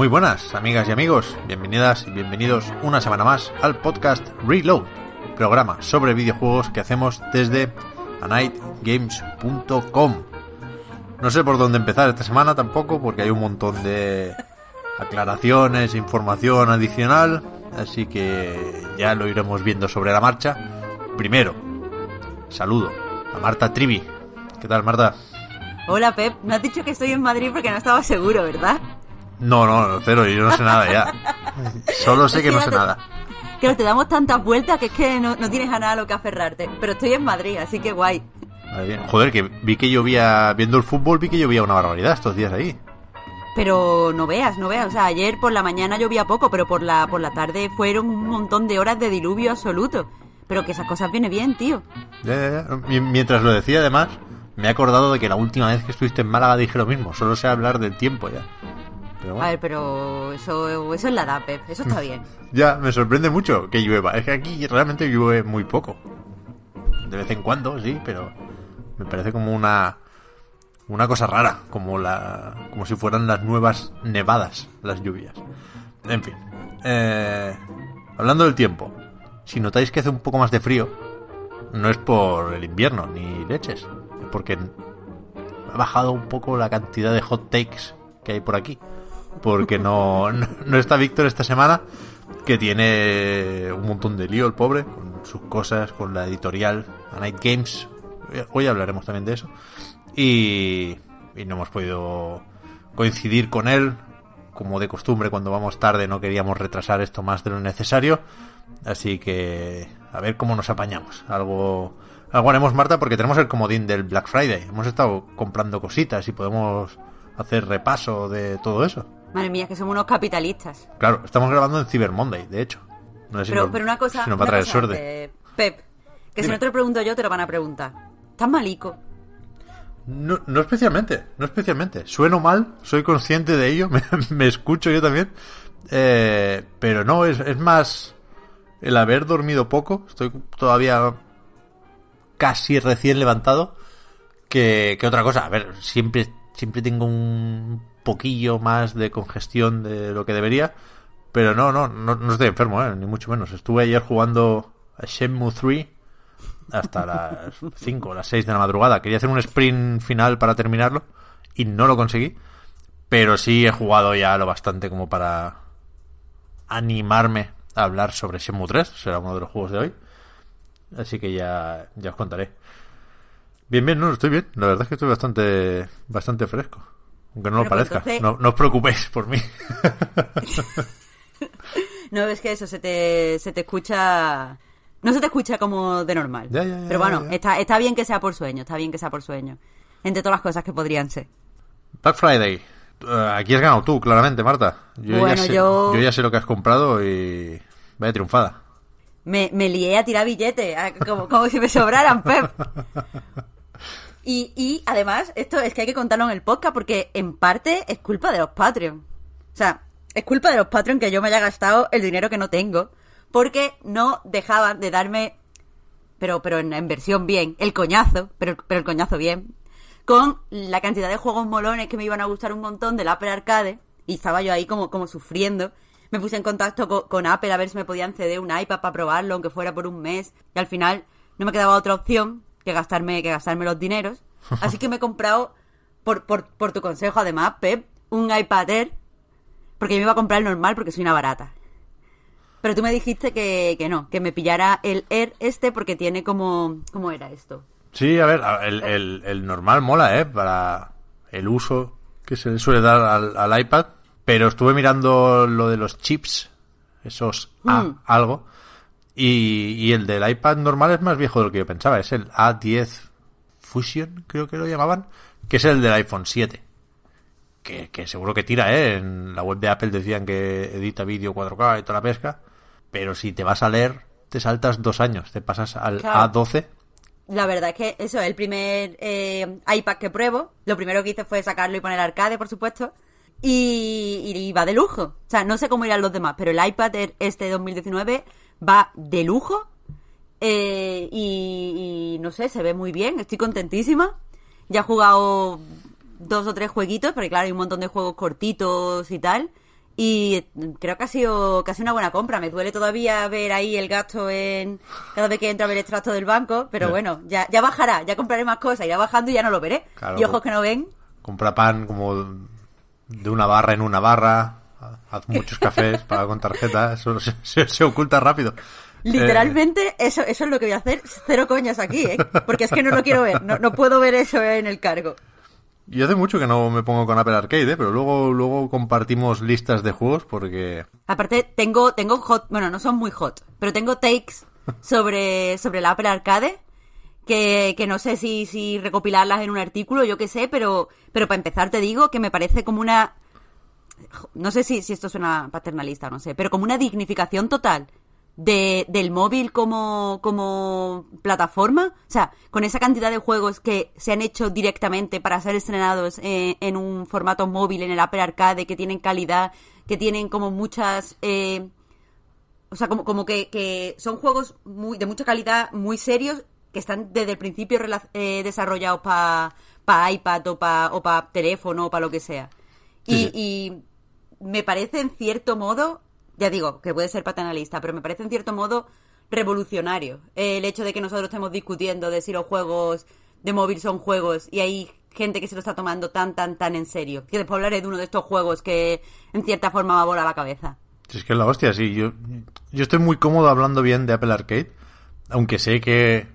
Muy buenas, amigas y amigos. Bienvenidas y bienvenidos una semana más al podcast Reload, programa sobre videojuegos que hacemos desde anightgames.com. No sé por dónde empezar esta semana tampoco, porque hay un montón de aclaraciones, información adicional, así que ya lo iremos viendo sobre la marcha. Primero, saludo a Marta Trivi. ¿Qué tal, Marta? Hola Pep, no has dicho que estoy en Madrid porque no estaba seguro, ¿verdad? No, no, no, cero, yo no sé nada ya. Solo sé que no sé nada. Claro, te damos tantas vueltas que es que no, no tienes a nada a lo que aferrarte. Pero estoy en Madrid, así que guay. Joder, que vi que llovía, viendo el fútbol, vi que llovía una barbaridad estos días ahí. Pero no veas, no veas. O sea, ayer por la mañana llovía poco, pero por la, por la tarde fueron un montón de horas de diluvio absoluto. Pero que esas cosas vienen bien, tío. Ya, ya, ya. Mi- Mientras lo decía, además, me he acordado de que la última vez que estuviste en Málaga dije lo mismo. Solo sé hablar del tiempo ya. Pero A ver, pero eso, eso es la edad, Pep. Eso está bien. Ya, me sorprende mucho que llueva. Es que aquí realmente llueve muy poco. De vez en cuando, sí, pero me parece como una una cosa rara, como la como si fueran las nuevas nevadas las lluvias. En fin, eh, hablando del tiempo, si notáis que hace un poco más de frío, no es por el invierno ni leches, es porque ha bajado un poco la cantidad de hot takes que hay por aquí. Porque no, no, está Víctor esta semana, que tiene un montón de lío el pobre, con sus cosas, con la editorial A Night Games. Hoy hablaremos también de eso. Y, y no hemos podido coincidir con él. Como de costumbre, cuando vamos tarde no queríamos retrasar esto más de lo necesario. Así que a ver cómo nos apañamos. Algo, algo haremos, Marta, porque tenemos el comodín del Black Friday. Hemos estado comprando cositas y podemos hacer repaso de todo eso. Madre mía, que somos unos capitalistas. Claro, estamos grabando en Cyber Monday, de hecho. No sé si Pero, nos- pero una cosa, si nos va a traer cosa, suerte. eh, Pep, que si no te lo pregunto yo, te lo van a preguntar. ¿Estás malico? No, no especialmente, no especialmente. Sueno mal, soy consciente de ello, me, me escucho yo también. Eh, pero no, es, es más el haber dormido poco. Estoy todavía casi recién levantado que, que otra cosa. A ver, siempre, siempre tengo un poquillo más de congestión de lo que debería. Pero no, no, no, no estoy enfermo, eh, ni mucho menos. Estuve ayer jugando a Shenmue 3 hasta las 5 o las 6 de la madrugada. Quería hacer un sprint final para terminarlo y no lo conseguí. Pero sí he jugado ya lo bastante como para animarme a hablar sobre Shenmue 3. Será uno de los juegos de hoy. Así que ya, ya os contaré. Bien, bien, no, estoy bien. La verdad es que estoy bastante, bastante fresco. Aunque no lo pues parezca. entonces- No, no os preocupéis por mí. No, es que eso, se te, se te escucha... No se te escucha como de normal. Ya, ya, ya, Pero bueno. Está, está bien que sea por sueño, está bien que sea por sueño. Entre todas las cosas que podrían ser. Black Friday. Eh, aquí has ganado tú, claramente, Marta. Yo, Bueno, ya sé, yo- yo ya sé lo que has comprado y vaya triunfada. Me, me lié a tirar billetes, como, como si me sobraran, Pep. Y, y además, esto es que hay que contarlo en el podcast porque en parte es culpa de los Patreon. O sea, es culpa de los Patreon que yo me haya gastado el dinero que no tengo porque no dejaban de darme, pero, pero en, versión bien, el coñazo, pero, pero el coñazo bien, con la cantidad de juegos molones que me iban a gustar un montón del Apple Arcade y estaba yo ahí como, como sufriendo. Me puse en contacto co- con, Apple a ver si me podían ceder un iPad para probarlo, aunque fuera por un mes. Y al final no me quedaba otra opción que gastarme, que gastarme los dineros. Así que me he comprado, por, por, por tu consejo además, Pep, un iPad Air. Porque yo me iba a comprar el normal porque soy una barata. Pero tú me dijiste que, que no, que me pillara el Air este porque tiene como... ¿Cómo era esto? Sí, a ver, el, el- el normal mola, ¿eh? Para el uso que se le suele dar al, al iPad, pero estuve mirando lo de los chips, esos A Mm. algo, y, y el del iPad normal es más viejo de lo que yo pensaba, es el A10 Fusion, creo que lo llamaban, que es el del iPhone 7. Que, que seguro que tira, ¿eh? En la web de Apple decían que edita vídeo 4K y toda la pesca. Pero si te vas a leer, te saltas dos años. Te pasas al Claro. A12. La verdad es que eso es el primer eh, iPad que pruebo. Lo primero que hice fue sacarlo y poner arcade, por supuesto. Y, y va de lujo. O sea, no sé cómo irán los demás, pero el iPad este 2019 va de lujo. Eh, y, y no sé, se ve muy bien. Estoy contentísima. Ya he jugado dos o tres jueguitos, porque claro, hay un montón de juegos cortitos y tal. Y creo que ha sido casi una buena compra. Me duele todavía ver ahí el gasto en cada vez que entro a ver extracto del banco, pero Ya. bueno, ya, ya bajará, ya compraré más cosas, irá bajando y ya no lo veré. Claro, y ojos que no ven. Compra pan como de una barra en una barra. Haz muchos cafés, paga con tarjeta. Eso se, se- se oculta rápido. Eh, Literalmente, eso, eso es lo que voy a hacer. Cero coñas aquí, ¿eh? Porque es que no lo quiero ver. No, no puedo ver eso en el cargo. Yo hace mucho que no me pongo con Apple Arcade, ¿eh? pero luego, luego compartimos listas de juegos porque... Aparte, tengo, tengo hot, bueno, no son muy hot, pero tengo takes sobre, sobre la Apple Arcade, que, que no sé si, si recopilarlas en un artículo, yo qué sé, pero, pero para empezar te digo que me parece como una, no sé si, si esto suena paternalista o no sé, pero como una dignificación total de, del móvil como, como plataforma. O sea, con esa cantidad de juegos que se han hecho directamente para ser estrenados eh, en un formato móvil, en el Apple Arcade, que tienen calidad, que tienen como muchas... eh, o sea, como, como que, que son juegos muy, de mucha calidad, muy serios, que están desde el principio eh, desarrollados para iPad o para o pa teléfono o para lo que sea. Y, Sí, sí. y me parece en cierto modo, ya digo, que puede ser paternalista, pero me parece en cierto modo revolucionario el hecho de que nosotros estemos discutiendo de si los juegos de móvil son juegos y hay gente que se lo está tomando tan, tan, tan en serio. Que después hablaré de uno de estos juegos que en cierta forma me abola la cabeza. Es que es la hostia, sí. Yo, yo estoy muy cómodo hablando bien de Apple Arcade, aunque sé que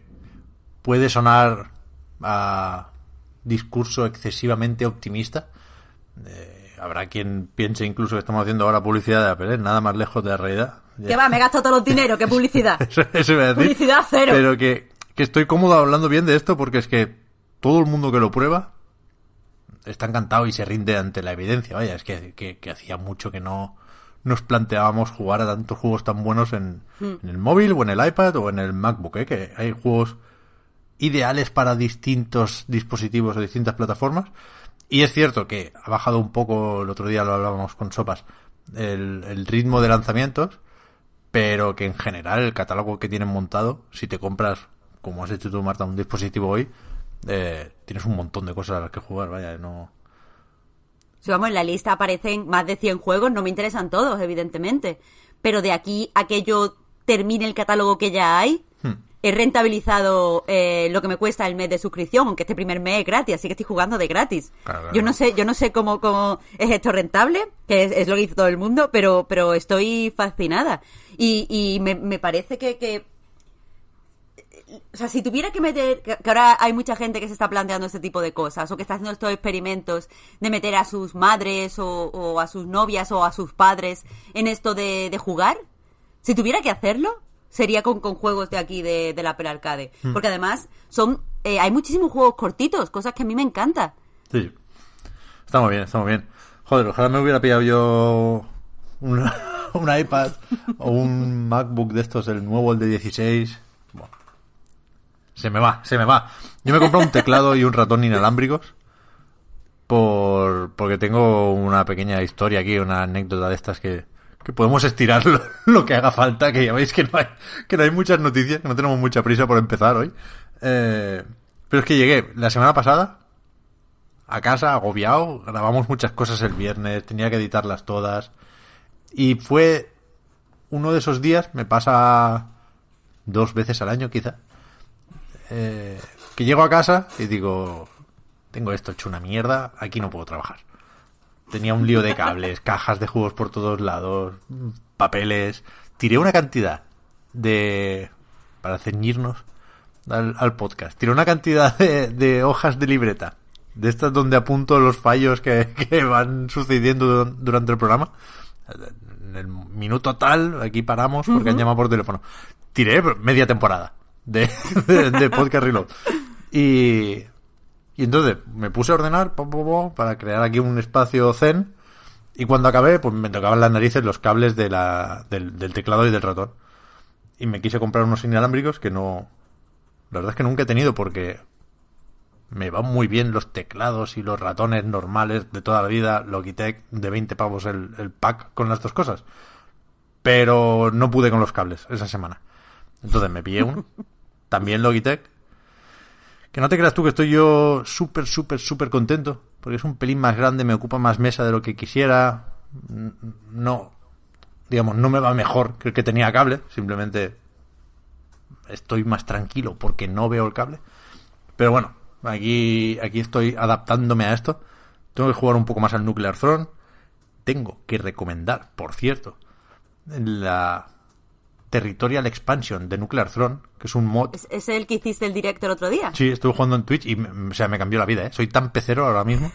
puede sonar a discurso excesivamente optimista. Eh, habrá quien piense incluso que estamos haciendo ahora publicidad de Apple, ¿eh? nada más lejos de la realidad. Que va, me gasto todos los dineros, qué publicidad. Eso, eso iba a decir. Publicidad cero. Pero que, que estoy cómodo hablando bien de esto porque es que todo el mundo que lo prueba está encantado y se rinde ante la evidencia. Vaya, es que, que, que hacía mucho que no nos planteábamos jugar a tantos juegos tan buenos en, Hmm. en el móvil o en el iPad o en el MacBook, ¿eh? que hay juegos ideales para distintos dispositivos o distintas plataformas. Y es cierto que ha bajado un poco, el otro día lo hablábamos con Sopas, el, el ritmo de lanzamientos, pero que en general el catálogo que tienen montado, si te compras, como has hecho tú, Marta, un dispositivo hoy, eh, tienes un montón de cosas a las que jugar, vaya, no... Si vamos, en la lista aparecen más de 100 juegos, no me interesan todos, evidentemente. Pero de aquí a que yo termine el catálogo que ya hay, he rentabilizado eh, lo que me cuesta el mes de suscripción, aunque este primer mes es gratis, así que estoy jugando de gratis. Claro. Yo no sé, yo no sé cómo, cómo es esto rentable, que es, es lo que hizo todo el mundo, pero, pero estoy fascinada. Y, y me, me parece que, que o sea, si tuviera que meter, que que ahora hay mucha gente que se está planteando este tipo de cosas, o que está haciendo estos experimentos de meter a sus madres, o, o a sus novias, o a sus padres en esto de, de jugar, si tuviera que hacerlo, sería con, con juegos de aquí, de, de la Apple Arcade. Porque además, son eh, hay muchísimos juegos cortitos, cosas que a mí me encanta. Sí, está muy bien, está muy bien. Joder, ojalá me hubiera pillado yo un, un iPad o un MacBook de estos, el nuevo, el de 16. Buah. Se me va, se me va. Yo me he comprado un teclado y un ratón inalámbricos por porque tengo una pequeña historia aquí, una anécdota de estas que, que podemos estirar lo, que haga falta, que ya veis que no hay, que no hay muchas noticias, que no tenemos mucha prisa por empezar hoy. Eh, pero es que llegué la semana pasada a casa agobiado, grabamos muchas cosas el viernes, tenía que editarlas todas. Y fue uno de esos días, me pasa dos veces al año quizá, eh, que llego a casa y digo, tengo esto hecho una mierda, aquí no puedo trabajar. Tenía un lío de cables, cajas de juegos por todos lados, papeles. Tiré una cantidad de... para ceñirnos al, al podcast. Tiré una cantidad de, de hojas de libreta de estas donde apunto los fallos que, que van sucediendo durante el programa. En el minuto tal, aquí paramos porque han llamado por teléfono. Tiré media temporada de, de, Podcast Reload. Y, y entonces me puse a ordenar para crear aquí un espacio zen. Y cuando acabé, pues me tocaban las narices los cables de la, del, del teclado y del ratón. Y me quise comprar unos inalámbricos que no, la verdad es que nunca he tenido porque me van muy bien los teclados y los ratones normales de toda la vida, Logitech de 20 pavos el, pack con las dos cosas. Pero no pude con los cables esa semana. Entonces me pillé uno, también Logitech. Que no te creas tú que estoy yo súper, súper, súper contento, porque es un pelín más grande, me ocupa más mesa de lo que quisiera. No, digamos, no me va mejor que el que tenía cable, simplemente estoy más tranquilo porque no veo el cable. Pero bueno, aquí, aquí estoy adaptándome a esto. Tengo que jugar un poco más al Nuclear Throne. Tengo que recomendar, por cierto, la Territorial Expansion de Nuclear Throne, que es un mod. ¿Es, el que hiciste el directo el otro día? Sí, estuve jugando en Twitch y o sea, me cambió la vida, ¿eh? Soy tan pecero ahora mismo.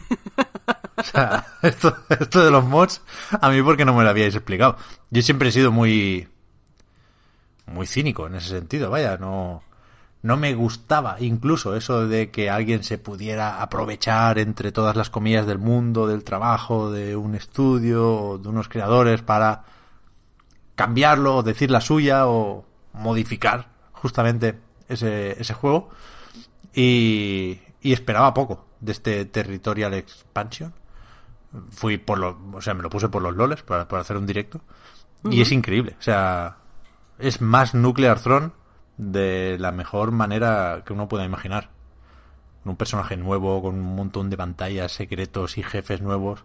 o sea, esto, esto de los mods, a mí porque no me lo habíais explicado. Yo siempre he sido muy muy cínico en ese sentido, vaya, no, no me gustaba incluso eso de que alguien se pudiera aprovechar entre todas las comillas del mundo, del trabajo, de un estudio, de unos creadores para cambiarlo, o decir la suya o modificar justamente ese, ese juego. Y, y esperaba poco de este Territorial Expansion. Fui por lo, o sea, me lo puse por los loles para, para hacer un directo. Y es increíble. O sea, es más Nuclear Throne de la mejor manera que uno pueda imaginar. Un personaje nuevo, con un montón de pantallas, secretos y jefes nuevos.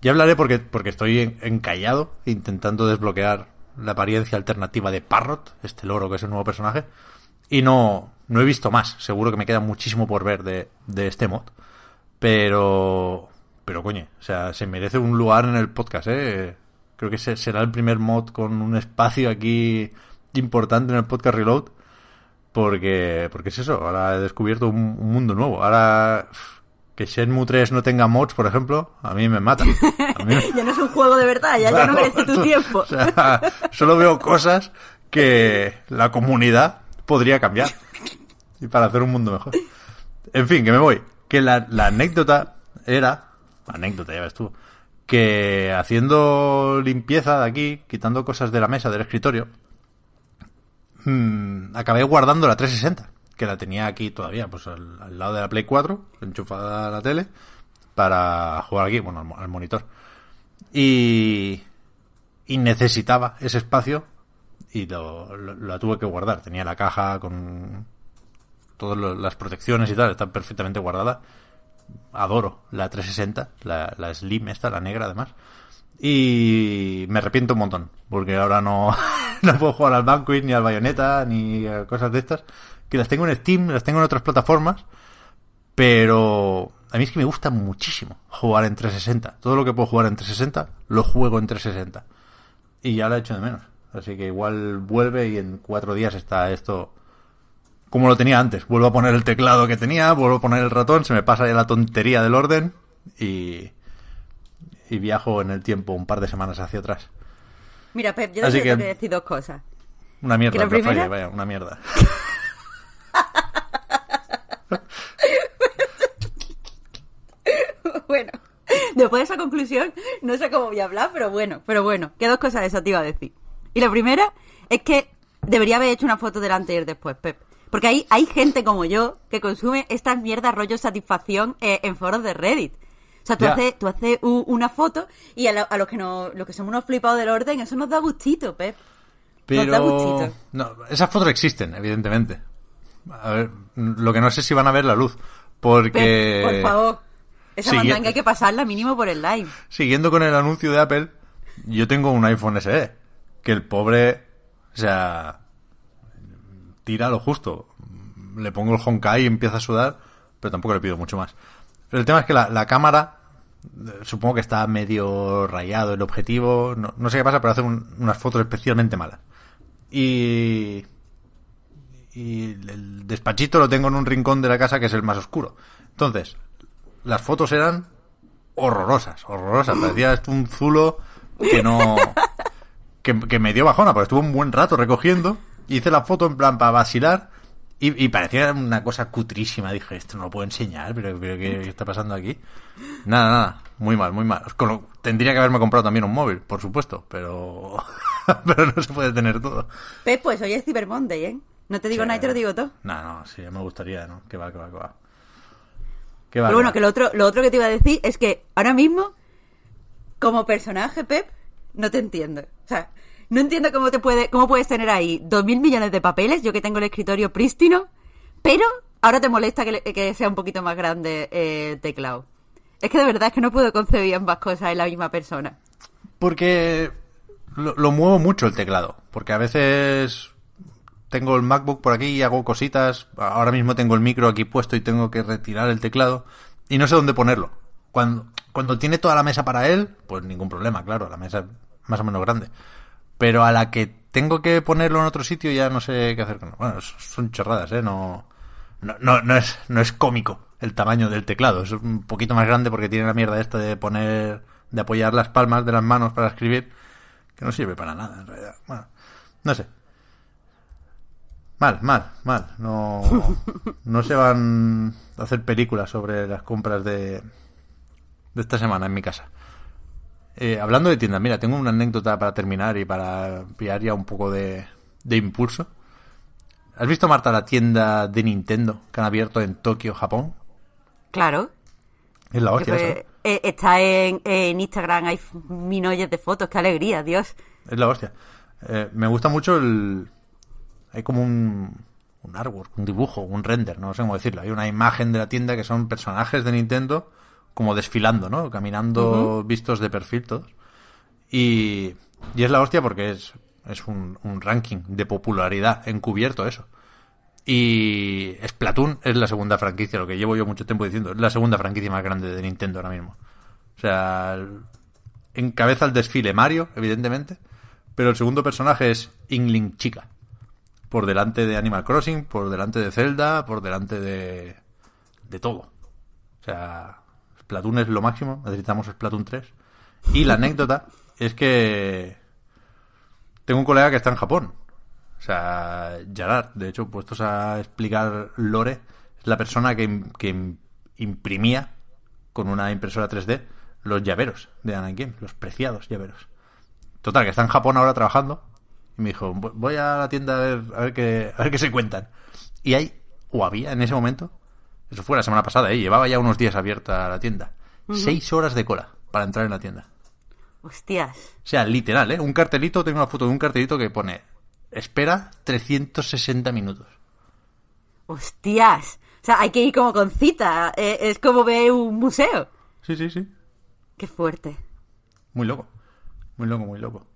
Ya hablaré porque, porque estoy encallado intentando desbloquear la apariencia alternativa de Parrot, este loro que es el nuevo personaje. Y no, no he visto más. Seguro que me queda muchísimo por ver de, de este mod. Pero, pero coño, o sea, se merece un lugar en el podcast, ¿eh? Creo que será el primer mod con un espacio aquí importante en el podcast Reload porque, porque es eso, ahora he descubierto un, mundo nuevo. Ahora que Shenmue 3 no tenga mods, por ejemplo, a mí me mata. ya no es un juego de verdad, ya, ya no merece tu tiempo. solo veo cosas que la comunidad podría cambiar y para hacer un mundo mejor. En fin, que me voy. Que la, la anécdota era, anécdota ya ves tú, que haciendo limpieza de aquí, quitando cosas de la mesa, del escritorio, mmm, acabé guardando la 360, que la tenía aquí todavía, pues al, lado de la Play 4, enchufada a la tele, para jugar aquí, bueno, al, monitor. Y, y necesitaba ese espacio y lo, la tuve que guardar. Tenía la caja con todas las protecciones y tal, está perfectamente guardada. Adoro la 360, la, la Slim esta, la negra además. Y me arrepiento un montón, porque ahora no, no puedo jugar al Banquet, ni al Bayonetta, ni cosas de estas. Que las tengo en Steam, las tengo en otras plataformas, pero a mí es que me gusta muchísimo jugar en 360. Todo lo que puedo jugar en 360, lo juego en 360. Y ya lo he hecho de menos. Así que igual vuelve y en cuatro días está esto como lo tenía antes. Vuelvo a poner el teclado que tenía, vuelvo a poner el ratón, se me pasa ya la tontería del orden y, y viajo en el tiempo un par de semanas hacia atrás. Mira, Pep, yo te que decir dos cosas. Una mierda, la primera... vaya, una mierda. bueno, después de esa conclusión, no sé cómo voy a hablar, pero bueno, pero bueno, ¿qué dos cosas de eso te iba a decir? Y la primera es que debería haber hecho una foto delante y después, Pep. Porque hay, hay gente como yo que consume estas mierdas rollo satisfacción eh, en foros de Reddit. O sea, tú haces, tú haces una foto y a, los que no, los que somos unos flipados del orden, eso nos da gustito, Pep. Pero... Nos da gustito. No, esas fotos existen, evidentemente. A ver, lo que no sé si van a ver la luz. Porque... por favor. Esa mandanga hay que pasarla mínimo por el live. Siguiendo con el anuncio de Apple, yo tengo un iPhone SE. Que el pobre, o sea, tira lo justo. Le pongo el Honkai y empieza a sudar, pero tampoco le pido mucho más. Pero el tema es que la, cámara, supongo que está medio rayado el objetivo, no, sé qué pasa, pero hace unas fotos especialmente malas. Y, y el despachito lo tengo en un rincón de la casa que es el más oscuro. Entonces, las fotos eran horrorosas, horrorosas. Parecía un zulo que no... Que, que me dio bajona, porque estuvo un buen rato recogiendo. Hice la foto en plan para vacilar y, parecía una cosa cutrísima. Dije, esto no lo puedo enseñar, pero, pero ¿qué está pasando aquí? Nada, nada. Muy mal, muy mal. Tendría que haberme comprado también un móvil, por supuesto, pero... pero no se puede tener todo. Pep, pues hoy es Cyber Monday, ¿eh? No te digo Sí. nada y te lo digo todo. No, no, sí, me gustaría, ¿no? Que va, que va, que va. Que va, Pero bueno, va. que lo otro, lo otro que te iba a decir es que ahora mismo, como personaje, Pep, no te entiendo. O sea, no entiendo cómo te puede, cómo puedes tener ahí dos mil millones de papeles, yo que tengo el escritorio prístino, pero ahora te molesta que, le- que sea un poquito más grande eh, el teclado. Es que de verdad es que no puedo concebir ambas cosas en la misma persona. Porque lo, lo muevo mucho el teclado. Porque a veces tengo el MacBook por aquí y hago cositas. Ahora mismo tengo el micro aquí puesto y tengo que retirar el teclado. Y no sé dónde ponerlo. Cuando, cuando tiene toda la mesa para él, pues ningún problema, claro. La mesa es más o menos grande. Pero a la que tengo que ponerlo en otro sitio ya no sé qué hacer con él. Bueno, son chorradas, ¿eh? No, no, no, no es, no es cómico el tamaño del teclado. Es un poquito más grande porque tiene la mierda esta de poner, de apoyar las palmas de las manos para escribir, que no sirve para nada en realidad. Bueno, no sé. Mal, mal, mal. No, no se van a hacer películas sobre las compras de, de esta semana en mi casa. Eh, hablando de tiendas, mira, tengo una anécdota para terminar y para pillar ya un poco de, de impulso. ¿Has visto, Marta, la tienda de Nintendo que han abierto en Tokio, Japón? Claro. Es la hostia, fue-. ¿eh? eh, está en, en Instagram, hay minolles de fotos, qué alegría, Dios. Es la hostia. Eh, me gusta mucho el... Hay como un, un artwork, un dibujo, un render, no sé cómo decirlo. Hay una imagen de la tienda que son personajes de Nintendo como desfilando, ¿no? Caminando vistos de perfil todos. Y, y es la hostia porque es, es un, un ranking de popularidad encubierto eso. Y Splatoon es la segunda franquicia, lo que llevo yo mucho tiempo diciendo, es la segunda franquicia más grande de Nintendo ahora mismo. O sea, encabeza el desfile Mario, evidentemente, pero el segundo personaje es Ingling Chica. Por delante de Animal Crossing, por delante de Zelda, por delante de, de todo. O sea, Splatoon es lo máximo, necesitamos Splatoon 3. Y la anécdota es que tengo un colega que está en Japón. O sea, Gerard, de hecho, puestos a explicar lore, es la persona que, que im- imprimía con una impresora 3D los llaveros de Anakin, los preciados llaveros. Total, que está en Japón ahora trabajando. Y me dijo, "Voy- a la tienda a ver, a ver qué, a ver qué se cuentan. Y hay, o había en ese momento, eso fue la semana pasada, ¿eh? llevaba ya unos días abierta la tienda. Seis horas de cola para entrar en la tienda. Hostias. O sea, literal, ¿eh? Un cartelito, tengo una foto de un cartelito que pone, espera 360 minutos. Hostias. O sea, hay que ir como con cita. eh, es como ver un museo. Sí, sí, sí. Qué fuerte. Muy loco. Muy loco, muy loco.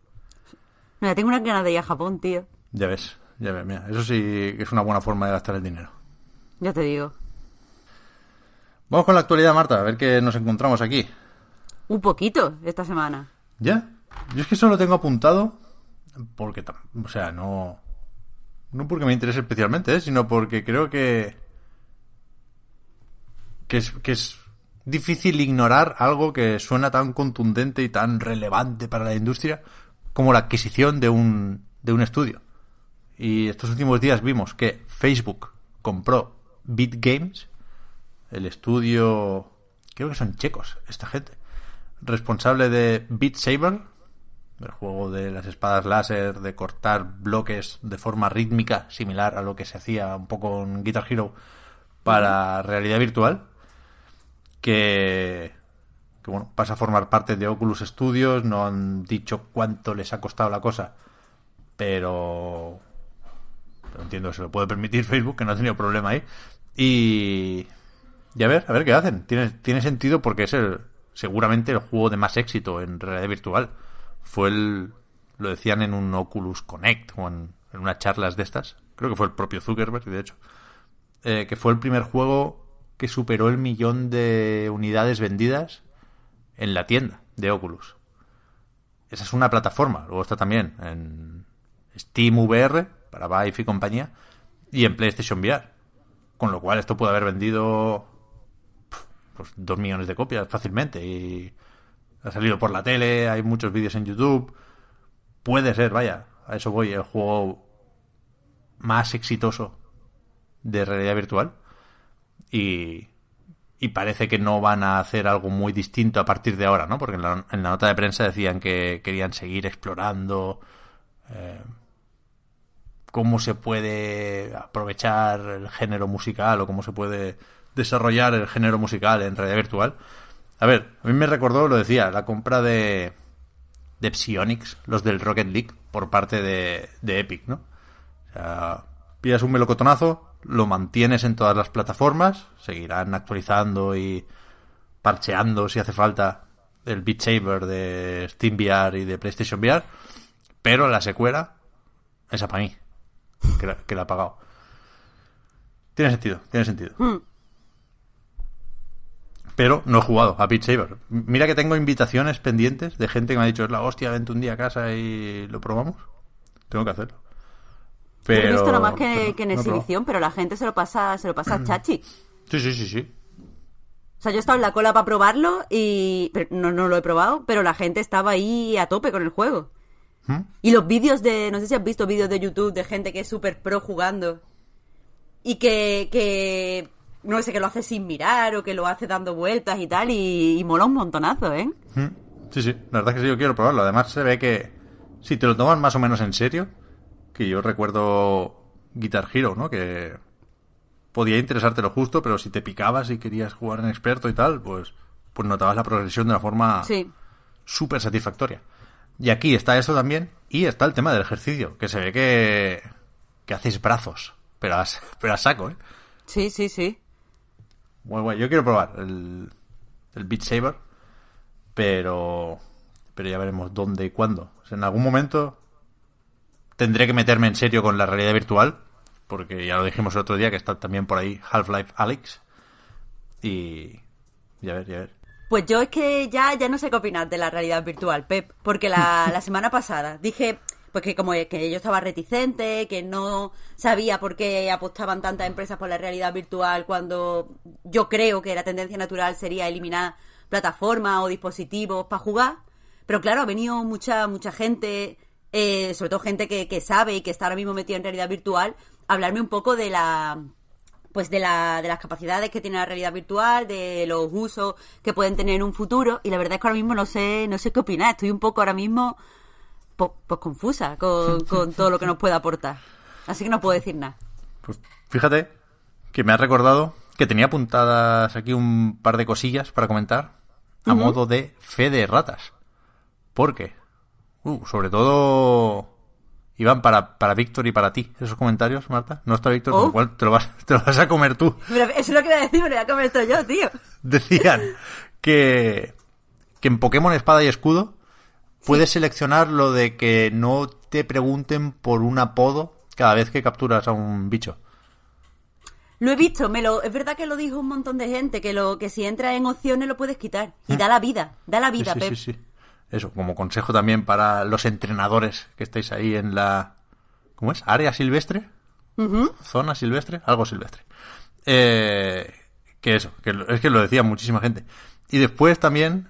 Mira, tengo unas ganas de ir a Japón, tío. Ya ves, ya ves, mira, eso sí que es una buena forma de gastar el dinero. Ya te digo. Vamos con la actualidad, Marta, a ver qué nos encontramos aquí. Un poquito esta semana. ¿Ya? Yo es que solo tengo apuntado porque, o sea, no... No porque me interese especialmente, ¿eh? sino porque creo que... Que es, que es difícil ignorar algo que suena tan contundente y tan relevante para la industria como la adquisición de un, de un estudio. Y estos últimos días vimos que Facebook compró BitGames, el estudio, creo que son checos, esta gente, responsable de Beat Saber, el juego de las espadas láser, de cortar bloques de forma rítmica, similar a lo que se hacía un poco en Guitar Hero para realidad virtual, que, que bueno, pasa a formar parte de Oculus Studios, no han dicho cuánto les ha costado la cosa, pero, pero entiendo que se lo puede permitir Facebook, que no ha tenido problema ahí, y, y a ver, a ver qué hacen. Tiene, tiene sentido porque es el, seguramente el juego de más éxito en realidad virtual. Fue el, lo decían en un Oculus Connect o en, en unas charlas de estas. Creo que fue el propio Zuckerberg, de hecho. eh, que fue el primer juego que superó el millón de unidades vendidas en la tienda de Oculus. Esa es una plataforma. Luego está también en Steam VR para Vive y compañía y en PlayStation VR. Con lo cual esto puede haber vendido pues dos millones de copias fácilmente y ha salido por la tele, hay muchos vídeos en YouTube. Puede ser, vaya, a eso voy, el juego más exitoso de realidad virtual. Y, y parece que no van a hacer algo muy distinto a partir de ahora, ¿no? Porque en la, en la nota de prensa decían que querían seguir explorando eh, cómo se puede aprovechar el género musical o cómo se puede desarrollar el género musical en realidad virtual. A ver, a mí me recordó, lo decía, la compra de, de Psyonix, los del Rocket League, por parte de, de Epic, ¿no? O sea, pillas un melocotonazo, lo mantienes en todas las plataformas, seguirán actualizando y parcheando si hace falta el Beat Saber de Steam VR y de PlayStation VR, pero la secuela, esa para mí, que la, que la he pagado. Tiene sentido, tiene sentido. Hmm. Pero no he jugado a Beat Saber. Mira que tengo invitaciones pendientes de gente que me ha dicho, es la hostia, vente un día a casa y lo probamos. Tengo que hacerlo. Yo Pero, he visto nada más que, que en no exhibición, pero la gente se lo pasa, se lo pasa a chachi. Sí, sí, sí, sí. O sea, yo he estado en la cola para probarlo y pero no, no lo he probado, pero la gente estaba ahí a tope con el juego. ¿Mm? Y los vídeos de, no sé si has visto vídeos de YouTube de gente que es súper pro jugando y que, que, no sé, que lo hace sin mirar o que lo hace dando vueltas y tal y, y mola un montonazo, ¿eh? Mm. Sí, sí, la verdad es que sí, yo quiero probarlo. Además se ve que si te lo toman más o menos en serio, que yo recuerdo Guitar Hero, ¿no? Que podía interesarte lo justo, pero si te picabas y querías jugar en experto y tal, pues, pues notabas la progresión de una forma Sí. súper satisfactoria. Y aquí está eso también, y está el tema del ejercicio, que se ve que, que hacéis brazos, pero a, pero a saco, ¿eh? Sí, sí, sí. Muy guay. Yo quiero probar el, el Beat Saber, pero, pero ya veremos dónde y cuándo. O sea, en algún momento tendré que meterme en serio con la realidad virtual, porque ya lo dijimos el otro día que está también por ahí Half-Life Alyx. Y ya ver, ya ver. Pues yo es que ya, ya no sé qué opinar de la realidad virtual, Pep, porque la, la semana pasada dije pues que como que yo estaba reticente, que no sabía por qué apostaban tantas empresas por la realidad virtual cuando yo creo que la tendencia natural sería eliminar plataformas o dispositivos para jugar. Pero claro, ha venido mucha, mucha gente, eh, sobre todo gente que, que sabe y que está ahora mismo metida en realidad virtual, hablarme un poco de la, pues de, la, de las capacidades que tiene la realidad virtual, de los usos que pueden tener en un futuro. Y la verdad es que ahora mismo no sé, no sé qué opinar. Estoy un poco ahora mismo pues, pues confusa con, con todo lo que nos puede aportar. Así que no puedo decir nada. Pues fíjate que me has recordado que tenía apuntadas aquí un par de cosillas para comentar a modo de fe de ratas. Porque, uh, sobre todo, iban para, para Víctor y para ti esos comentarios, Marta. No está Víctor, con Oh. lo cual te lo, vas, te lo vas a comer tú. Pero eso es lo que iba a decir, me lo voy a comer esto yo, tío. Decían que, que en Pokémon Espada y Escudo puedes seleccionar lo de que no te pregunten por un apodo cada vez que capturas a un bicho. Lo he visto, me lo, es verdad que lo dijo un montón de gente, que lo que si entras en opciones lo puedes quitar. Y da la vida, da la vida, sí, Pep. sí, sí. Eso, como consejo también para los entrenadores que estáis ahí en la... ¿Cómo es? ¿Área silvestre? ¿Zona silvestre? Algo silvestre. Eh, que eso, que es que lo decía muchísima gente. Y después también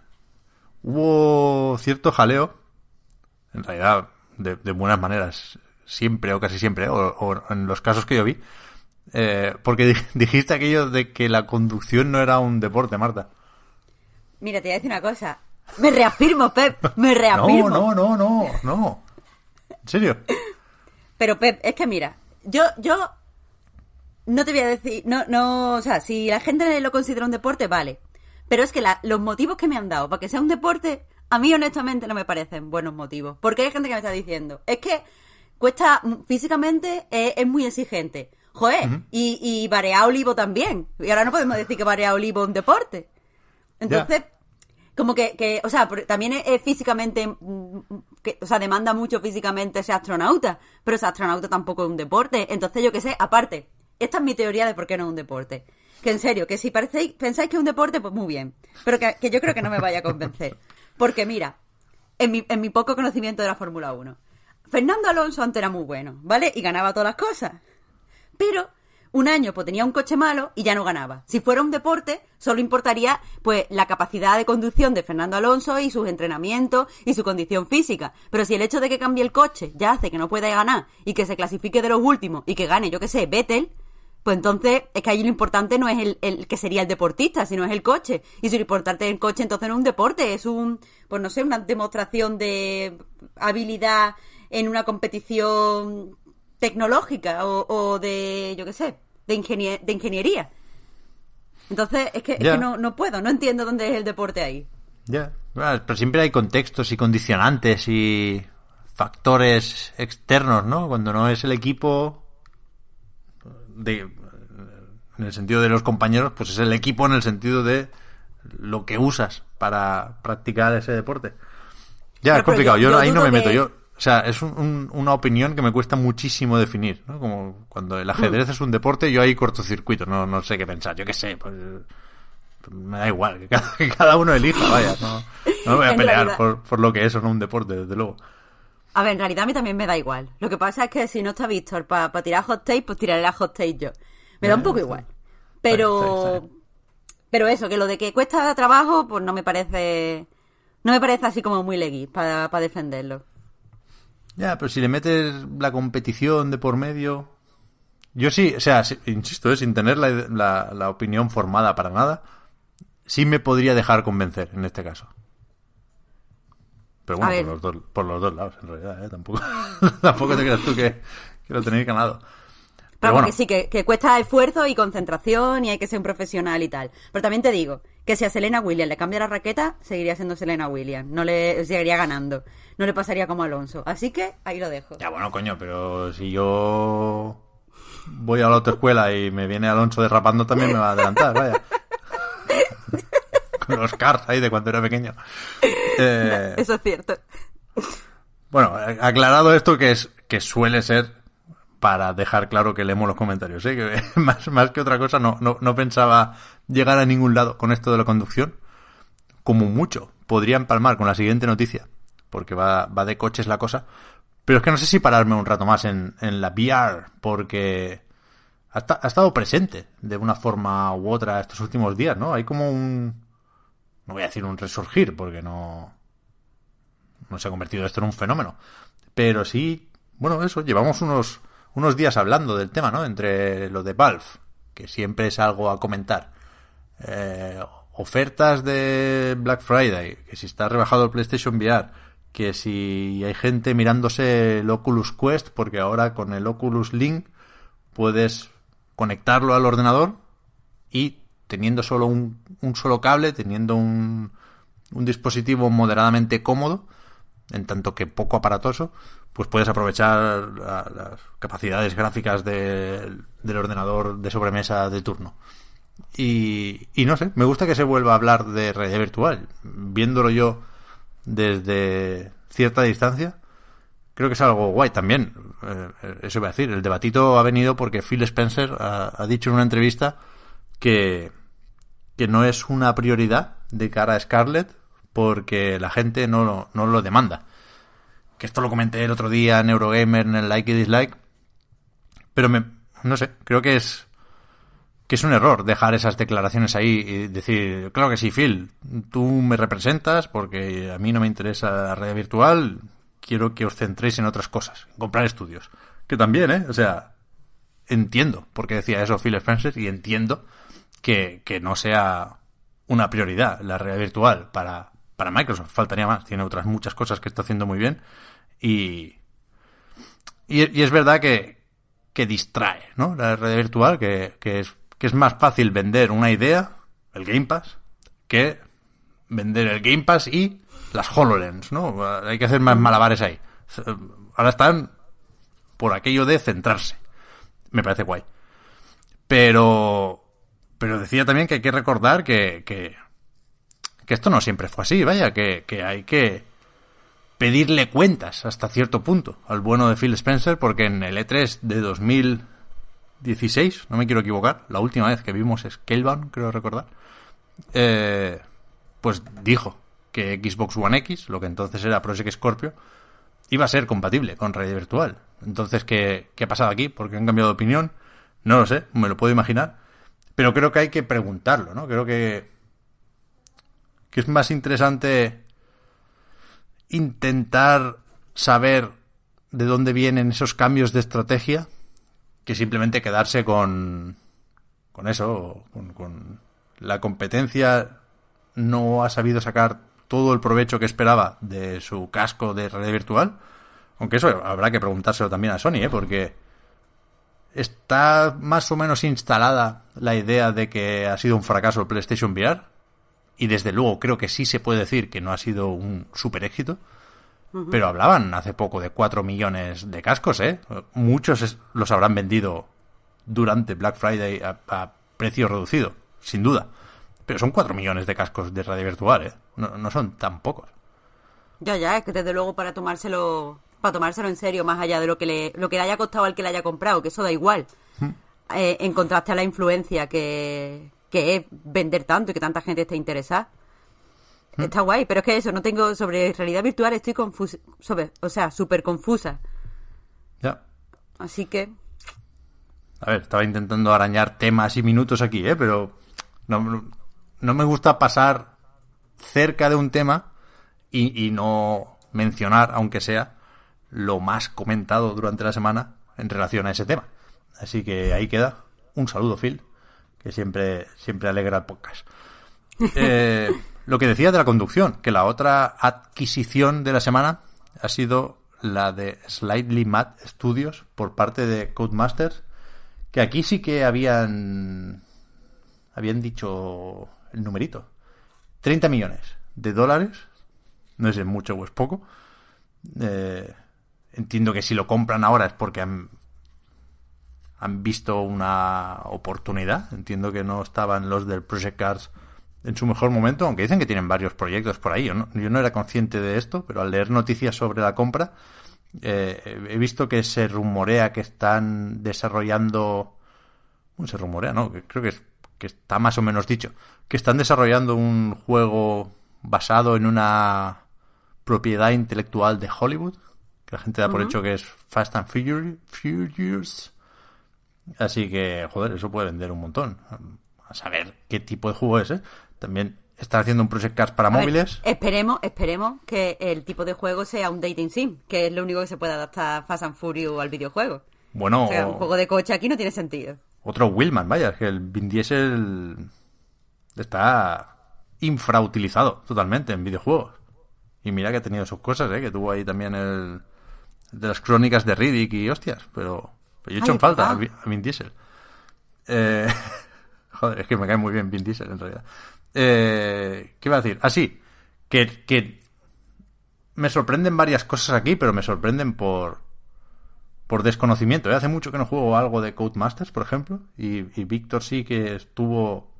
hubo cierto jaleo, en realidad de, de buenas maneras, siempre o casi siempre, o, o en los casos que yo vi, eh, porque di- dijiste aquello de que la conducción no era un deporte, Marta. Mira, te voy a decir una cosa. Me reafirmo, Pep, me No, reafirmo. no, no, no, no. ¿En serio? Pero Pep, es que mira, yo, yo no te voy a decir, no, no, o sea, si la gente lo considera un deporte, vale. Pero es que la- los motivos que me han dado para que sea un deporte, a mí honestamente no me parecen buenos motivos. Porque hay gente que me está diciendo, es que cuesta físicamente, es, es muy exigente. Joder, y, y Barea Olivo también. Y ahora no podemos decir que Barea Olivo es un deporte. Entonces, como que, que, o sea, también es, físicamente, mm, que, o sea, demanda mucho físicamente ser astronauta, pero ser astronauta tampoco es un deporte. Entonces, yo qué sé, aparte, esta es mi teoría de por qué no es un deporte. Que en serio, que si parecéis, pensáis que es un deporte, pues muy bien. Pero que, que yo creo que no me vaya a convencer. Porque mira, en mi, en mi poco conocimiento de la Fórmula 1, Fernando Alonso antes era muy bueno, ¿vale? Y ganaba todas las cosas. Pero un año pues tenía un coche malo y ya no ganaba. Si fuera un deporte, solo importaría pues la capacidad de conducción de Fernando Alonso y sus entrenamientos y su condición física. Pero si el hecho de que cambie el coche ya hace que no pueda ganar y que se clasifique de los últimos y que gane, yo que sé, Vettel, pues entonces es que ahí lo importante no es el, el, que sería el deportista, sino es el coche. Y si lo importante el coche, entonces no es un deporte, es un, pues no sé, una demostración de habilidad en una competición tecnológica o, de, yo qué sé, de, de ingeniería. Entonces, es que, es que no, no, puedo, no entiendo dónde es el deporte ahí. Ya, pero siempre hay contextos y condicionantes y factores externos, ¿no? Cuando no es el equipo, de, en el sentido de los compañeros, pues es el equipo en el sentido de lo que usas para practicar ese deporte. Ya, es complicado. Yo, ahí no me meto. Yo, o sea, es una opinión que me cuesta muchísimo definir, ¿no? Como cuando el ajedrez es un deporte, yo ahí cortocircuito, no, no sé qué pensar, yo qué sé, pues, me da igual, que cada, uno elija, vaya, no, no me voy a pelear por, por, lo que es o no un deporte, desde luego. A ver, en realidad a mí también me da igual. Lo que pasa es que si no está Víctor para tirar hot take, pues tiraré la hot take yo. Me da un poco igual. Pero, pero eso, que lo de que cuesta trabajo, pues no me parece, no me parece así como muy legui para, para defenderlo. Ya, pero si le metes la competición de por medio. Yo sí, o sea, insisto, ¿eh? sin tener la, la, opinión formada para nada, sí me podría dejar convencer en este caso. Pero bueno, por los, dos, por los dos lados, en realidad, ¿eh? Tampoco, tampoco te creas tú que, que lo tenéis ganado. Pero, bueno. sí, que, que, cuesta esfuerzo y concentración y hay que ser un profesional y tal. Pero también te digo que si a Selena Williams le cambia la raqueta, seguiría siendo Selena Williams. No le seguiría ganando. No le pasaría como Alonso. Así que ahí lo dejo. Ya, bueno, coño, pero si yo voy a la autoescuela y me viene Alonso derrapando, también me va a adelantar, vaya. Con los cars ahí de cuando era pequeño. Eh, eso es cierto. Bueno, aclarado esto que es que suele ser para dejar claro que leemos los comentarios, ¿eh? más, más que otra cosa no, no, no pensaba llegar a ningún lado con esto de la conducción. Como mucho, podría empalmar con la siguiente noticia, porque va, va de coches la cosa. Pero es que no sé si pararme un rato más en, en la VR, porque ha, ha, estado presente de una forma u otra estos últimos días, ¿no? Hay como un... No voy a decir un resurgir, porque no... No se ha convertido esto en un fenómeno. Pero sí, bueno, eso, llevamos unos unos días hablando del tema, ¿no? Entre lo de Valve, que siempre es algo a comentar. Eh, ofertas de Black Friday, que si está rebajado el PlayStation VR, que si hay gente mirándose el Oculus Quest, porque ahora con el Oculus Link puedes conectarlo al ordenador y teniendo solo un, un solo cable, teniendo un, un dispositivo moderadamente cómodo, en tanto que poco aparatoso, pues puedes aprovechar las capacidades gráficas del ordenador de sobremesa de turno. Y, no sé, me gusta que se vuelva a hablar de realidad virtual. Viéndolo yo desde cierta distancia, creo que es algo guay también. Eh, eso iba a decir, el debatito ha venido porque Phil Spencer ha, ha dicho en una entrevista que, que no es una prioridad de cara a Scarlett porque la gente no no lo demanda. Que esto lo comenté el otro día en Eurogamer en el like y dislike. Pero me, no sé, creo que es que es un error dejar esas declaraciones ahí y decir, claro que sí, Phil, tú me representas porque a mí no me interesa la red virtual, quiero que os centréis en otras cosas, en comprar estudios. Que también, ¿eh? O sea, entiendo por qué decía eso Phil Spencer y entiendo que, que no sea una prioridad la red virtual para, para Microsoft, faltaría más. Tiene otras muchas cosas que está haciendo muy bien. Y, y, es verdad que, que distrae, ¿no? La red virtual, que, que, es, que es más fácil vender una idea, el Game Pass, que vender el Game Pass y las HoloLens, ¿no? Hay que hacer más malabares ahí. Ahora están por aquello de centrarse. Me parece guay. Pero, pero decía también que hay que recordar que, que que esto no siempre fue así, vaya, que, que hay que pedirle cuentas hasta cierto punto al bueno de Phil Spencer, porque en el E3 de 2016, no me quiero equivocar, la última vez que vimos Scalebound, creo recordar, eh, pues dijo que Xbox One X, lo que entonces era Project Scorpio, iba a ser compatible con realidad virtual. Entonces, ¿qué, qué ha pasado aquí? Porque han cambiado de opinión. No lo sé, me lo puedo imaginar. Pero creo que hay que preguntarlo, ¿no? Creo que, que es más interesante intentar saber de dónde vienen esos cambios de estrategia que simplemente quedarse con, con eso, con, con la competencia no ha sabido sacar todo el provecho que esperaba de su casco de realidad virtual. Aunque eso habrá que preguntárselo también a Sony, ¿eh? porque está más o menos instalada la idea de que ha sido un fracaso el PlayStation VR. Y desde luego creo que sí se puede decir que no ha sido un super éxito. Pero hablaban hace poco de 4 millones de cascos, ¿eh? Muchos los habrán vendido durante Black Friday a, a precio reducido, sin duda. Pero son 4 millones de cascos de radio virtual, ¿eh? No, no son tan pocos. Ya, ya, es que desde luego para tomárselo para tomárselo en serio, más allá de lo que le, lo que le haya costado al que le haya comprado, que eso da igual. Eh, en contraste a la influencia que, que es vender tanto y que tanta gente esté interesada. Está guay, pero es que eso, no tengo sobre realidad virtual, estoy confusa, sobre, o sea, súper confusa. Ya. Así que, A ver, estaba intentando arañar temas y minutos aquí, ¿eh? Pero no, no me gusta pasar cerca de un tema y, y no mencionar, aunque sea, lo más comentado durante la semana en relación a ese tema. Así que ahí queda. Un saludo, Phil, que siempre, siempre alegra el podcast. Eh, lo que decía de la conducción, que la otra adquisición de la semana ha sido la de Slightly Mad Studios por parte de Codemasters, que aquí sí que habían habían dicho el numerito. 30 millones de dólares. No sé mucho o es poco. Eh, entiendo que si lo compran ahora es porque han, han visto una oportunidad. Entiendo que no estaban los del Project Cars en su mejor momento, aunque dicen que tienen varios proyectos por ahí. Yo no, yo no era consciente de esto, pero al leer noticias sobre la compra, eh, he visto que se rumorea que están desarrollando. Bueno, se rumorea, ¿no? Creo que, es- que está más o menos dicho. Que están desarrollando un juego basado en una propiedad intelectual de Hollywood. Que la gente da por hecho que es Fast and Furious. Así que, joder, eso puede vender un montón. A saber qué tipo de juego es, ¿eh? También están haciendo un Project Cars para a ver, móviles. esperemos, esperemos que el tipo de juego sea un dating sim, que es lo único que se puede adaptar Fast and Furious al videojuego. Bueno, O sea, un juego de coche aquí no tiene sentido. otro Willman, vaya, es que el Vin Diesel está infrautilizado totalmente en videojuegos. Y mira que ha tenido sus cosas, ¿eh? Que tuvo ahí también el de las crónicas de Riddick y hostias, pero, pero yo he hecho en falta a, Vi- a Vin Diesel. Eh, joder, es que me cae muy bien Vin Diesel en realidad. Eh, ¿Qué iba a decir? Ah, sí, que, que me sorprenden varias cosas aquí, pero me sorprenden por, por desconocimiento. ¿eh? Hace mucho que no juego algo de Codemasters, por ejemplo, y, y Víctor sí que estuvo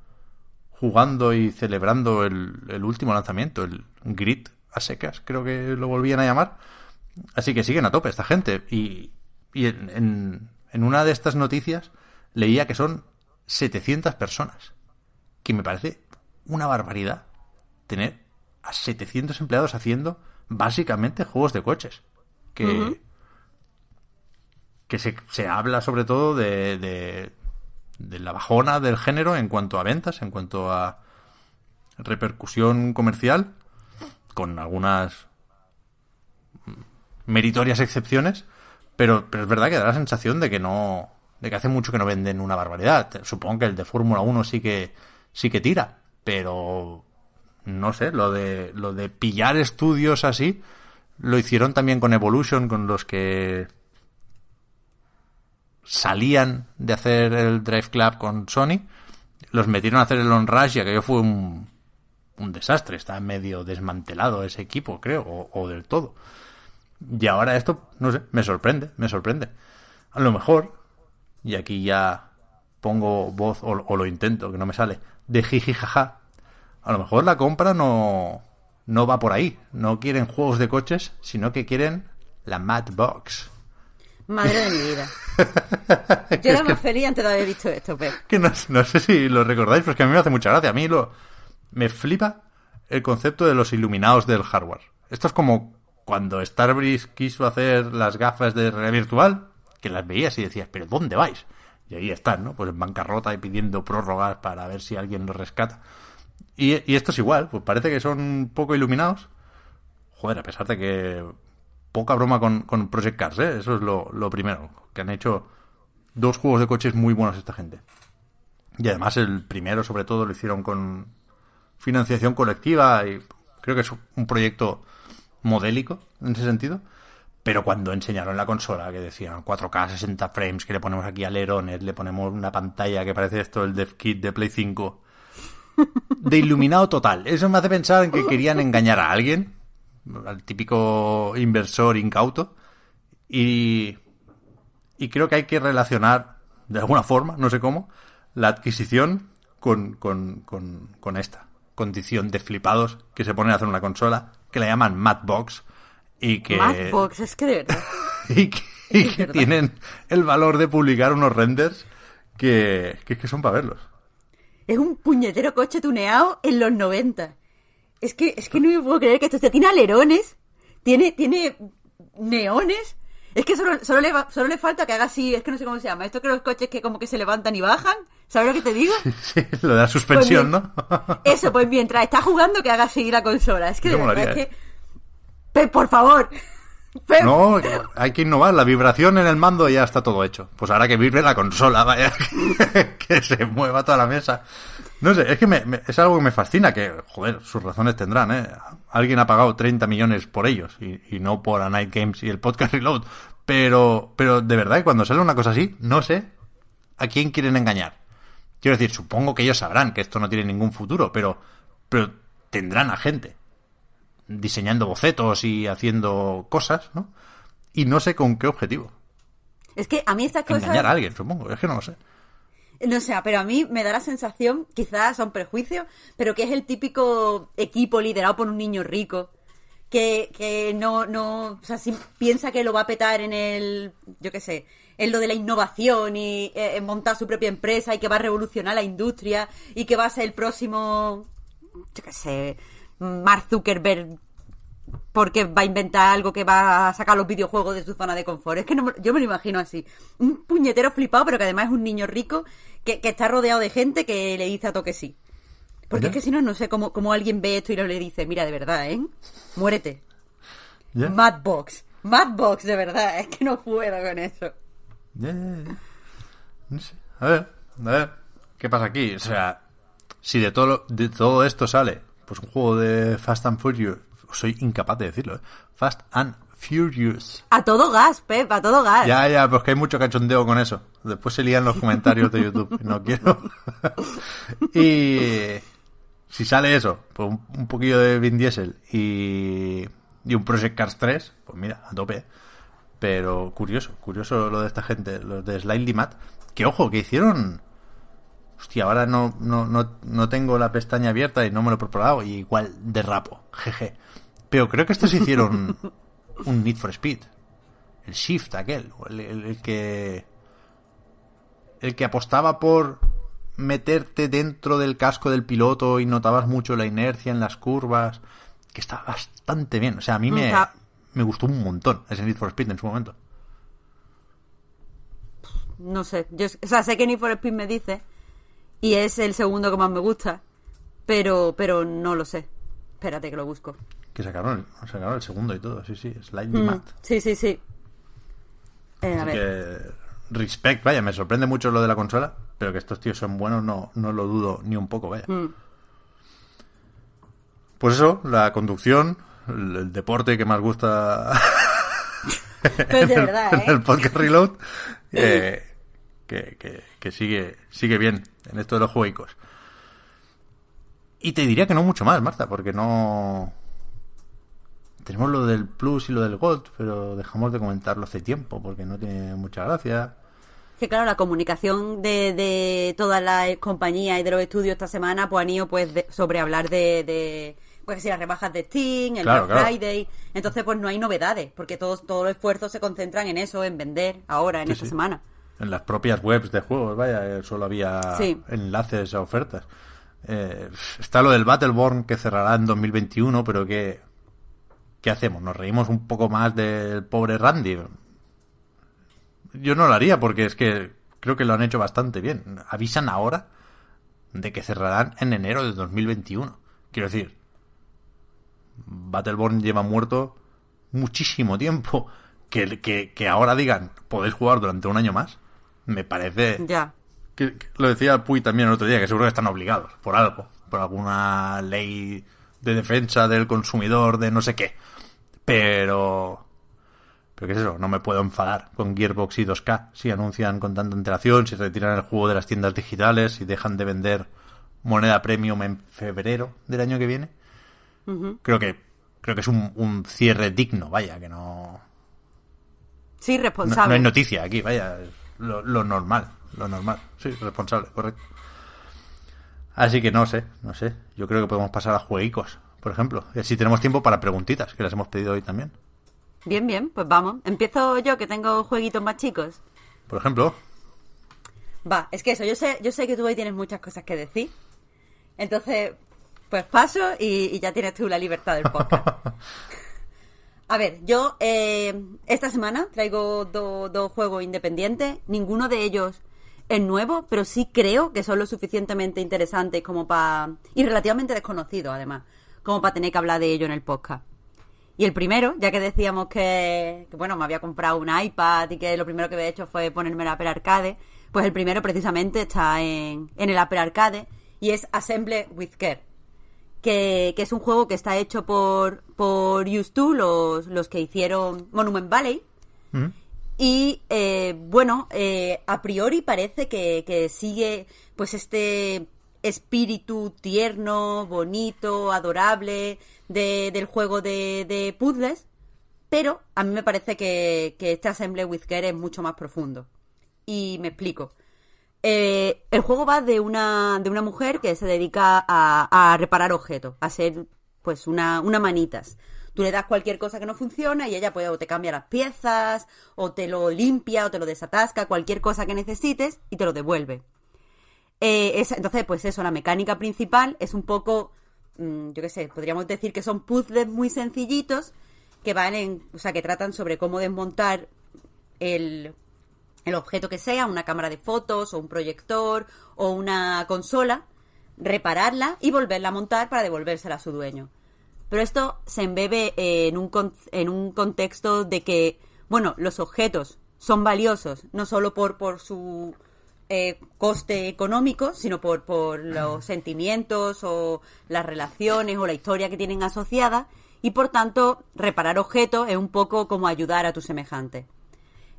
jugando y celebrando el, el último lanzamiento, el Grit a secas, creo que lo volvían a llamar. Así que siguen a tope esta gente. Y, y en, en- en una de estas noticias leía que son 700 personas. Que me parece una barbaridad tener a 700 empleados haciendo básicamente juegos de coches. Que, que se, se habla sobre todo de, de, de la bajona del género en cuanto a ventas, en cuanto a repercusión comercial, con algunas meritorias excepciones, pero, pero es verdad que da la sensación de que no, de que hace mucho que no venden una barbaridad. Supongo que el de Fórmula 1 sí que, sí que tira, pero no sé, lo de, lo de pillar estudios así, lo hicieron también con Evolution, con los que salían de hacer el Drive Club con Sony, los metieron a hacer el On-Rush y aquello fue un, un desastre. Está medio desmantelado ese equipo, creo, o, o del todo. Y ahora esto, no sé, me sorprende, me sorprende. A lo mejor, y aquí ya pongo voz o, o lo intento, que no me sale, de jiji jaja, a lo mejor la compra no, no va por ahí. No quieren juegos de coches, sino que quieren la Mad Box. Madre de mi vida. Yo era más feliz antes de haber visto esto, pero... que no, no sé si lo recordáis, pero es que a mí me hace mucha gracia. A mí lo me flipa el concepto de los iluminados del hardware. Esto es como cuando Starbreeze quiso hacer las gafas de realidad virtual, que las veías y decías, pero ¿dónde vais? Y ahí están, ¿no? Pues en bancarrota y pidiendo prórrogas para ver si alguien los rescata. Y, y esto es igual, pues parece que son poco iluminados. Joder, a pesar de que poca broma con, Project Cars, ¿eh? Eso es lo, lo primero. Que han hecho dos juegos de coches muy buenos esta gente. Y además el primero, sobre todo, lo hicieron con financiación colectiva y creo que es un proyecto modélico en ese sentido. Pero cuando enseñaron la consola, que decían 4K, 60 frames, que le ponemos aquí alerones, le ponemos una pantalla que parece esto el dev kit de Play 5, de iluminado total. Eso me hace pensar en que querían engañar a alguien, al típico inversor incauto, y, y creo que hay que relacionar, de alguna forma, no sé cómo, la adquisición con, con, con, con esta condición de flipados que se ponen a hacer una consola, que la llaman Madbox, y que... Madbox, es que de verdad. y que, y que tienen el valor de publicar unos renders que, que, que son para verlos. Es un puñetero coche tuneado en los 90. Es que, es que no me puedo creer que esto tiene alerones, tiene, tiene neones. Es que solo, solo, le, solo le falta que haga así, es que no sé cómo se llama. Esto que los coches que como que se levantan y bajan. ¿Sabes lo que te digo? Sí, lo de la suspensión, Pues ¿no? Eso, pues mientras está jugando que haga así la consola. Es que de verdad es que... Pep, por favor. Pep, No, hay que innovar. La vibración en el mando ya está todo hecho. Pues ahora que vibre la consola, vaya, que se mueva toda la mesa. No sé, es que me- me- es algo que me fascina, que, joder, sus razones tendrán, ¿eh? Alguien ha pagado 30 millones por ellos y, y no por a Night Games y el podcast Reload. Pero, pero de verdad, que cuando sale una cosa así, no sé a quién quieren engañar. Quiero decir, supongo que ellos sabrán que esto no tiene ningún futuro, pero, pero tendrán a gente diseñando bocetos y haciendo cosas, ¿no? Y no sé con qué objetivo. Es que a mí estas cosas... Engañar a alguien, supongo. Es que no lo sé. No sé, pero a mí me da la sensación, quizás son prejuicios, pero que es el típico equipo liderado por un niño rico. Que, que no, no, o sea, si piensa que lo va a petar en el, yo qué sé, en lo de la innovación y eh, en montar su propia empresa y que va a revolucionar la industria y que va a ser el próximo, yo qué sé, Mark Zuckerberg porque va a inventar algo que va a sacar los videojuegos de su zona de confort. Es que no me- yo me lo imagino así. Un puñetero flipado, pero que además es un niño rico que, que está rodeado de gente que le dice a toque sí. Porque es que si no, no sé cómo, cómo alguien ve esto y no le dice, mira, de verdad, ¿eh? Muérete. Ya, Madbox. Madbox, de verdad. Es que no puedo con eso. ya. No sé. A ver, a ver. ¿Qué pasa aquí? O sea, si de todo, lo- de todo esto sale, pues un juego de Fast and Furious, soy incapaz de decirlo, ¿eh? Fast and Furious. A todo gas, Pep, a todo gas. Ya, ya, pues que hay mucho cachondeo con eso. Después se lían los comentarios de YouTube. No quiero. y si sale eso, pues un, un poquillo de Vin Diesel y, y un Project Cars 3, pues mira, a tope. Pero curioso, curioso lo de esta gente, los de Slightly Mad. Que ojo, que hicieron. Hostia, ahora no, no, no, no tengo la pestaña abierta y no me lo he preparado. Y igual derrapo, jeje. Pero creo que estos hicieron un Need for Speed el shift aquel, el, el- el que el que apostaba por meterte dentro del casco del piloto y notabas mucho la inercia en las curvas, que está bastante bien. O sea, a mí me, me gustó un montón ese Need for Speed en su momento. No sé. Yo, o sea, sé que Need for Speed me dice. Y es el segundo que más me gusta. Pero, pero no lo sé. Espérate que lo busco. Que sacaron, el- sacaron el segundo y todo, sí, sí, Slightly Mm, Mad. sí, sí, sí. Eh, a ver. que, respect, vaya, me sorprende mucho lo de la consola, pero que estos tíos son buenos no, no lo dudo ni un poco, vaya. Mm. Pues eso, la conducción, el, el deporte que más gusta Pues de verdad, en el ¿eh? podcast Reload, eh, que, que- que sigue, sigue bien en esto de los juegos. Y te diría que no mucho más, Marta, porque no... Tenemos lo del Plus y lo del Gold, pero dejamos de comentarlo hace tiempo, porque no tiene mucha gracia. Que claro, la comunicación de, de todas las compañías y de los estudios esta semana pues han ido pues de- sobre hablar de, de pues si las rebajas de Steam, el Claro, Black claro. Friday. Entonces pues no hay novedades, porque todos, todos los esfuerzos se concentran en eso, en vender ahora, en Sí, esta sí. semana. En las propias webs de juegos, vaya, eh, solo había Sí. enlaces a ofertas. Eh, está lo del Battleborn que cerrará en 2021, pero que ¿qué hacemos? ¿Nos reímos un poco más del pobre Randy? Yo no lo haría porque es que creo que lo han hecho bastante bien. Avisan ahora de que cerrarán en enero de 2021. Quiero decir, Battleborn lleva muerto muchísimo tiempo. Que, que, que ahora digan, podéis jugar durante un año más, me parece... Ya. Que, que lo decía Puy también el otro día, que seguro que están obligados por algo, por alguna ley de defensa del consumidor, de no sé qué. Pero... Pero qué es eso, no me puedo enfadar con Gearbox y 2K si anuncian con tanta antelación, si retiran el juego de las tiendas digitales, si dejan de vender moneda premium en febrero del año que viene. Creo que creo que es un, un cierre digno, vaya, que no, Sí, responsable. no hay noticia aquí, vaya, lo, lo normal, lo normal, sí, responsable, correcto. Así que no sé, no sé, yo creo que podemos pasar a jueguicos, por ejemplo, y así tenemos tiempo para preguntitas, que las hemos pedido hoy también. Bien, bien, pues vamos. Empiezo yo, que tengo jueguitos más chicos. Por ejemplo, Va, es que eso, yo sé, yo sé que tú hoy tienes muchas cosas que decir. Entonces, pues paso y, y ya tienes tú la libertad del podcast. A ver, yo eh, esta semana traigo do- dos juegos independientes. Ninguno de ellos es nuevo, pero sí creo que son lo suficientemente interesantes como para... Y relativamente desconocidos, además, como para tener que hablar de ello en el podcast. Y el primero, ya que decíamos que, bueno, me había comprado un iPad y que lo primero que había hecho fue ponerme el Apple Arcade, pues el primero precisamente está en, en el Apple Arcade y es Assemble with Care, que, que es un juego que está hecho por, por Used2, los, los que hicieron Monument Valley. Y eh, bueno, eh, a priori parece que, que sigue pues este espíritu tierno, bonito, adorable de- del juego de, de puzzles, pero a mí me parece que, que este Assemble with Care es mucho más profundo. Y me explico. Eh, el juego va de una, de una mujer que se dedica a, a reparar objetos, a ser pues una, una manitas. Tú le das cualquier cosa que no funciona y ella pues o te cambia las piezas, o te lo limpia, o te lo desatasca, cualquier cosa que necesites y te lo devuelve. Eh, es- entonces, pues eso, la mecánica principal es un poco, mm, yo qué sé, podríamos decir que son puzzles muy sencillitos que van en, o sea, que tratan sobre cómo desmontar el, el objeto que sea, una cámara de fotos o un proyector o una consola, repararla y volverla a montar para devolvérsela a su dueño. Pero esto se embebe en un, con- en un contexto de que, bueno, los objetos son valiosos no solo por, por su eh, coste económico, sino por, por los sentimientos o las relaciones o la historia que tienen asociada y por tanto reparar objetos es un poco como ayudar a tu semejante.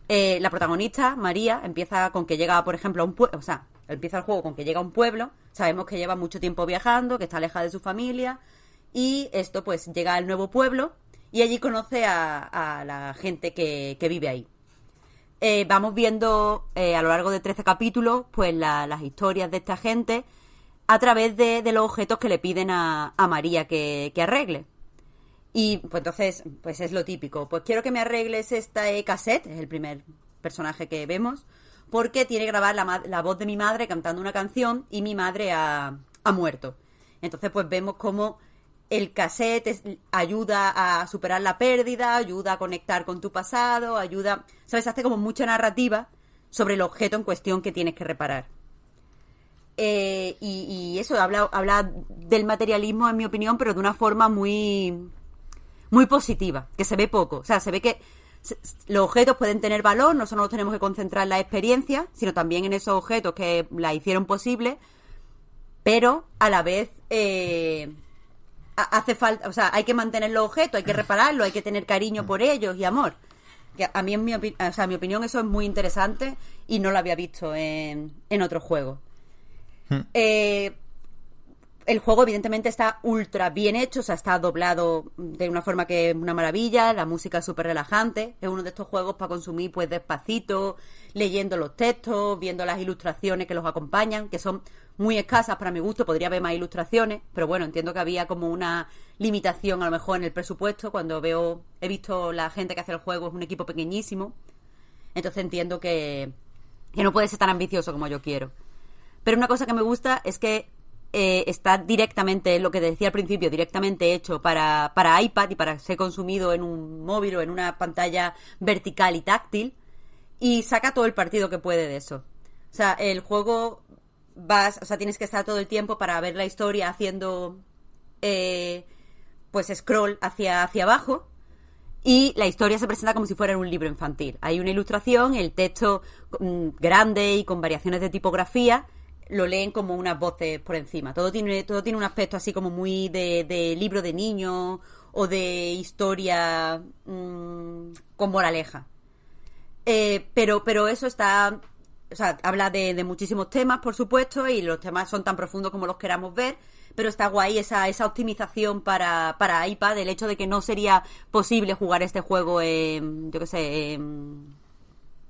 Eh, la protagonista, María, empieza con que llega, por ejemplo, a un pueblo, o sea, empieza el juego con que llega a un pueblo, sabemos que lleva mucho tiempo viajando, que está alejada de su familia, y esto pues llega al nuevo pueblo y allí conoce a, la gente que, que vive ahí. Eh, vamos viendo eh, a lo largo de 13 capítulos pues la- las historias de esta gente a través de, los objetos que le piden a, María que, que arregle. Y pues entonces, pues es lo típico. Pues quiero que me arregles esta eh, cassette, es el primer personaje que vemos, porque tiene que grabar la, voz de mi madre cantando una canción y mi madre ha muerto. Entonces, pues vemos cómo el cassette ayuda a superar la pérdida, ayuda a conectar con tu pasado, ayuda, ¿sabes? Hace como mucha narrativa sobre el objeto en cuestión que tienes que reparar. Eh, y, y eso habla, habla del materialismo, en mi opinión, pero de una forma muy, muy positiva, que se ve poco. O sea, se ve que los objetos pueden tener valor, no solo nos tenemos que concentrar en la experiencia, sino también en esos objetos que la hicieron posible, pero a la vez eh, hace falta, o sea, hay que mantener los objetos, hay que repararlos, hay que tener cariño por ellos y amor. Que a mí, en mi, opi- o sea, mi opinión, eso es muy interesante y no lo había visto en, en otros juegos. Eh, el juego evidentemente está ultra bien hecho, o sea, está doblado de una forma que es una maravilla, la música es súper relajante, es uno de estos juegos para consumir pues despacito, leyendo los textos, viendo las ilustraciones que los acompañan, que son muy escasas para mi gusto, podría haber más ilustraciones, pero bueno, entiendo que había como una limitación a lo mejor en el presupuesto, cuando veo, he visto la gente que hace el juego, es un equipo pequeñísimo, entonces entiendo que, que no puede ser tan ambicioso como yo quiero. Pero una cosa que me gusta es que eh, está directamente, lo que decía al principio, directamente hecho para, para iPad y para ser consumido en un móvil o en una pantalla vertical y táctil. Y saca todo el partido que puede de eso. O sea, el juego vas, o sea, tienes que estar todo el tiempo para ver la historia haciendo eh, pues scroll hacia, hacia abajo y la historia se presenta como si fuera un libro infantil. Hay una ilustración, el texto mm, grande y con variaciones de tipografía lo leen como unas voces por encima. Todo tiene, todo tiene un aspecto así como muy de, libro de niño o de historia mmm, con moraleja. Eh, pero, pero eso está. O sea, habla de, de, muchísimos temas, por supuesto, y los temas son tan profundos como los queramos ver. Pero está guay esa, esa optimización para, para iPad, el hecho de que no sería posible jugar este juego en, yo qué sé, en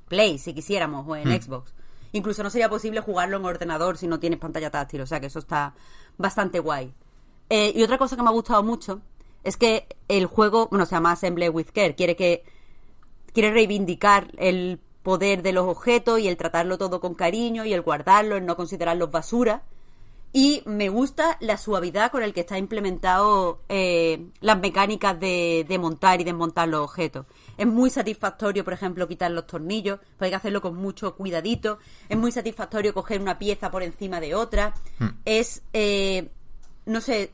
Play, si quisiéramos, o en hmm. Xbox. Incluso no sería posible jugarlo en ordenador si no tienes pantalla táctil, o sea que eso está bastante guay. Eh, y otra cosa que me ha gustado mucho es que el juego, bueno, se llama Assemble with Care, quiere que quiere reivindicar el poder de los objetos y el tratarlo todo con cariño y el guardarlo, el no considerarlos basura. Y me gusta la suavidad con el que está implementado eh, las mecánicas de, de, montar y desmontar los objetos. Es muy satisfactorio, por ejemplo, quitar los tornillos, pues hay que hacerlo con mucho cuidadito. Es muy satisfactorio coger una pieza por encima de otra. Hmm. Es, eh, no sé,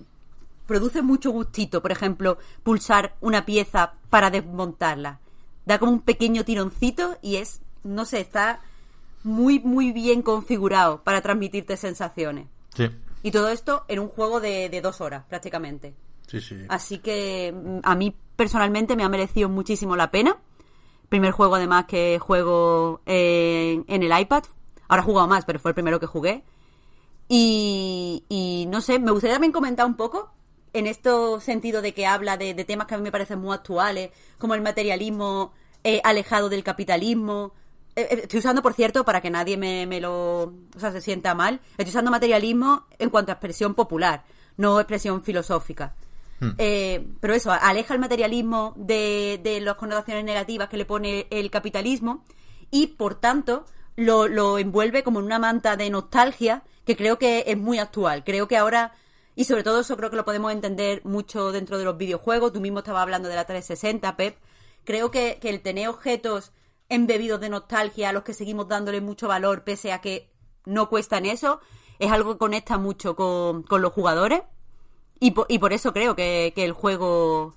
produce mucho gustito, por ejemplo, pulsar una pieza para desmontarla. Da como un pequeño tironcito y es, no sé, está muy, muy bien configurado para transmitirte sensaciones. Y todo esto en un juego de, de dos horas, prácticamente. Sí, sí. Así que mm, a mí personalmente me ha merecido muchísimo la pena. Primer juego además que juego en, en el iPad. Ahora he jugado más, pero fue el primero que jugué. Y, y, no sé, me gustaría también comentar un poco en este sentido de que habla de, de temas que a mí me parecen muy actuales, como el materialismo eh, alejado del capitalismo, eh, eh, estoy usando, por cierto, para que nadie me, me, lo. O sea, se sienta mal. Estoy usando materialismo en cuanto a expresión popular, no expresión filosófica. Hmm. Eh, pero eso, aleja el materialismo de, de las connotaciones negativas que le pone el capitalismo y, por tanto, lo, lo envuelve como en una manta de nostalgia que creo que es muy actual. Creo que ahora y sobre todo eso creo que lo podemos entender mucho dentro de los videojuegos. Tú mismo estabas hablando de la 360, Pep. Creo que, que el tener objetos embebidos de nostalgia a los que seguimos dándole mucho valor pese a que no cuestan eso, es algo que conecta mucho con, los jugadores y por, y por eso creo que, el juego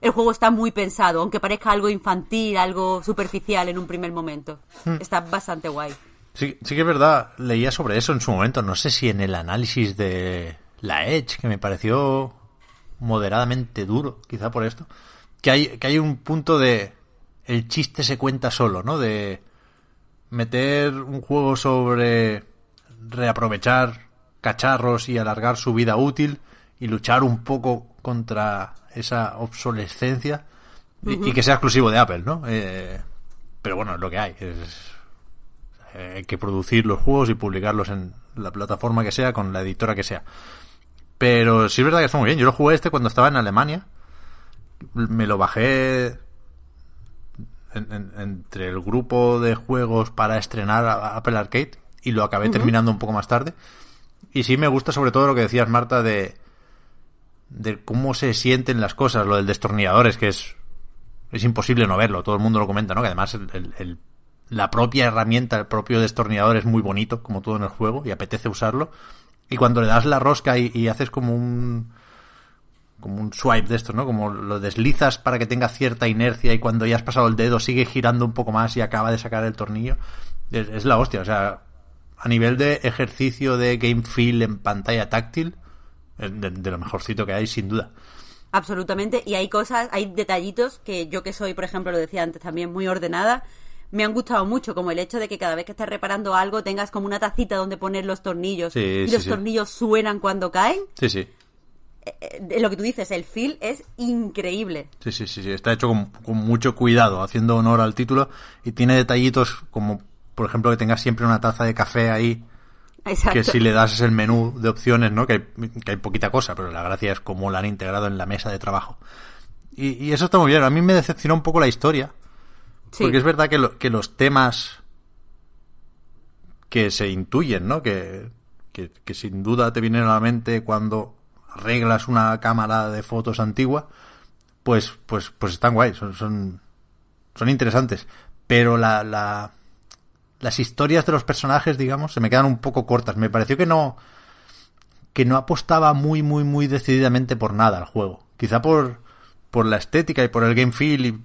el juego está muy pensado, aunque parezca algo infantil, algo superficial en un primer momento. Hmm. Está bastante guay. Sí, sí que es verdad, leía sobre eso en su momento, no sé si en el análisis de la Edge, que me pareció moderadamente duro, quizá por esto, que hay, que hay un punto de el chiste se cuenta solo, ¿no? De meter un juego sobre reaprovechar cacharros y alargar su vida útil y luchar un poco contra esa obsolescencia y, que sea exclusivo de Apple, ¿no? Eh, pero bueno, es lo que hay. Es, hay que producir los juegos y publicarlos en la plataforma que sea, con la editora que sea. Pero sí es verdad que está muy bien. Yo lo jugué este cuando estaba en Alemania. Me lo bajé entre el grupo de juegos para estrenar Apple Arcade y lo acabé terminando un poco más tarde. Y sí me gusta sobre todo lo que decías, Marta, de, de cómo se sienten las cosas, lo del destornillador, es que es, es imposible no verlo, todo el mundo lo comenta, ¿no? Que además el, la propia herramienta, el propio destornillador es muy bonito, como todo en el juego, y apetece usarlo. Y cuando le das la rosca y haces como un como un swipe de esto, ¿no? Como lo deslizas para que tenga cierta inercia y cuando ya has pasado el dedo sigue girando un poco más y acaba de sacar el tornillo. Es, la hostia, o sea, a nivel de ejercicio de game feel en pantalla táctil, de, de, lo mejorcito que hay, sin duda. Absolutamente, y hay cosas, hay detallitos que yo que soy, por ejemplo, lo decía antes también, muy ordenada, me han gustado mucho, como el hecho de que cada vez que estés reparando algo tengas como una tacita donde poner los tornillos y los tornillos suenan cuando caen. Sí, sí. Eh, lo que tú dices, el feel es increíble. Sí, sí, sí, está hecho con, mucho cuidado, haciendo honor al título y tiene detallitos como, por ejemplo, que tengas siempre una taza de café ahí. Que si le das el menú de opciones, ¿no? Que hay, que hay poquita cosa, pero la gracia es cómo la han integrado en la mesa de trabajo. Y, eso está muy bien. A mí me decepcionó un poco la historia. Porque es verdad que, que los temas que se intuyen, ¿no? Que, que, que sin duda te vienen a la mente cuando arreglas una cámara de fotos antigua, pues, pues, pues están guay, son, son, son interesantes. Pero la, la, las historias de los personajes, digamos, se me quedan un poco cortas. Me pareció que no que no apostaba muy muy muy decididamente por nada al juego. Quizá por por la estética y por el game feel y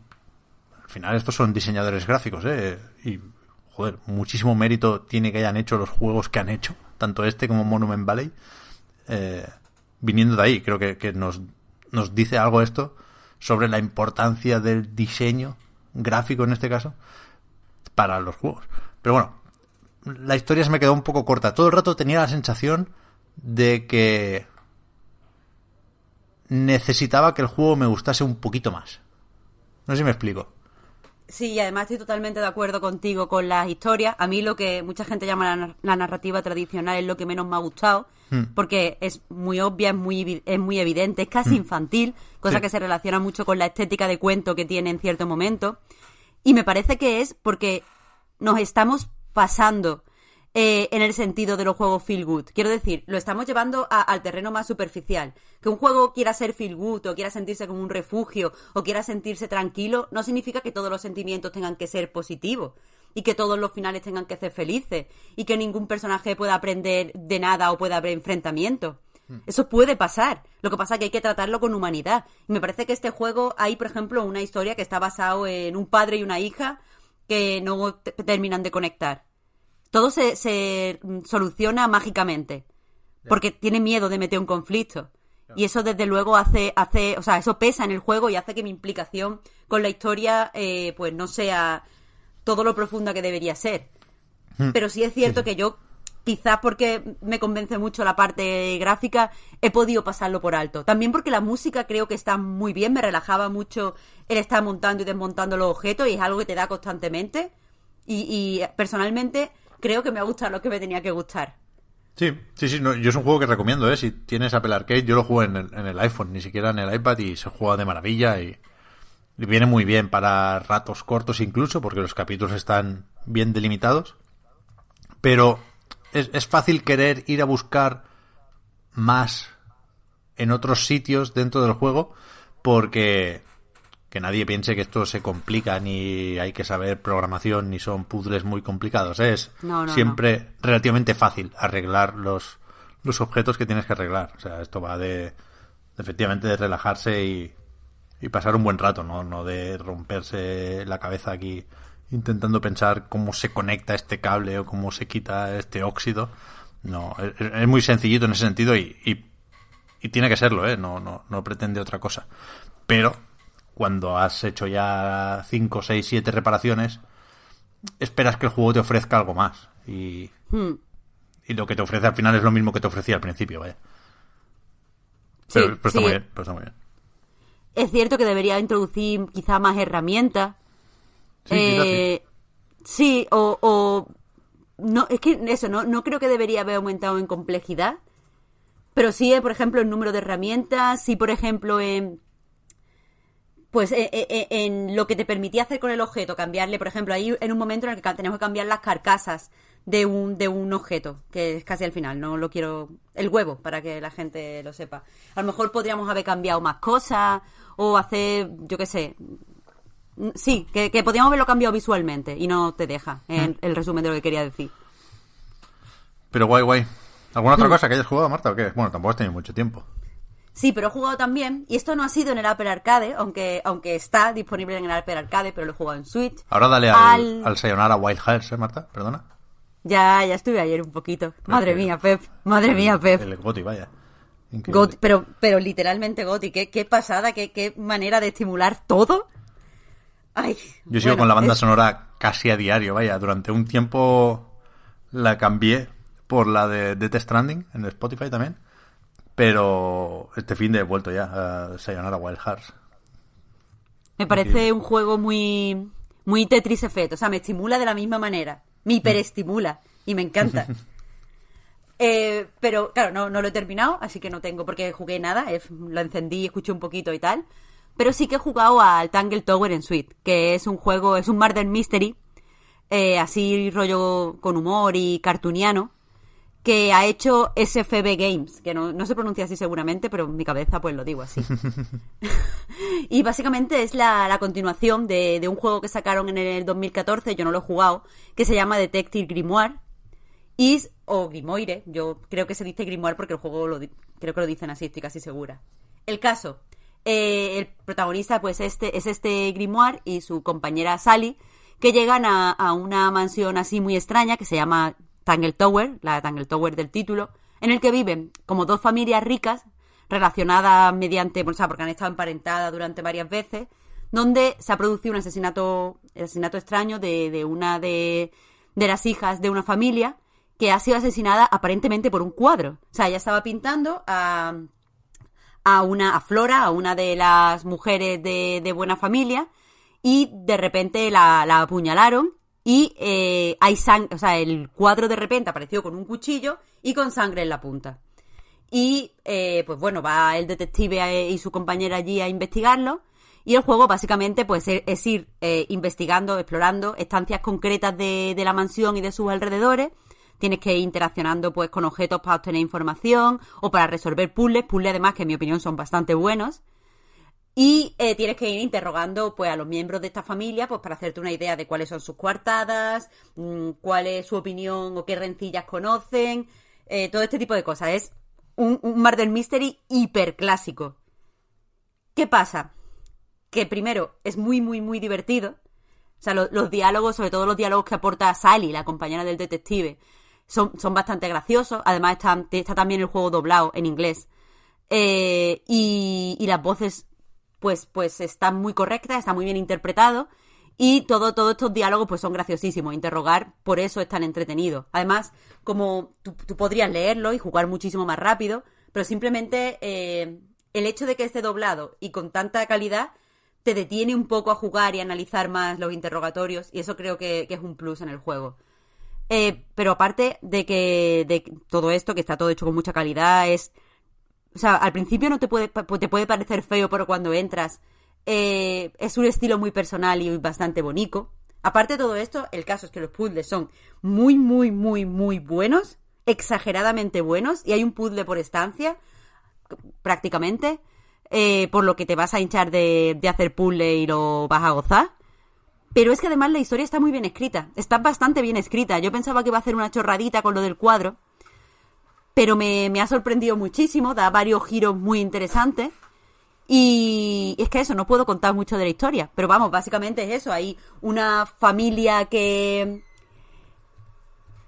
al final estos son diseñadores gráficos, eh, y joder, muchísimo mérito tiene que hayan hecho los juegos que han hecho, tanto este como Monument Valley. Eh, viniendo de ahí, creo que, que nos, nos dice algo esto sobre la importancia del diseño gráfico en este caso para los juegos. Pero bueno, la historia se me quedó un poco corta. Todo el rato tenía la sensación de que necesitaba que el juego me gustase un poquito más. No sé si me explico. Sí, y además estoy totalmente de acuerdo contigo con las historias. A mí lo que mucha gente llama la, la narrativa tradicional es lo que menos me ha gustado, Hmm. porque es muy obvia, es muy, es muy evidente, es casi infantil, cosa Sí. que se relaciona mucho con la estética de cuento que tiene en cierto momento. Y me parece que es porque nos estamos pasando eh, en el sentido de los juegos feel good. Quiero decir, lo estamos llevando a- al terreno más superficial. Que un juego quiera ser feel good o quiera sentirse como un refugio o quiera sentirse tranquilo, no significa que todos los sentimientos tengan que ser positivos y que todos los finales tengan que ser felices y que ningún personaje pueda aprender de nada o pueda haber enfrentamientos. Eso puede pasar. Lo que pasa es que hay que tratarlo con humanidad. Y me parece que este juego hay, por ejemplo, una historia que está basado en un padre y una hija que no te- terminan de conectar. Todo se, se mm, soluciona mágicamente. Porque tiene miedo de meter un conflicto. Y eso desde luego hace, hace, o sea, eso pesa en el juego y hace que mi implicación con la historia, eh, pues no sea todo lo profunda que debería ser. Pero sí es cierto que yo, quizás porque me convence mucho la parte gráfica, he podido pasarlo por alto. También porque la música creo que está muy bien, me relajaba mucho el estar montando y desmontando los objetos y es algo que te da constantemente. Y, y personalmente creo que me ha gustado lo que me tenía que gustar. Sí, sí, sí, yo es un juego que recomiendo, ¿eh? Si tienes Apple Arcade, yo lo juego en el, en el iPhone, ni siquiera en el iPad y se juega de maravilla y, y viene muy bien para ratos cortos incluso, porque los capítulos están bien delimitados. Pero es, es fácil querer ir a buscar más en otros sitios dentro del juego porque que nadie piense que esto se complica ni hay que saber programación ni son puzzles muy complicados. Es No, no, siempre relativamente fácil arreglar los, los objetos que tienes que arreglar. O sea, esto va de, de efectivamente de relajarse y, y pasar un buen rato, ¿no? no de romperse la cabeza aquí intentando pensar cómo se conecta este cable o cómo se quita este óxido. No, es, es muy sencillito en ese sentido y, y, y tiene que serlo, ¿eh? No, no, no pretende otra cosa. Pero cuando has hecho ya 5, 6, 7 reparaciones, esperas que el juego te ofrezca algo más. Y, Hmm. y lo que te ofrece al final es lo mismo que te ofrecía al principio, vaya. Sí, Pero, pero está sí. muy bien, pero está muy bien. Es cierto que debería introducir quizá más herramientas. Sí. Eh, sí, o, o- no, es que eso, no, no creo que debería haber aumentado en complejidad. Pero sí, eh, por ejemplo, en número de herramientas, sí, por ejemplo, en. Pues eh, eh, eh, en lo que te permitía hacer con el objeto, cambiarle, por ejemplo, ahí en un momento en el que tenemos que cambiar las carcasas de un, de un objeto, que es casi al final, no lo quiero. El huevo, para que la gente lo sepa. A lo mejor podríamos haber cambiado más cosas, o hacer, yo qué sé. Mm, Sí, que, que podríamos haberlo cambiado visualmente, y no te deja, en el resumen de lo que quería decir. Pero guay, guay. ¿Alguna otra cosa que hayas jugado, Marta, o qué? Bueno, tampoco has tenido mucho tiempo. Sí, pero he jugado también, y esto no ha sido en el Apple Arcade, aunque, aunque está disponible en el Apple Arcade, pero lo he jugado en Switch. Ahora dale al, Al- al Sayonara Wild Hearts, ¿eh, Marta? Perdona. Ya, ya estuve ayer un poquito. Madre mía, Pep. Madre mía, Pep. El Goti, vaya. Got- pero, pero literalmente Goti, qué, qué pasada, qué, qué manera de estimular todo. Ay, Yo sigo bueno, con la banda es- sonora casi a diario, vaya. Durante un tiempo la cambié por la de Death Stranding en Spotify también. Pero este fin de he vuelto ya a Sayonara Wild Hearts. Me parece un juego muy, muy Tetris Effect. O sea, me estimula de la misma manera. Me hiperestimula. Y me encanta. Eh, pero, claro, no, no lo he terminado, así que no tengo porque jugué nada. lo encendí, escuché un poquito y tal. Pero sí que he jugado al Tangle Tower en Suite, que es un juego, es un murder mystery, eh, así rollo con humor y cartuniano, que ha hecho SFB Games, que no, se pronuncia así seguramente, pero en mi cabeza pues lo digo así. y básicamente es la, continuación de, un juego que sacaron en el 2014, yo no lo he jugado, que se llama Detective Grimoire. Y, o Grimoire, yo creo que se dice Grimoire porque el juego lo, creo que lo dicen así, estoy casi segura. El caso, eh, el protagonista pues este, es este Grimoire y su compañera Sally, que llegan a, a una mansión así muy extraña que se llama Tangle Tower, la Tangle Tower del título, en el que viven como dos familias ricas relacionadas mediante, o sea, porque han estado emparentadas durante varias veces, donde se ha producido un asesinato, asesinato extraño de, una de, de, las hijas de una familia que ha sido asesinada aparentemente por un cuadro. O sea, ella estaba pintando a, a una, a Flora, a una de las mujeres de, de buena familia, y de repente la, la apuñalaron y eh, hay sangre, o sea, el cuadro de repente apareció con un cuchillo y con sangre en la punta. Y eh, pues bueno, va el detective y su compañera allí a investigarlo. Y el juego básicamente pues e-, es, ir eh, investigando, explorando estancias concretas de, de, la mansión y de sus alrededores. Tienes que ir interaccionando pues con objetos para obtener información o para resolver puzzles, puzzles además que en mi opinión son bastante buenos. Y eh, tienes que ir interrogando pues, a los miembros de esta familia pues, para hacerte una idea de cuáles son sus coartadas, mm, cuál es su opinión o qué rencillas conocen, eh, todo este tipo de cosas. Es un, un Murder Mystery hiper clásico. ¿Qué pasa? Que primero es muy, muy, muy divertido. O sea, los diálogos, sobre todo los diálogos que aporta Sally, la compañera del detective, son, son bastante graciosos. Además está, está también el juego doblado en inglés. Eh, y, y las voces pues, pues está muy correcta, está muy bien interpretado. Y todo, todos estos diálogos pues son graciosísimos. Interrogar, por eso es tan entretenido. Además, como tú, podrías leerlo y jugar muchísimo más rápido, pero simplemente eh, el hecho de que esté doblado y con tanta calidad te detiene un poco a jugar y analizar más los interrogatorios y eso creo que, es un plus en el juego. Eh, pero aparte de que de todo esto, que está todo hecho con mucha calidad, es o sea, al principio no te puede, te puede parecer feo, pero cuando entras eh, es un estilo muy personal y bastante bonito. Aparte de todo esto, el caso es que los puzzles son muy, muy, muy, muy buenos, exageradamente buenos, y hay un puzzle por estancia, prácticamente, eh, por lo que te vas a hinchar de, de hacer puzzle y lo vas a gozar. Pero es que además la historia está muy bien escrita, está bastante bien escrita. Yo pensaba que iba a hacer una chorradita con lo del cuadro, pero me, ha sorprendido muchísimo, da varios giros muy interesantes. Y es que eso, no puedo contar mucho de la historia, pero vamos, básicamente es eso, hay una familia que...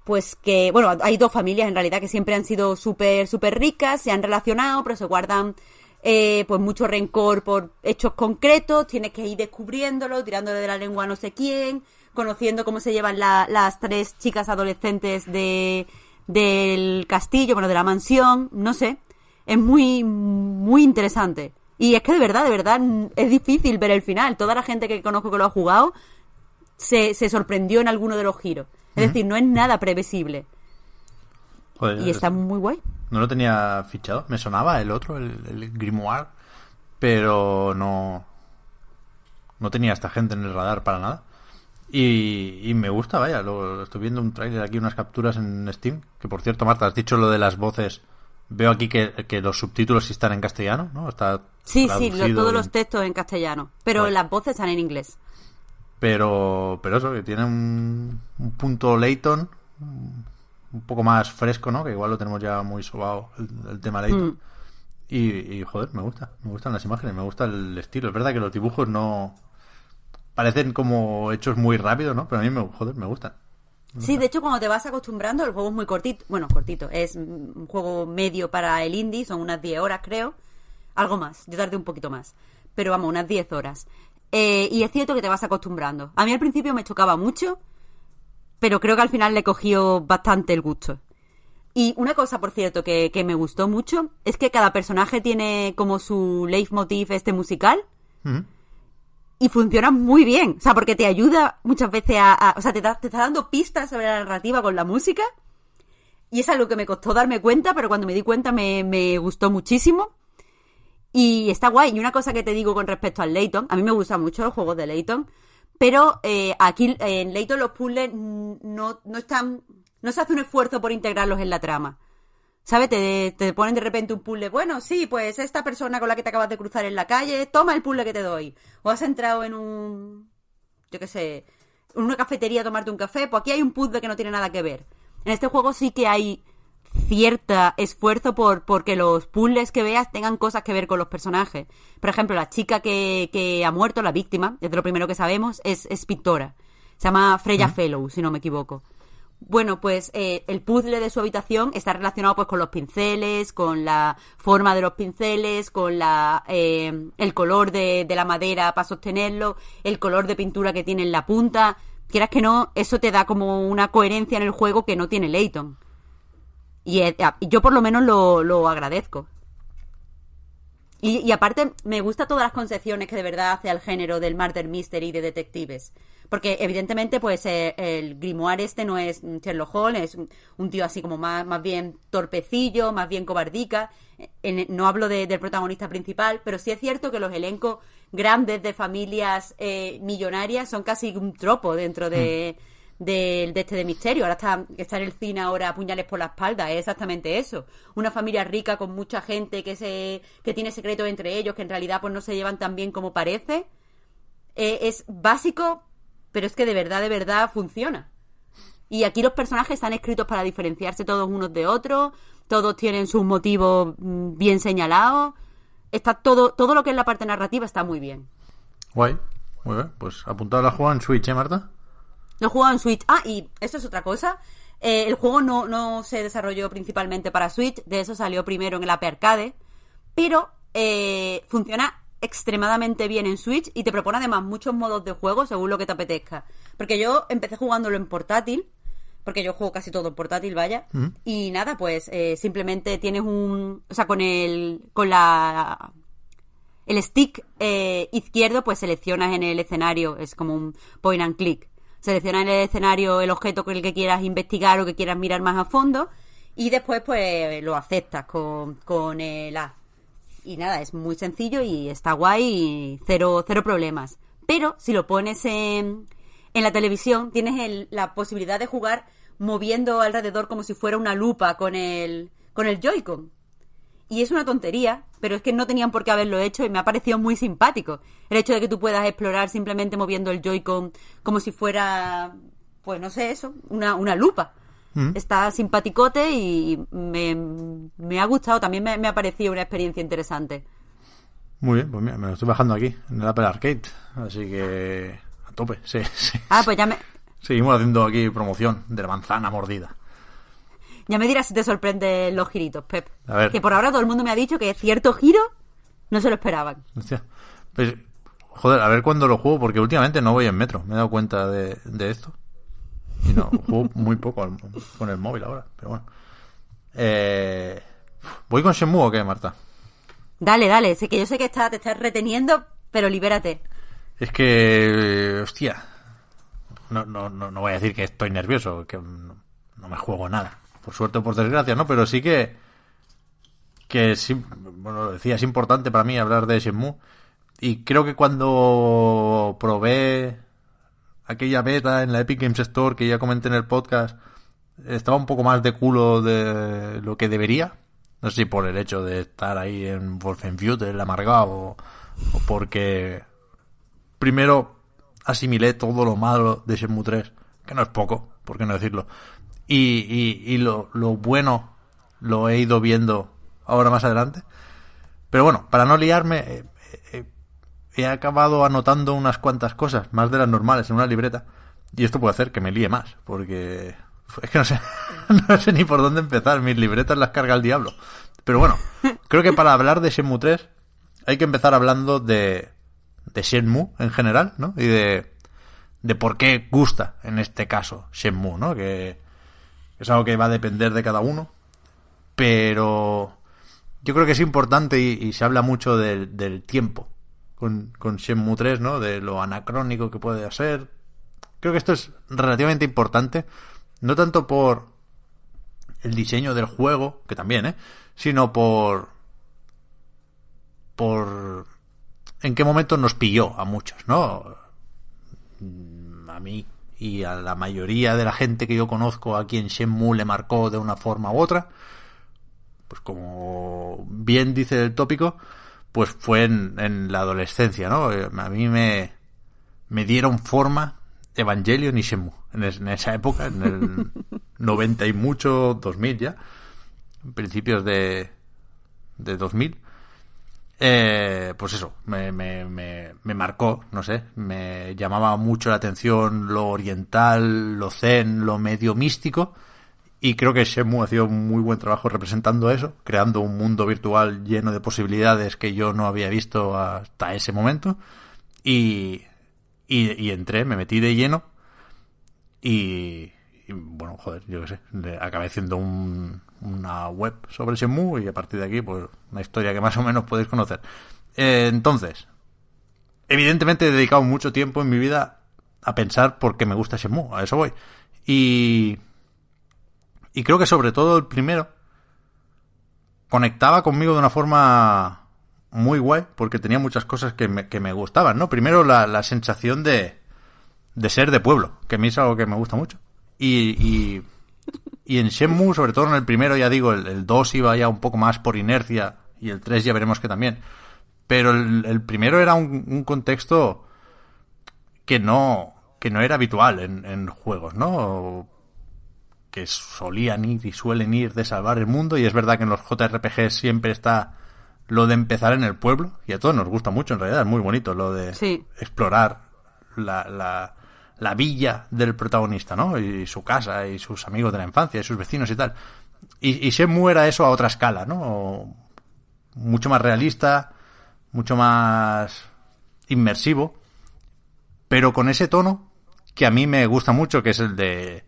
Pues que, bueno, hay dos familias en realidad que siempre han sido súper, súper ricas, se han relacionado, pero se guardan eh, pues mucho rencor por hechos concretos, tienes que ir descubriéndolo, tirándole de la lengua a no sé quién, conociendo cómo se llevan las tres chicas adolescentes de, del castillo, bueno, de la mansión, no sé. Es muy, muy interesante. Y es que de verdad, de verdad, es difícil ver el final. Toda la gente que conozco que lo ha jugado se, se sorprendió en alguno de los giros. Es decir, no es nada previsible. y está muy guay. No lo tenía fichado. Me sonaba el otro, el, Grimoire, pero no. No tenía esta gente en el radar para nada. Y, me gusta, vaya, lo, estoy viendo un trailer aquí, unas capturas en Steam. Que por cierto, Marta, has dicho lo de las voces. Veo aquí que, los subtítulos sí están en castellano, ¿no? Está sí, sí, todos los textos en castellano. Pero las voces están en inglés. Pero, pero eso, que tiene un, punto Layton un poco más fresco, ¿no? Que igual lo tenemos ya muy sobado el, tema Layton. Mm. Y, y, joder, me gusta, me gustan las imágenes, me gusta el estilo. Es verdad que los dibujos no, parecen como hechos muy rápido, ¿no? Pero a mí me, joder, me gustan. sí, de hecho, cuando te vas acostumbrando, el juego es muy cortito. Bueno, cortito. Es un juego medio para el indie, son unas 10 horas, creo. Algo más. Yo tardé un poquito más. Pero vamos, unas 10 horas. Eh, y es cierto que te vas acostumbrando. A mí al principio me chocaba mucho, pero creo que al final le cogió bastante el gusto. Y una cosa, por cierto, que, me gustó mucho es que cada personaje tiene como su leitmotiv este musical y funciona muy bien. O sea, porque te ayuda muchas veces a. o sea, te, te, está dando pistas sobre la narrativa con la música. Y es algo que me costó darme cuenta, pero cuando me di cuenta me, me gustó muchísimo. Y está guay. Y una cosa que te digo con respecto al Layton, a mí me gustan mucho los juegos de Layton, pero eh, aquí en Layton los puzzles no, no están. No se hace un esfuerzo por integrarlos en la trama. ¿Sabes? Te, te ponen de repente un puzzle. Bueno, sí, pues esta persona con la que te acabas de cruzar en la calle, toma el puzzle que te doy. O has entrado en un. Yo qué sé. En una cafetería a tomarte un café. Pues aquí hay un puzzle que no tiene nada que ver. En este juego sí que hay cierta esfuerzo por porque los puzzles que veas tengan cosas que ver con los personajes. Por ejemplo, la chica que, que ha muerto, la víctima, es de lo primero que sabemos, es, es pintora. Se llama Freya Fellow, si no me equivoco. Bueno, pues eh, el puzzle de su habitación está relacionado pues con los pinceles, con la forma de los pinceles, con la eh, el color de, la madera para sostenerlo, el color de pintura que tiene en la punta. Quieras que no, eso te da como una coherencia en el juego que no tiene. Y eh, yo por lo menos lo, lo agradezco. Y, y, aparte, me gusta todas las concepciones que de verdad hace al género del murder mystery de detectives. Porque evidentemente, pues eh, el grimoire este no es Sherlock Holmes, es un tío así como más, más bien torpecillo, más bien cobardica. En, no hablo de, del protagonista principal, pero sí es cierto que los elencos grandes de familias eh, millonarias son casi un tropo dentro de... Mm de, de, este de misterio. Ahora está, está en el cine ahora puñales por la espalda, es exactamente eso. Una familia rica con mucha gente que se que tiene secretos entre ellos, que en realidad pues no se llevan tan bien como parece. Eh, es básico, pero es que de verdad, de verdad funciona. Y aquí los personajes están escritos para diferenciarse todos unos de otros, todos tienen sus motivos mm, bien señalados. Está todo, todo lo que es la parte narrativa está muy bien. Guay, muy bien. Pues apuntado la juega en Switch, ¿eh, Marta? Lo jugado en Switch. Ah, y esto es otra cosa. Eh, el juego no, no, se desarrolló principalmente para Switch, de eso salió primero en el App Arcade, pero eh, funciona extremadamente bien en Switch y te propone además muchos modos de juego según lo que te apetezca. Porque yo empecé jugándolo en portátil, porque yo juego casi todo en portátil, vaya, mm. y nada, pues eh, simplemente tienes un... O sea, con el... con la... El stick eh, izquierdo, pues seleccionas en el escenario, es como un point and click selecciona en el escenario el objeto con el que quieras investigar o que quieras mirar más a fondo y después pues lo aceptas con, con el A. Y nada, es muy sencillo y está guay y cero, cero problemas. Pero si lo pones en, en la televisión, tienes el, la posibilidad de jugar moviendo alrededor como si fuera una lupa con el, con el Joy-Con. Y es una tontería, pero es que no tenían por qué haberlo hecho y me ha parecido muy simpático. El hecho de que tú puedas explorar simplemente moviendo el Joy-Con como si fuera, pues no sé, eso, una, una lupa. Mm. Está simpaticote y me, me, ha gustado, también me, me, ha parecido una experiencia interesante. Muy bien, pues mira, me lo estoy bajando aquí, en el Apple Arcade, así que a tope, sí, sí. Ah, pues ya me... Seguimos haciendo aquí promoción de la manzana mordida. Ya me dirás si te sorprenden los giritos, Pep. A ver. Que por ahora todo el mundo me ha dicho que cierto giro no se lo esperaban. Hostia. Pues, joder, a ver cuándo lo juego, porque últimamente no voy en metro. Me he dado cuenta de, de esto. Y no, juego muy poco con el móvil ahora, pero bueno. Eh, ¿Voy con Shenmue o qué, Marta? Dale, dale. Sé que yo sé que está, te estás reteniendo, pero libérate. Es que, hostia, no, no, no, no voy a decir que estoy nervioso, que no, no me juego nada por suerte o por desgracia, ¿no? Pero sí que, que sí, bueno, lo decía, es importante para mí hablar de Shenmue. Y creo que cuando probé aquella beta en la Epic Games Store que ya comenté en el podcast, estaba un poco más de culo de lo que debería. No sé si por el hecho de estar ahí en Wolfenbüttel, el amargado, o, o porque primero asimilé todo lo malo de Shenmue 3, que no es poco, por qué no decirlo, y, y, lo, lo, bueno lo he ido viendo ahora más adelante. Pero bueno, para no liarme, eh, he acabado anotando unas cuantas cosas, más de las normales, en una libreta. Y esto puede hacer que me líe más, porque es que no sé, no sé ni por dónde empezar. Mis libretas las carga el diablo. Pero bueno, creo que para hablar de Shenmue 3 hay que empezar hablando de, de Shenmue en general, ¿no? Y de, de por qué gusta en este caso Shenmue, ¿no? Que es algo que va a depender de cada uno. Pero yo creo que es importante y, se habla mucho del, del tiempo con, con Shenmue 3, ¿no? De lo anacrónico que puede ser. Creo que esto es relativamente importante. No tanto por el diseño del juego, que también, ¿eh? Sino por. por. en qué momento nos pilló a muchos, ¿no? A mí y a la mayoría de la gente que yo conozco a quien Shenmue le marcó de una forma u otra, pues como bien dice el tópico, pues fue en, la adolescencia, ¿no? Eh, a mí me, me dieron forma Evangelion y Shenmue en, en esa época, en el 90 y mucho, 2000 ya, principios de, de 2000 eh, pues eso, me, me, me, me, marcó, no sé, me llamaba mucho la atención lo oriental, lo zen, lo medio místico, y creo que Shemu ha sido un muy buen trabajo representando eso, creando un mundo virtual lleno de posibilidades que yo no había visto hasta ese momento, y, y, entré, me metí de lleno, y, y bueno, joder, yo qué sé, acabé haciendo un, una web sobre Shenmue y a partir de aquí, pues una historia que más o menos podéis conocer. Eh, entonces, evidentemente he dedicado mucho tiempo en mi vida a pensar por qué me gusta Shenmue, a eso voy. Y, y creo que sobre todo el primero conectaba conmigo de una forma muy guay, porque tenía muchas cosas que me, que me gustaban, ¿no? Primero la, la sensación de, de ser de pueblo, que a mí es algo que me gusta mucho. Y, y, en Shenmue, sobre todo en el primero, ya digo, el, 2 iba ya un poco más por inercia y el 3 ya veremos que también. Pero el, primero era un, contexto que no, que no era habitual en juegos, ¿no? Que solían ir y suelen ir de salvar el mundo y es verdad que en los JRPG siempre está lo de empezar en el pueblo y a todos nos gusta mucho en realidad, es muy bonito lo de explorar la, la, la villa del protagonista, ¿no? Y su casa y sus amigos de la infancia y sus vecinos y tal. Y, y Shenmue era eso a otra escala, ¿no? Mucho más realista, mucho más inmersivo, pero con ese tono que a mí me gusta mucho, que es el de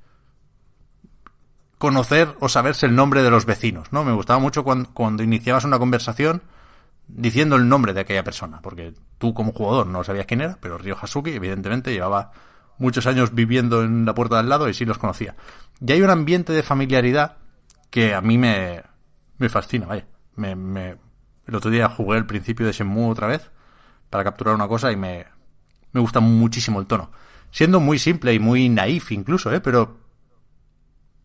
conocer o saberse el nombre de los vecinos, ¿no? Me gustaba mucho cuando, cuando iniciabas una conversación diciendo el nombre de aquella persona, porque tú como jugador no sabías quién era, pero Ryo Hasuki evidentemente llevaba muchos años viviendo en la puerta de al lado y sí los conocía. Y hay un ambiente de familiaridad que a mí me, me fascina, vaya. Me, me, el otro día jugué el principio de Shenmue otra vez para capturar una cosa y me, me gusta muchísimo el tono. Siendo muy simple y muy naif incluso, ¿eh? Pero,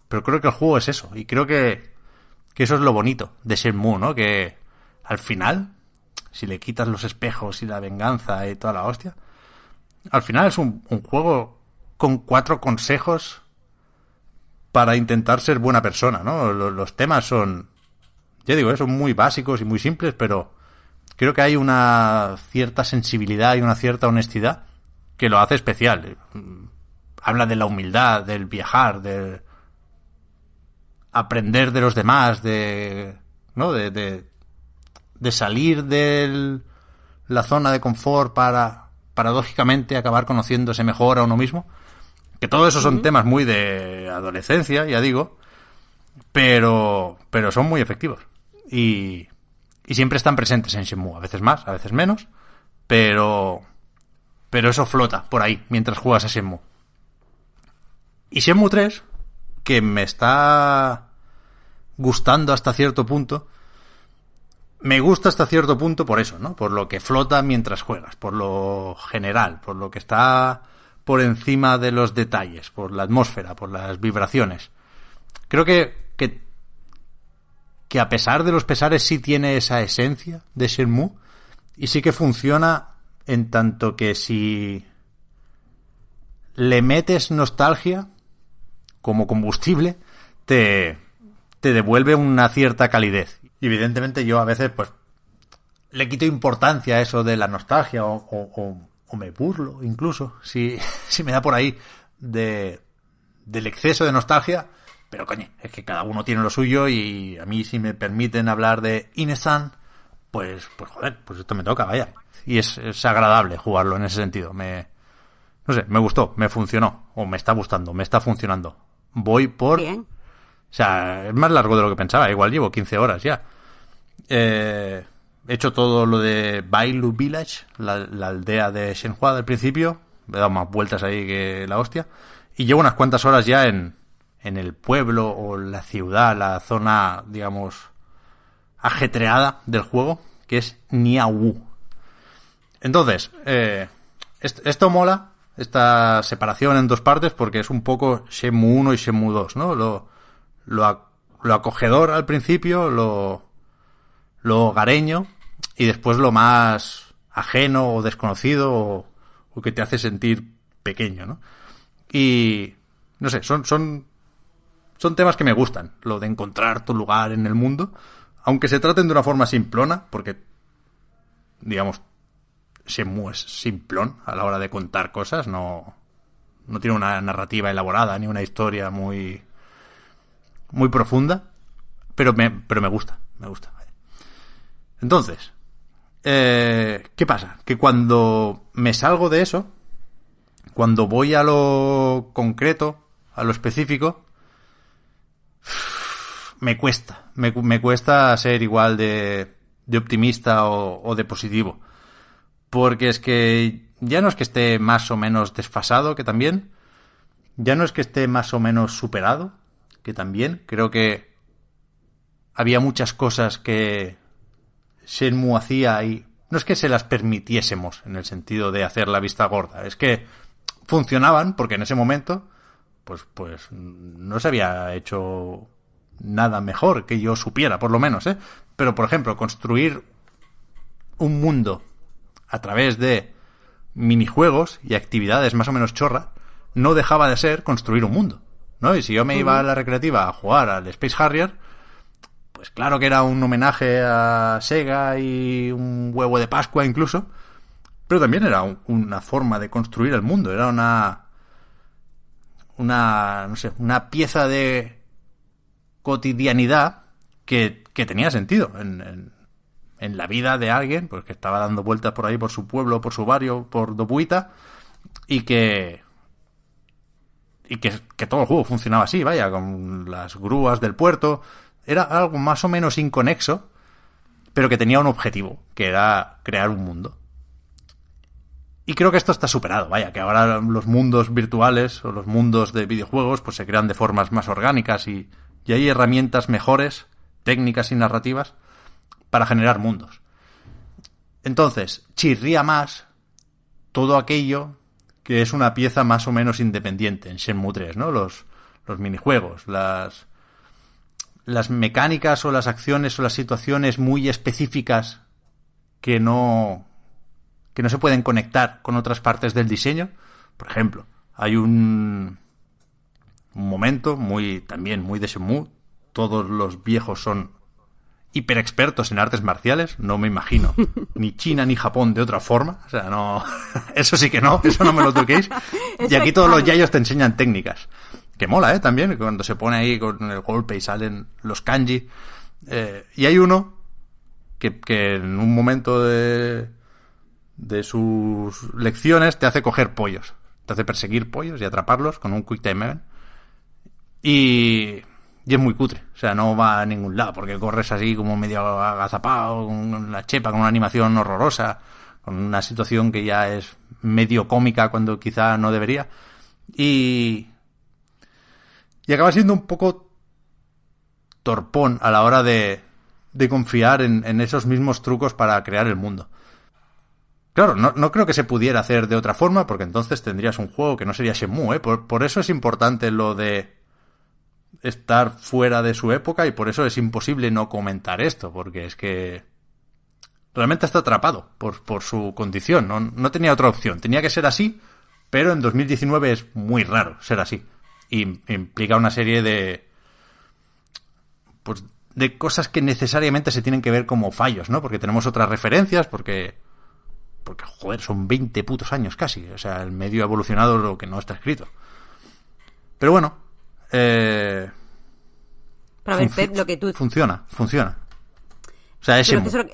pero creo que el juego es eso. Y creo que, que eso es lo bonito de Shenmue, ¿no? Que al final, si le quitas los espejos y la venganza y toda la hostia, al final es un, juego con cuatro consejos para intentar ser buena persona, ¿no? Los, temas son, ya digo, ¿eh? son muy básicos y muy simples, pero creo que hay una cierta sensibilidad y una cierta honestidad que lo hace especial. Habla de la humildad, del viajar, de aprender de los demás, de, ¿no? De, de, de salir de la zona de confort para paradójicamente acabar conociéndose mejor a uno mismo. Que todo eso son temas muy de adolescencia, ya digo, pero, pero son muy efectivos. Y, y siempre están presentes en Shenmue, a veces más, a veces menos, pero, pero eso flota por ahí mientras juegas a Shenmue. Y Shenmue 3, que me está gustando hasta cierto punto, me gusta hasta cierto punto por eso, ¿no? Por lo que flota mientras juegas, por lo general, por lo que está por encima de los detalles, por la atmósfera, por las vibraciones. Creo que, que, que a pesar de los pesares sí tiene esa esencia de Shenmue y sí que funciona en tanto que si le metes nostalgia como combustible, te, te devuelve una cierta calidez. Y evidentemente yo a veces, pues, le quito importancia a eso de la nostalgia o, me burlo incluso, si, si me da por ahí, de, del exceso de nostalgia. Pero coño, es que cada uno tiene lo suyo y a mí si me permiten hablar de Inesan, pues, pues joder, pues esto me toca, vaya. Y es, es agradable jugarlo en ese sentido. Me, no sé, me gustó, me funcionó, o me está gustando, me está funcionando. Voy por. O sea, es más largo de lo que pensaba. Igual llevo 15 horas ya. Eh, he hecho todo lo de Bailu Village, la, aldea de Shenhua del principio. He dado más vueltas ahí que la hostia. Y llevo unas cuantas horas ya en, en el pueblo o la ciudad, la zona, digamos, ajetreada del juego, que es Niawu. Entonces, eh, esto, mola esta separación en dos partes porque es un poco Shenmue 1 y Shenmue 2, ¿no? Lo, lo, lo acogedor al principio, lo, lo hogareño y después lo más ajeno o desconocido o, o que te hace sentir pequeño, ¿no? Y no sé, son, son, son temas que me gustan, lo de encontrar tu lugar en el mundo, aunque se traten de una forma simplona, porque, digamos, es simplón a la hora de contar cosas, no, no tiene una narrativa elaborada ni una historia muy, muy profunda, pero me, pero me gusta, me gusta. Entonces, eh, ¿qué pasa? Que cuando me salgo de eso, cuando voy a lo concreto, a lo específico, me cuesta, me, me cuesta ser igual de, de optimista o, o, de positivo. Porque es que ya no es que esté más o menos desfasado, que también, ya no es que esté más o menos superado, que también, creo que había muchas cosas que Shenmue hacía y no es que se las permitiésemos en el sentido de hacer la vista gorda, es que funcionaban porque en ese momento pues pues no se había hecho nada mejor que yo supiera, por lo menos, ¿eh? Pero por ejemplo, construir un mundo a través de minijuegos y actividades más o menos chorras no dejaba de ser construir un mundo, ¿no? Y si yo me iba a la recreativa a jugar al Space Harrier, pues claro que era un homenaje a Sega y un huevo de Pascua incluso, pero también era un, una forma de construir el mundo, era una una no sé, una pieza de cotidianidad que, que tenía sentido en, en, en, la vida de alguien, pues que estaba dando vueltas por ahí por su pueblo, por su barrio, por Dobuita y que y que, que todo el juego funcionaba así, vaya, con las grúas del puerto, era algo más o menos inconexo, pero que tenía un objetivo, que era crear un mundo. Y creo que esto está superado, vaya, que ahora los mundos virtuales o los mundos de videojuegos pues se crean de formas más orgánicas y, y hay herramientas mejores, técnicas y narrativas, para generar mundos. Entonces, chirría más todo aquello que es una pieza más o menos independiente en Shenmue 3, ¿no? Los, los minijuegos, las, las mecánicas o las acciones o las situaciones muy específicas que no que no se pueden conectar con otras partes del diseño. Por ejemplo, hay un, un momento muy también muy de Shenmue. Todos los viejos son hiper expertos en artes marciales. No me imagino ni China ni Japón de otra forma. O sea, no. Eso sí que no. Eso no me lo toquéis. y aquí todos los yayos te enseñan técnicas. Que mola, ¿eh? También, cuando se pone ahí con el golpe y salen los kanji. Eh, y hay uno que, que en un momento de, de sus lecciones te hace coger pollos. Te hace perseguir pollos y atraparlos con un quick time event. Y, y es muy cutre. O sea, no va a ningún lado porque corres así como medio agazapado, con la chepa, con una animación horrorosa, con una situación que ya es medio cómica cuando quizá no debería. Y, y acaba siendo un poco torpón a la hora de, de confiar en, en, esos mismos trucos para crear el mundo. Claro, no, no, creo que se pudiera hacer de otra forma, porque entonces tendrías un juego que no sería Shenmue, ¿eh? por, por, eso es importante lo de estar fuera de su época y por eso es imposible no comentar esto, porque es que realmente está atrapado por, por su condición, no, no tenía otra opción, tenía que ser así, pero en 2019 es muy raro ser así y implica una serie de pues de cosas que necesariamente se tienen que ver como fallos, ¿no? Porque tenemos otras referencias, porque porque joder, son 20 putos años casi, o sea, el medio ha evolucionado lo que no está escrito. Pero bueno, eh Pero a ver, Pep, lo que tú funciona, funciona. O sea, es Pero eso, eso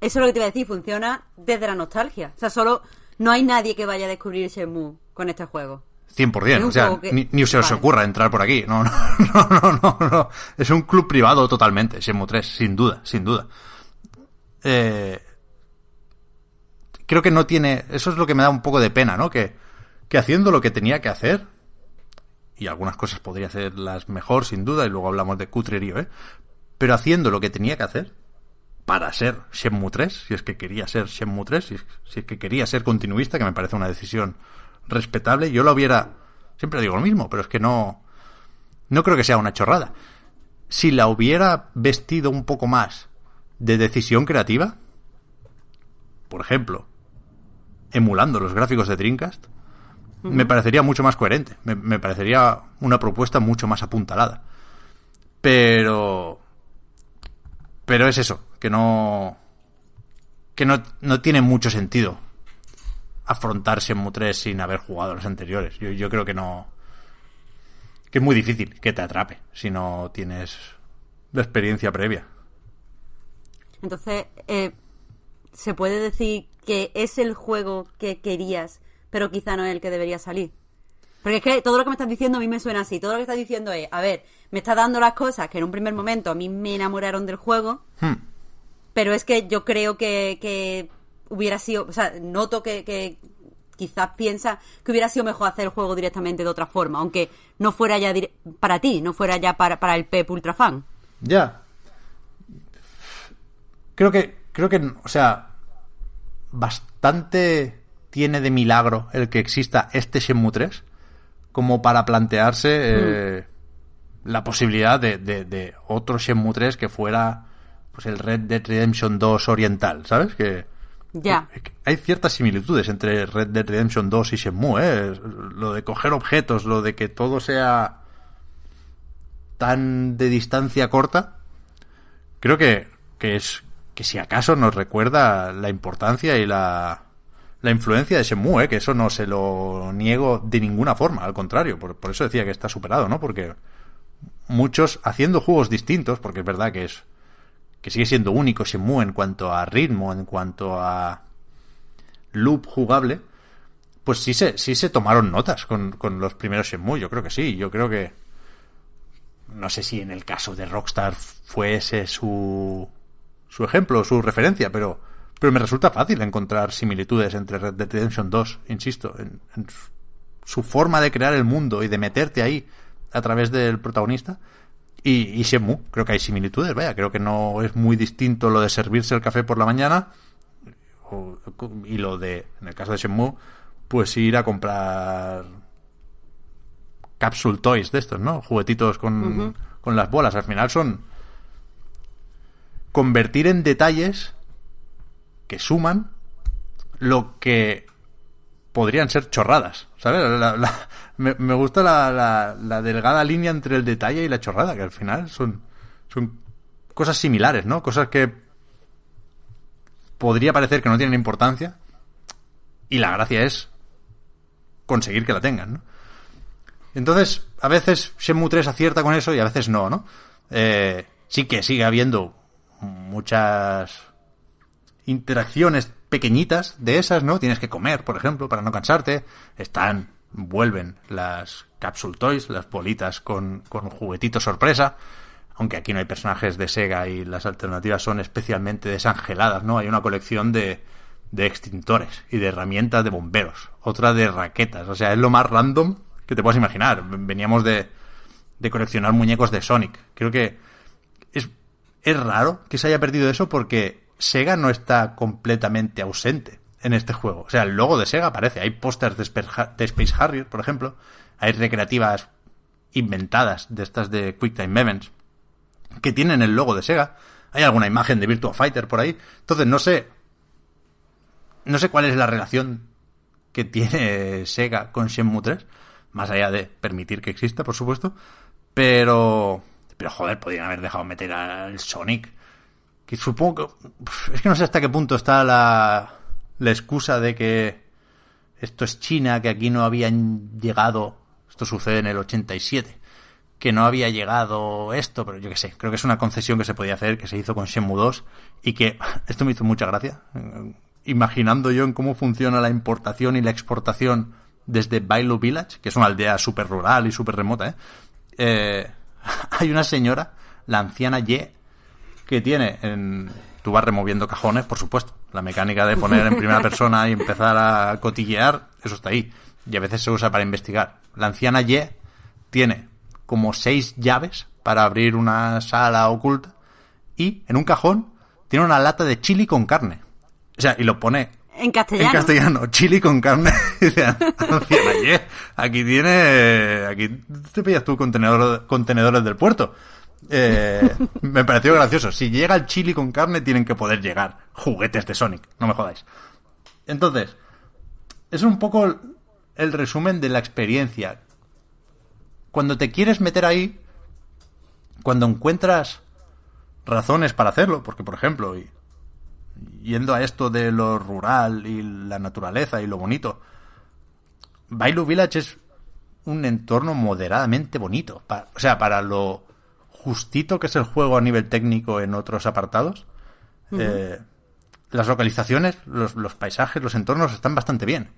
es lo que te iba a decir, funciona desde la nostalgia. O sea, solo no hay nadie que vaya a descubrir Shenmue con este juego. 100%, o sea, que... ni, ni, se os vale. ocurra entrar por aquí. No, no, no, no, no, no. Es un club privado totalmente, Shenmue 3, sin duda, sin duda. Eh, creo que no tiene. Eso es lo que me da un poco de pena, ¿no? Que, que haciendo lo que tenía que hacer, y algunas cosas podría hacerlas mejor, sin duda, y luego hablamos de cutrerío, ¿eh? Pero haciendo lo que tenía que hacer para ser Shenmue 3, si es que quería ser Shenmue 3, si es, que quería ser continuista, que me parece una decisión respetable. Yo lo hubiera. Siempre digo lo mismo, pero es que no. No creo que sea una chorrada. Si la hubiera vestido un poco más de decisión creativa, por ejemplo, emulando los gráficos de Dreamcast, me parecería mucho más coherente. Me, me parecería una propuesta mucho más apuntalada. Pero. Pero es eso, que no. Que no, no tiene mucho sentido afrontar Shenmue 3 sin haber jugado los anteriores. Yo, yo creo que no. Que es muy difícil que te atrape si no tienes la experiencia previa. Entonces, eh, ¿se puede decir que es el juego que querías, pero quizá no es el que debería salir? Porque es que todo lo que me estás diciendo a mí me suena así. Todo lo que estás diciendo es, a ver, me estás dando las cosas que en un primer momento a mí me enamoraron del juego, Hmm. pero es que yo creo que, que hubiera sido, o sea, noto que, que quizás piensa que hubiera sido mejor hacer el juego directamente de otra forma, aunque no fuera ya dire- para ti, no fuera ya para, para el Pep Ultra Fan. Ya. Creo que, creo que, o sea, bastante tiene de milagro el que exista este Shenmue 3 como para plantearse eh, la posibilidad de, de, de otro Shenmue 3 que fuera pues el Red Dead Redemption 2 oriental, ¿sabes? Que Ya. hay ciertas similitudes entre Red Dead Redemption 2 y Shenmue, ¿eh? Lo de coger objetos, lo de que todo sea tan de distancia corta, creo que, que es que si acaso nos recuerda la importancia y la, la influencia de Shenmue, ¿eh? que eso no se lo niego de ninguna forma, al contrario, por, por eso decía que está superado, ¿no? Porque muchos haciendo juegos distintos, porque es verdad que es que sigue siendo único Shenmue en cuanto a ritmo, en cuanto a loop jugable, pues sí se, sí se tomaron notas con, con los primeros Shenmue, yo creo que sí, yo creo que no sé si en el caso de Rockstar fue ese su, su ejemplo, su referencia, pero, pero me resulta fácil encontrar similitudes entre Red Dead Redemption 2, insisto, en, en su- su forma de crear el mundo y de meterte ahí a través del protagonista. Y, y Shenmue, creo que hay similitudes, vaya, creo que no es muy distinto lo de servirse el café por la mañana o- y lo de, en el caso de Shenmue, pues ir a comprar capsule toys de estos, ¿no? Juguetitos con, con las bolas. Al final son convertir en detalles que suman lo que podrían ser chorradas, ¿sabes? Me, gusta la, la- la delgada línea entre el detalle y la chorrada, que al final son, son cosas similares, ¿no? Cosas que podría parecer que no tienen importancia y la gracia es conseguir que la tengan, ¿no? Entonces, a veces Shenmue 3 acierta con eso y a veces no, ¿no? Eh, sí que sigue habiendo muchas interacciones pequeñitas de esas, ¿no? Tienes que comer, por ejemplo, para no cansarte. Están, vuelven las capsule toys, las bolitas con, con juguetitos sorpresa. Aunque aquí no hay personajes de Sega y las alternativas son especialmente desangeladas, ¿no? Hay una colección de, de extintores y de herramientas de bomberos. Otra de raquetas. O sea, es lo más random que te puedas imaginar. Veníamos de, de coleccionar muñecos de Sonic. Creo que es, es raro que se haya perdido eso porque Sega no está completamente ausente en este juego. O sea, el logo de Sega aparece. Hay pósters de, Space Harrier, por ejemplo. Hay recreativas inventadas de estas de QuickTime Events que tienen el logo de Sega. Hay alguna imagen de Virtua Fighter por ahí. Entonces, no sé. No sé cuál es la relación que tiene Sega con Shenmue 3. Más allá de permitir que exista, por supuesto. Pero. Pero joder, podrían haber dejado meter al Sonic. Que supongo que. Es que no sé hasta qué punto está la. La excusa de que. Esto es China, que aquí no habían llegado. Esto sucede en el 87. Que no había llegado esto, pero yo qué sé. Creo que es una concesión que se podía hacer, que se hizo con Shenmue 2. Y que. Esto me hizo mucha gracia. eh, Imaginando yo en cómo funciona la importación y la exportación desde Bailu Village, que es una aldea súper rural y súper remota, ¿eh? Eh, hay una señora, la anciana Ye, que tiene en... Tú vas removiendo cajones, por supuesto. La mecánica de poner en primera persona y empezar a cotillear, eso está ahí. Y a veces se usa para investigar. La anciana Ye tiene como seis llaves para abrir una sala oculta y en un cajón tiene una lata de chili con carne. O sea, y lo pone En castellano. En castellano, chili con carne. Dice, "Oye, aquí tiene, aquí te pillas tú contenedor, contenedores del puerto. Eh, me pareció gracioso. Si llega el chili con carne, tienen que poder llegar juguetes de Sonic. No me jodáis. Entonces, es un poco el, resumen de la experiencia. Cuando te quieres meter ahí, cuando encuentras razones para hacerlo, porque por ejemplo, y- yendo a esto de lo rural y la naturaleza y lo bonito, Bailu Village es un entorno moderadamente bonito. O sea, para lo justito que es el juego a nivel técnico en otros apartados, eh, las localizaciones, los, los paisajes, los entornos están bastante bien.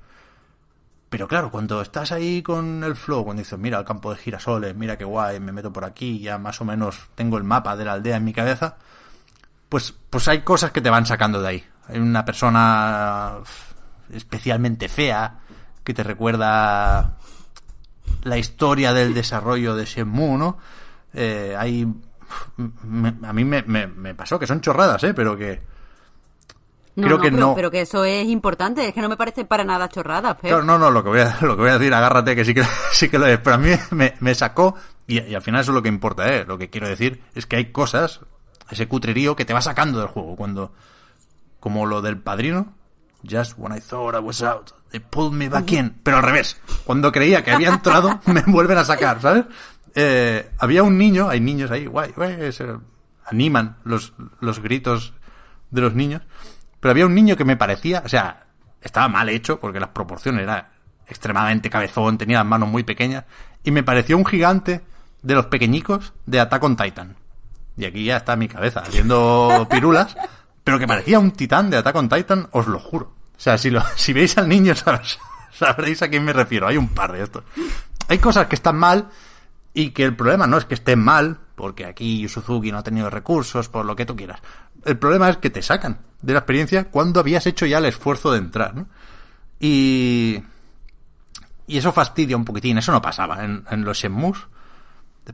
Pero claro, cuando estás ahí con el flow, cuando dices, mira el campo de girasoles, mira qué guay, me meto por aquí, ya más o menos tengo el mapa de la aldea en mi cabeza, pues, pues hay cosas que te van sacando de ahí. Hay una persona especialmente fea que te recuerda la historia del desarrollo de Shenmue, ¿no? Eh, hay... me- a mí me, me- me pasó que son chorradas, ¿eh? Pero que... No, creo no, que pero, no. pero que eso es importante, es que no me parece para nada chorrada, Pep. Claro, no, no, lo que voy a, lo que voy a decir, agárrate, que sí que, sí que lo es. Pero a mí me, me sacó, y, y al final eso es lo que importa, ¿eh? Lo que quiero decir es que hay cosas, ese cutrerío que te va sacando del juego. Cuando, como lo del padrino, just when I thought I was out, they pulled me back in. Pero al revés, cuando creía que había entrado, me vuelven a sacar, ¿sabes? Eh, había un niño, hay niños ahí, guay, guay, se animan los, los gritos de los niños. Pero había un niño que me parecía, o sea, estaba mal hecho porque las proporciones era extremadamente cabezón, tenía las manos muy pequeñas y me pareció un gigante de los pequeñicos de Attack on Titan. Y aquí ya está mi cabeza haciendo pirulas, pero que parecía un titán de Attack on Titan, os lo juro. O sea, si, lo, si veis al niño sab- sabréis a quién me refiero. Hay un par de estos. Hay cosas que están mal y que el problema no es que estén mal, porque aquí Suzuki no ha tenido recursos, por lo que tú quieras. El problema es que te sacan de la experiencia cuando habías hecho ya el esfuerzo de entrar, ¿no? Y... Y eso fastidia un poquitín. Eso no pasaba en, los Shenmue,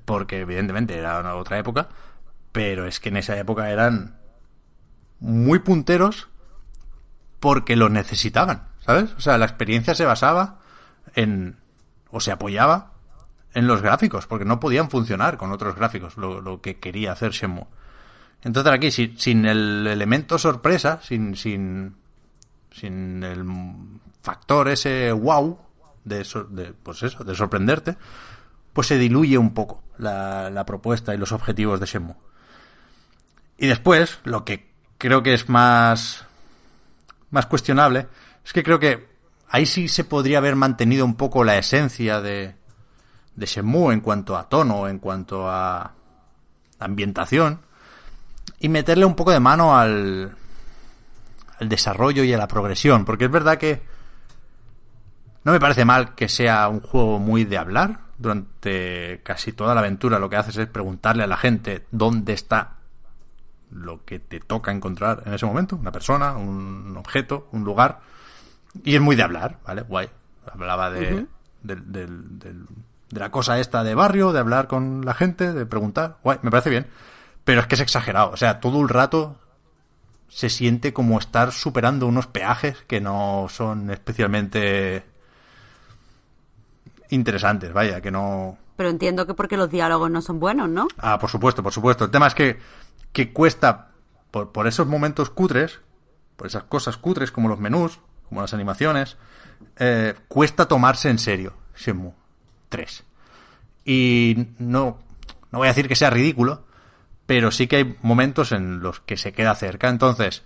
porque evidentemente era una otra época, pero es que en esa época eran muy punteros porque lo necesitaban, ¿sabes? O sea, la experiencia se basaba en... o se apoyaba en los gráficos, porque no podían funcionar con otros gráficos, lo, lo que quería hacer Shenmue. Entonces aquí, sin, el elemento sorpresa, sin, sin, sin el factor ese wow de, pues eso, de sorprenderte, pues se diluye un poco la, la propuesta y los objetivos de Shenmue. Y después, lo que creo que es más, más cuestionable, es que creo que ahí sí se podría haber mantenido un poco la esencia de, de Shenmue en cuanto a tono, en cuanto a ambientación, y meterle un poco de mano al, al desarrollo y a la progresión, porque es verdad que no me parece mal que sea un juego muy de hablar. Durante casi toda la aventura lo que haces es preguntarle a la gente dónde está lo que te toca encontrar en ese momento, una persona, un objeto, un lugar. Y es muy de hablar, ¿vale? Guay. Hablaba de, del- del- del- de la cosa esta de barrio, de hablar con la gente, de preguntar. Guay, me parece bien. Pero es que es exagerado. O sea, todo el rato se siente como estar superando unos peajes que no son especialmente interesantes, vaya, que no... Pero entiendo que porque los diálogos no son buenos, ¿no? Ah, por supuesto, por supuesto. El tema es que, que cuesta, por, por esos momentos cutres, por esas cosas cutres como los menús, como las animaciones, eh, cuesta tomarse en serio Shenmue 3. Y no, no voy a decir que sea ridículo, pero sí que hay momentos en los que se queda cerca. Entonces,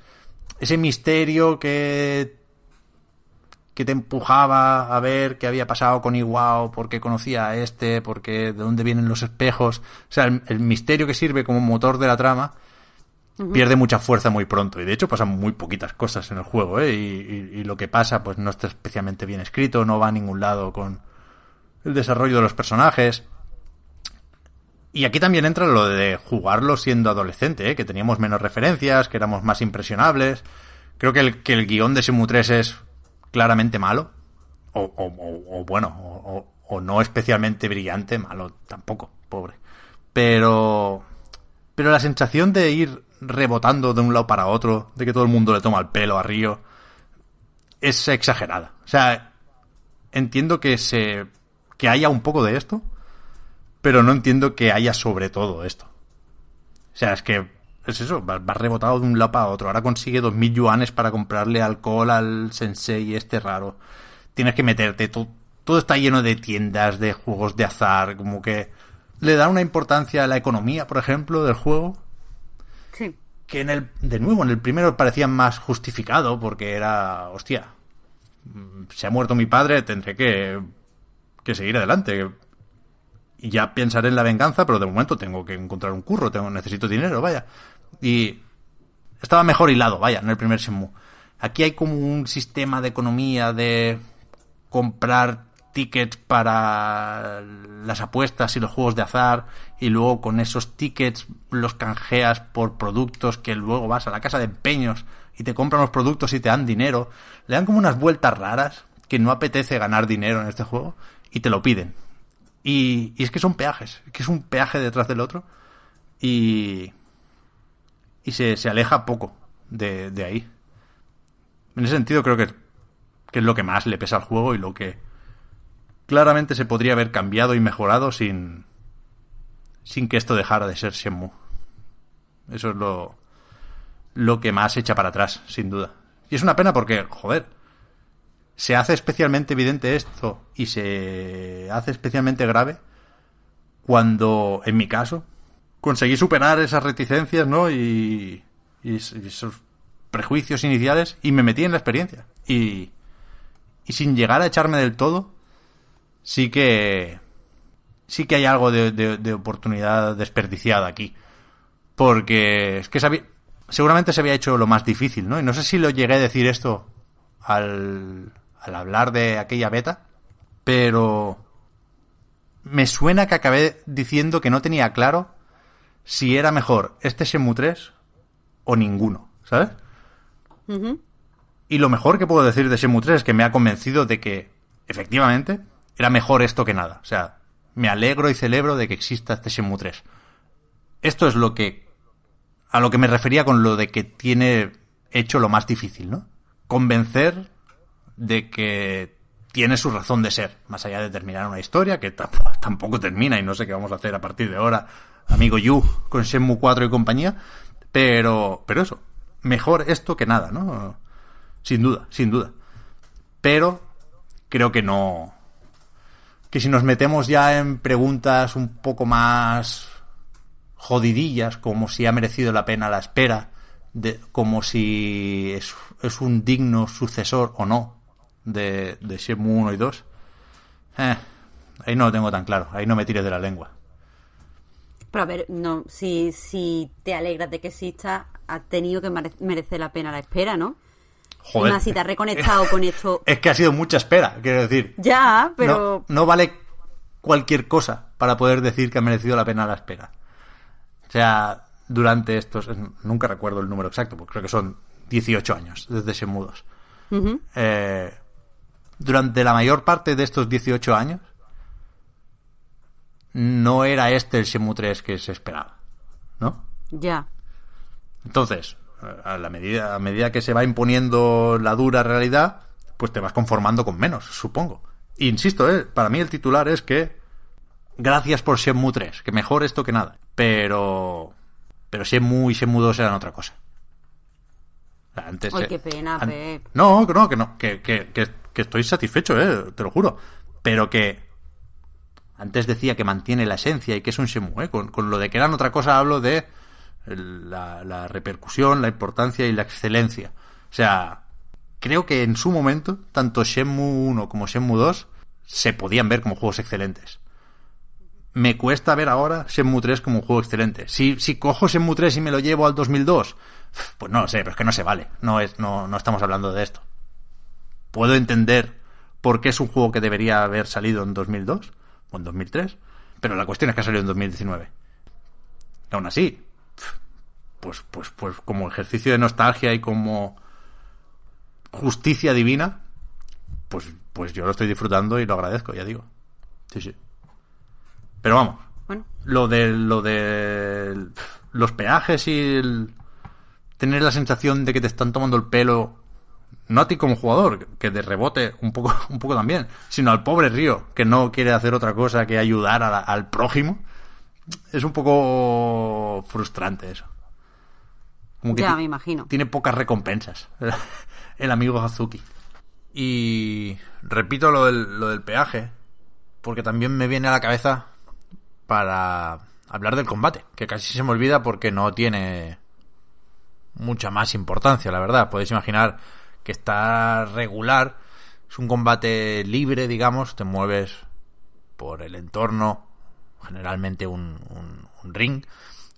ese misterio que que te empujaba a ver qué había pasado con Iwao, por qué conocía a este, por qué, de dónde vienen los espejos. O sea, el, el misterio que sirve como motor de la trama pierde mucha fuerza muy pronto. Y de hecho pasan muy poquitas cosas en el juego, ¿eh? Y, y- y lo que pasa, pues no está especialmente bien escrito, no va a ningún lado con el desarrollo de los personajes. Y aquí también entra lo de jugarlo siendo adolescente, ¿eh? que teníamos menos referencias, que éramos más impresionables. Creo que el, que el guion de Simu 3 es claramente malo. O, o- o- o bueno, o, no especialmente brillante, malo tampoco, pobre. Pero. Pero la sensación de ir rebotando de un lado para otro, de que todo el mundo le toma el pelo a Río, es exagerada. O sea, entiendo que se que haya un poco de esto, pero no entiendo que haya sobre todo esto. O sea, es que es eso, vas, rebotado de un lado para otro. Ahora consigue 2.000 yuanes para comprarle alcohol al sensei este raro. Tienes que meterte. Todo, todo está lleno de tiendas, de juegos de azar, como que le da una importancia a la economía, por ejemplo, del juego. Sí. Que en el, de nuevo, en el primero parecía más justificado porque era, hostia, se ha muerto mi padre, tendré que, que seguir adelante. Y ya pensaré en la venganza, pero de momento tengo que encontrar un curro, tengo, necesito dinero, vaya. Y estaba mejor hilado, vaya, en el primer Shenmue. Aquí hay como un sistema de economía de comprar tickets para las apuestas y los juegos de azar y luego con esos tickets los canjeas por productos que luego vas a la casa de empeños y te compran los productos y te dan dinero. Le dan como unas vueltas raras que no apetece ganar dinero en este juego y te lo piden. Y, y es que son peajes, que es un peaje detrás del otro y, y se, se aleja poco de, de ahí. En ese sentido creo que, que es lo que más le pesa al juego y lo que claramente se podría haber cambiado y mejorado sin, sin que esto dejara de ser Shenmue. Eso es lo, lo que más echa para atrás, sin duda. Y es una pena porque, joder, se hace especialmente evidente esto y se hace especialmente grave cuando, en mi caso, conseguí superar esas reticencias, ¿no? Y, y esos prejuicios iniciales y me metí en la experiencia. Y, y sin llegar a echarme del todo, sí que sí que hay algo de, oportunidad desperdiciada aquí. Porque es que seguramente se había hecho lo más difícil, ¿no? Y no sé si lo llegué a decir esto al, al hablar de aquella beta, pero me suena que acabé diciendo que no tenía claro si era mejor este Shenmue 3 o ninguno, ¿sabes? Y lo mejor que puedo decir de Shenmue 3 es que me ha convencido de que, efectivamente, era mejor esto que nada. O sea, me alegro y celebro de que exista este Shenmue 3. Esto es lo que. a lo que me refería con lo de que tiene hecho lo más difícil, ¿no? Convencer de que tiene su razón de ser, más allá de terminar una historia que tampoco, termina y no sé qué vamos a hacer a partir de ahora, amigo Yu, con Shenmue 4 y compañía, pero, pero eso, mejor esto que nada, ¿no? Sin duda, sin duda. Pero creo que no, que si nos metemos ya en preguntas un poco más jodidillas, como si ha merecido la pena la espera, de, como si es, es un digno sucesor o no de, de Shenmue 1 y 2, eh, ahí no lo tengo tan claro, ahí no me tires de la lengua. Pero a ver, no, si, si te alegras de que exista, ha tenido que mere- merecer la pena la espera, ¿no? Joder. Y más si te has reconectado con esto. Es que ha sido mucha espera, quiero decir. Ya, pero. No, no vale cualquier cosa para poder decir que ha merecido la pena la espera. O sea, durante estos. Nunca recuerdo el número exacto, porque creo que son 18 años desde 2. Ujú. Eh, durante la mayor parte de estos 18 años, no era este el Shenmue 3 que se esperaba. ¿No? Ya. Entonces, a la medida, a medida que se va imponiendo la dura realidad, pues te vas conformando con menos, supongo. E insisto, ¿eh? para mí el titular es que gracias por Shenmue 3, que mejor esto que nada. Pero pero Shenmue y Shenmue 2 eran otra cosa. Antes, Ay, eh, qué pena, an- Pep. No, que no, que no, que, que, que, que estoy satisfecho, eh, te lo juro. Pero que antes decía que mantiene la esencia y que es un Shenmue, ¿eh? con, con lo de que eran otra cosa hablo de la repercusión, la importancia y la excelencia. O sea, creo que en su momento, tanto Shenmue 1 como Shenmue 2 se podían ver como juegos excelentes. Me cuesta ver ahora Shenmue 3 como un juego excelente. Si, si cojo Shenmue 3 y me lo llevo al 2002, pues no lo sé, pero es que no se vale. No, es, no, no estamos hablando de esto. Puedo entender por qué es un juego que debería haber salido en 2002 o en 2003, pero la cuestión es que ha salido en 2019. Y aún así, pues, pues, pues como ejercicio de nostalgia y como justicia divina, pues, pues yo lo estoy disfrutando y lo agradezco, ya digo. Sí, sí. Pero vamos, Bueno, lo de lo de los peajes y el tener la sensación de que te están tomando el pelo no a ti como jugador, que de rebote un poco, un poco también, sino al pobre Río, que no quiere hacer otra cosa que ayudar al prójimo. Es un poco frustrante eso. ya, me imagino. Tiene pocas recompensas el amigo Hazuki. Y repito lo del, lo del peaje, porque también me viene a la cabeza para hablar del combate, que casi se me olvida porque no tiene mucha más importancia, la verdad. Podéis imaginar que está regular, es un combate libre, digamos, te mueves por el entorno, generalmente un, un, ring,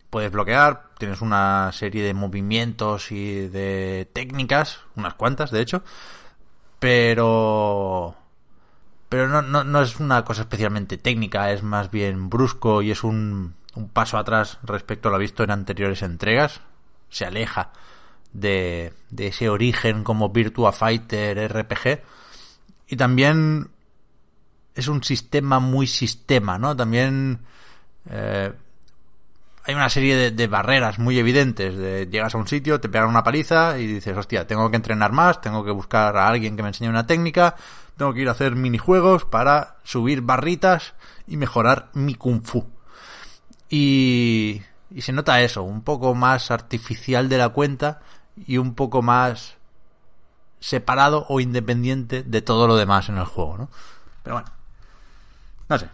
puedes bloquear, tienes una serie de movimientos y de técnicas, unas cuantas de hecho, pero pero no, no, no, es una cosa especialmente técnica, es más bien brusco y es un, un paso atrás respecto a lo visto en anteriores entregas. Se aleja de, de ese origen como Virtua Fighter RPG. Y también es un sistema muy sistema, ¿no? También eh, hay una serie de, barreras muy evidentes. De, llegas a un sitio, te pegan una paliza y dices, hostia, tengo que entrenar más, tengo que buscar a alguien que me enseñe una técnica, tengo que ir a hacer minijuegos para subir barritas y mejorar mi kung fu. Y, y se nota eso, un poco más artificial de la cuenta y un poco más separado o independiente de todo lo demás en el juego, ¿no? Pero bueno, no sé.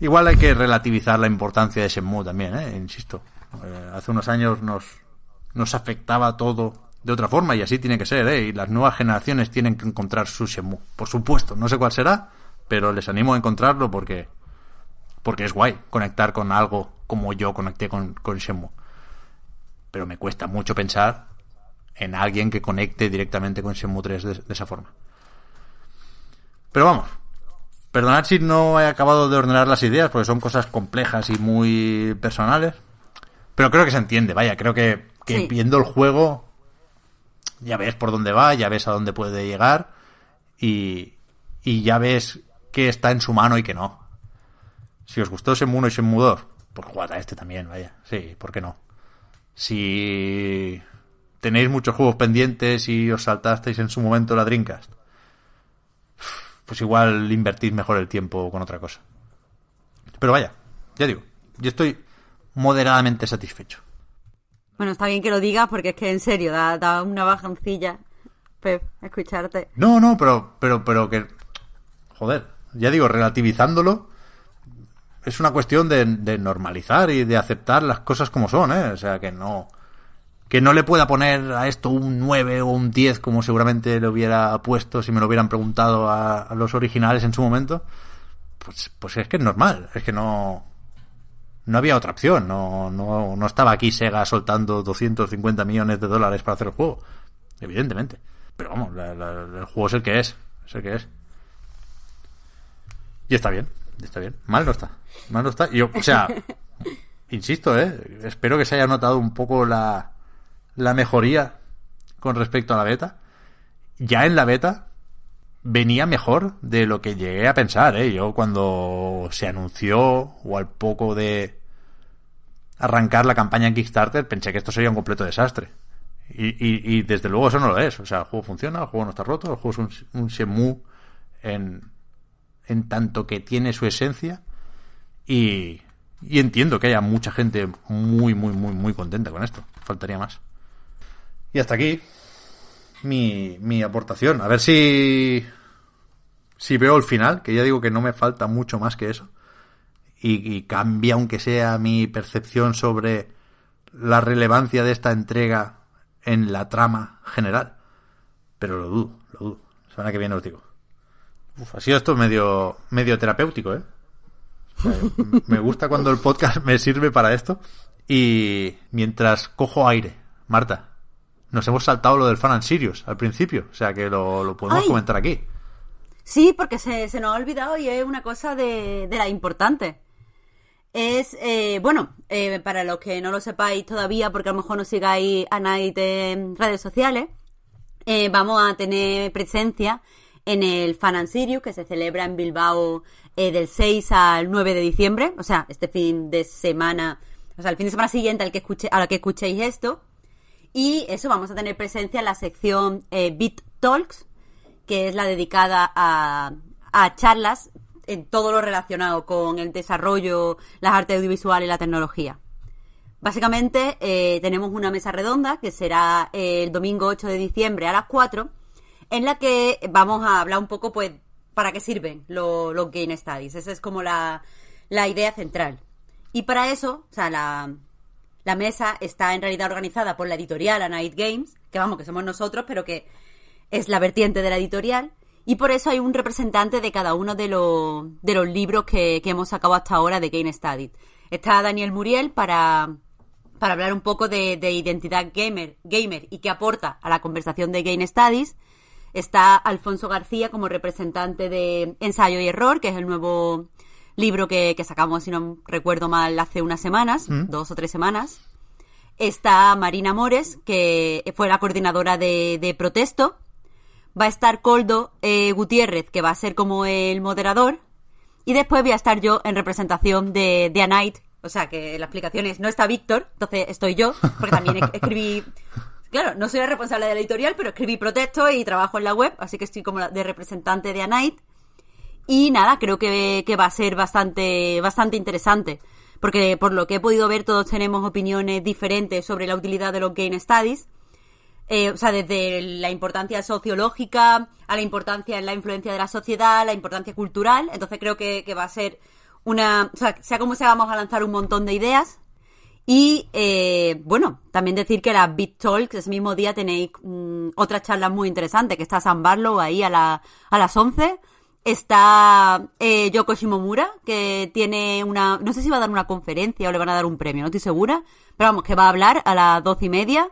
Igual hay que relativizar la importancia de Shenmue también, ¿eh? Insisto. Eh, hace unos años nos, nos afectaba todo de otra forma y así tiene que ser, ¿eh? Y las nuevas generaciones tienen que encontrar su Shenmue. Por supuesto, no sé cuál será, pero les animo a encontrarlo porque porque es guay conectar con algo como yo conecté con, con Shenmue. Pero me cuesta mucho pensar en alguien que conecte directamente con Shenmue 3 de, esa forma. Pero vamos, perdonad si no he acabado de ordenar las ideas, porque son cosas complejas y muy personales. Pero creo que se entiende, vaya, creo que, viendo el juego ya ves por dónde va, ya ves a dónde puede llegar y, y ya ves qué está en su mano y qué no. Si os gustó Shenmue 1 y Shenmue 2, pues jugad a este también, vaya. Sí, ¿por qué no? Si tenéis muchos juegos pendientes y os saltasteis en su momento la Dreamcast, pues igual invertid mejor el tiempo con otra cosa. Pero vaya, ya digo, yo estoy moderadamente satisfecho. Bueno, está bien que lo digas porque es que en serio da, da una bajancilla, Pep, escucharte. No, no, pero, pero, pero que, joder, ya digo, relativizándolo, es una cuestión de, de normalizar y de aceptar las cosas como son, ¿eh? O sea, que no, que no le pueda poner a esto un 9 o un 10 como seguramente le hubiera puesto si me lo hubieran preguntado a, los originales en su momento, pues, pues es que es normal, es que no, no había otra opción, no, no, no estaba aquí Sega soltando 250 millones de dólares para hacer el juego, evidentemente. Pero vamos, el juego es el que es, es el que es. Y está bien, está bien. Mal no está, mal no está. Yo, o sea, insisto, eh, espero que se haya notado un poco la, la mejoría con respecto a la beta. Ya en la beta venía mejor de lo que llegué a pensar, ¿eh? Yo cuando se anunció o al poco de arrancar la campaña en Kickstarter pensé que esto sería un completo desastre. Y, y, desde luego eso no lo es. O sea, el juego funciona, el juego no está roto, el juego es un, un Shenmue en, en tanto que tiene su esencia y, y entiendo que haya mucha gente muy, muy, muy, muy contenta con esto. Faltaría más. Y hasta aquí mi, mi aportación. A ver si, si veo el final, que ya digo que no me falta mucho más que eso. Y, cambia, aunque sea mi percepción sobre la relevancia de esta entrega en la trama general. Pero lo dudo, lo dudo. Semana que viene os digo. Uf, ha sido esto medio, medio terapéutico, ¿eh? me gusta cuando el podcast me sirve para esto. Y mientras cojo aire, Marta, nos hemos saltado lo del Fan and Sirius al principio, o sea que lo, podemos comentar aquí. Sí, porque se, nos ha olvidado y es una cosa de, de la importante. Es, eh, bueno, eh, para los que no lo sepáis todavía, porque a lo mejor no sigáis a nadie en redes sociales, eh, vamos a tener presencia en el Fan and Sirius, que se celebra en Bilbao del 6 al 9 de diciembre, o sea, este fin de semana, o sea, el fin de semana siguiente al que escuche, a lo que escuchéis esto. Y eso, vamos a tener presencia en la sección eh, Bit Talks, que es la dedicada a, a charlas en todo lo relacionado con el desarrollo, las artes audiovisuales y la tecnología. Básicamente eh, tenemos una mesa redonda que será el domingo 8 de diciembre a las 4, en la que vamos a hablar un poco, pues, para qué sirven los, los Game Studies. Esa es como la, la idea central. Y para eso, o sea, la, la mesa está en realidad organizada por la editorial A Night Games, que vamos, que somos nosotros, pero que es la vertiente de la editorial. Y por eso hay un representante de cada uno de, los, de los libros que, que hemos sacado hasta ahora de Game Studies. Está Daniel Muriel para, para hablar un poco de, de identidad gamer, gamer y qué aporta a la conversación de Game Studies. Está Alfonso García como representante de Ensayo y Error, que es el nuevo libro que, que sacamos, si no recuerdo mal, hace unas semanas, dos o tres semanas. Está Marina Mores, que fue la coordinadora de, de Protesto. Va a estar Coldo eh, Gutiérrez, que va a ser como el moderador. Y después voy a estar yo en representación de, de A Night. O sea, que la explicación es, no está Víctor, entonces estoy yo, porque también escribí... Claro, no soy la responsable de la editorial, pero escribí Protesto y trabajo en la web, así que estoy como la- de representante de A Night. Y nada, creo que, que va a ser bastante, bastante interesante. Porque por lo que he podido ver, todos tenemos opiniones diferentes sobre la utilidad de los Game Studies. Eh, o sea, desde la importancia sociológica a la importancia en la influencia de la sociedad, la importancia cultural. Entonces creo que, que va a ser una... O sea, sea como sea, vamos a lanzar un montón de ideas. Y eh, bueno, también decir que las Big Talks, ese mismo día tenéis mm, otras charlas muy interesantes, que está San Barlow ahí a, la, a las 11. Está eh, Yoko Shimomura, que tiene una... No sé si va a dar una conferencia o le van a dar un premio, no estoy segura. Pero vamos, que va a hablar a las doce y media.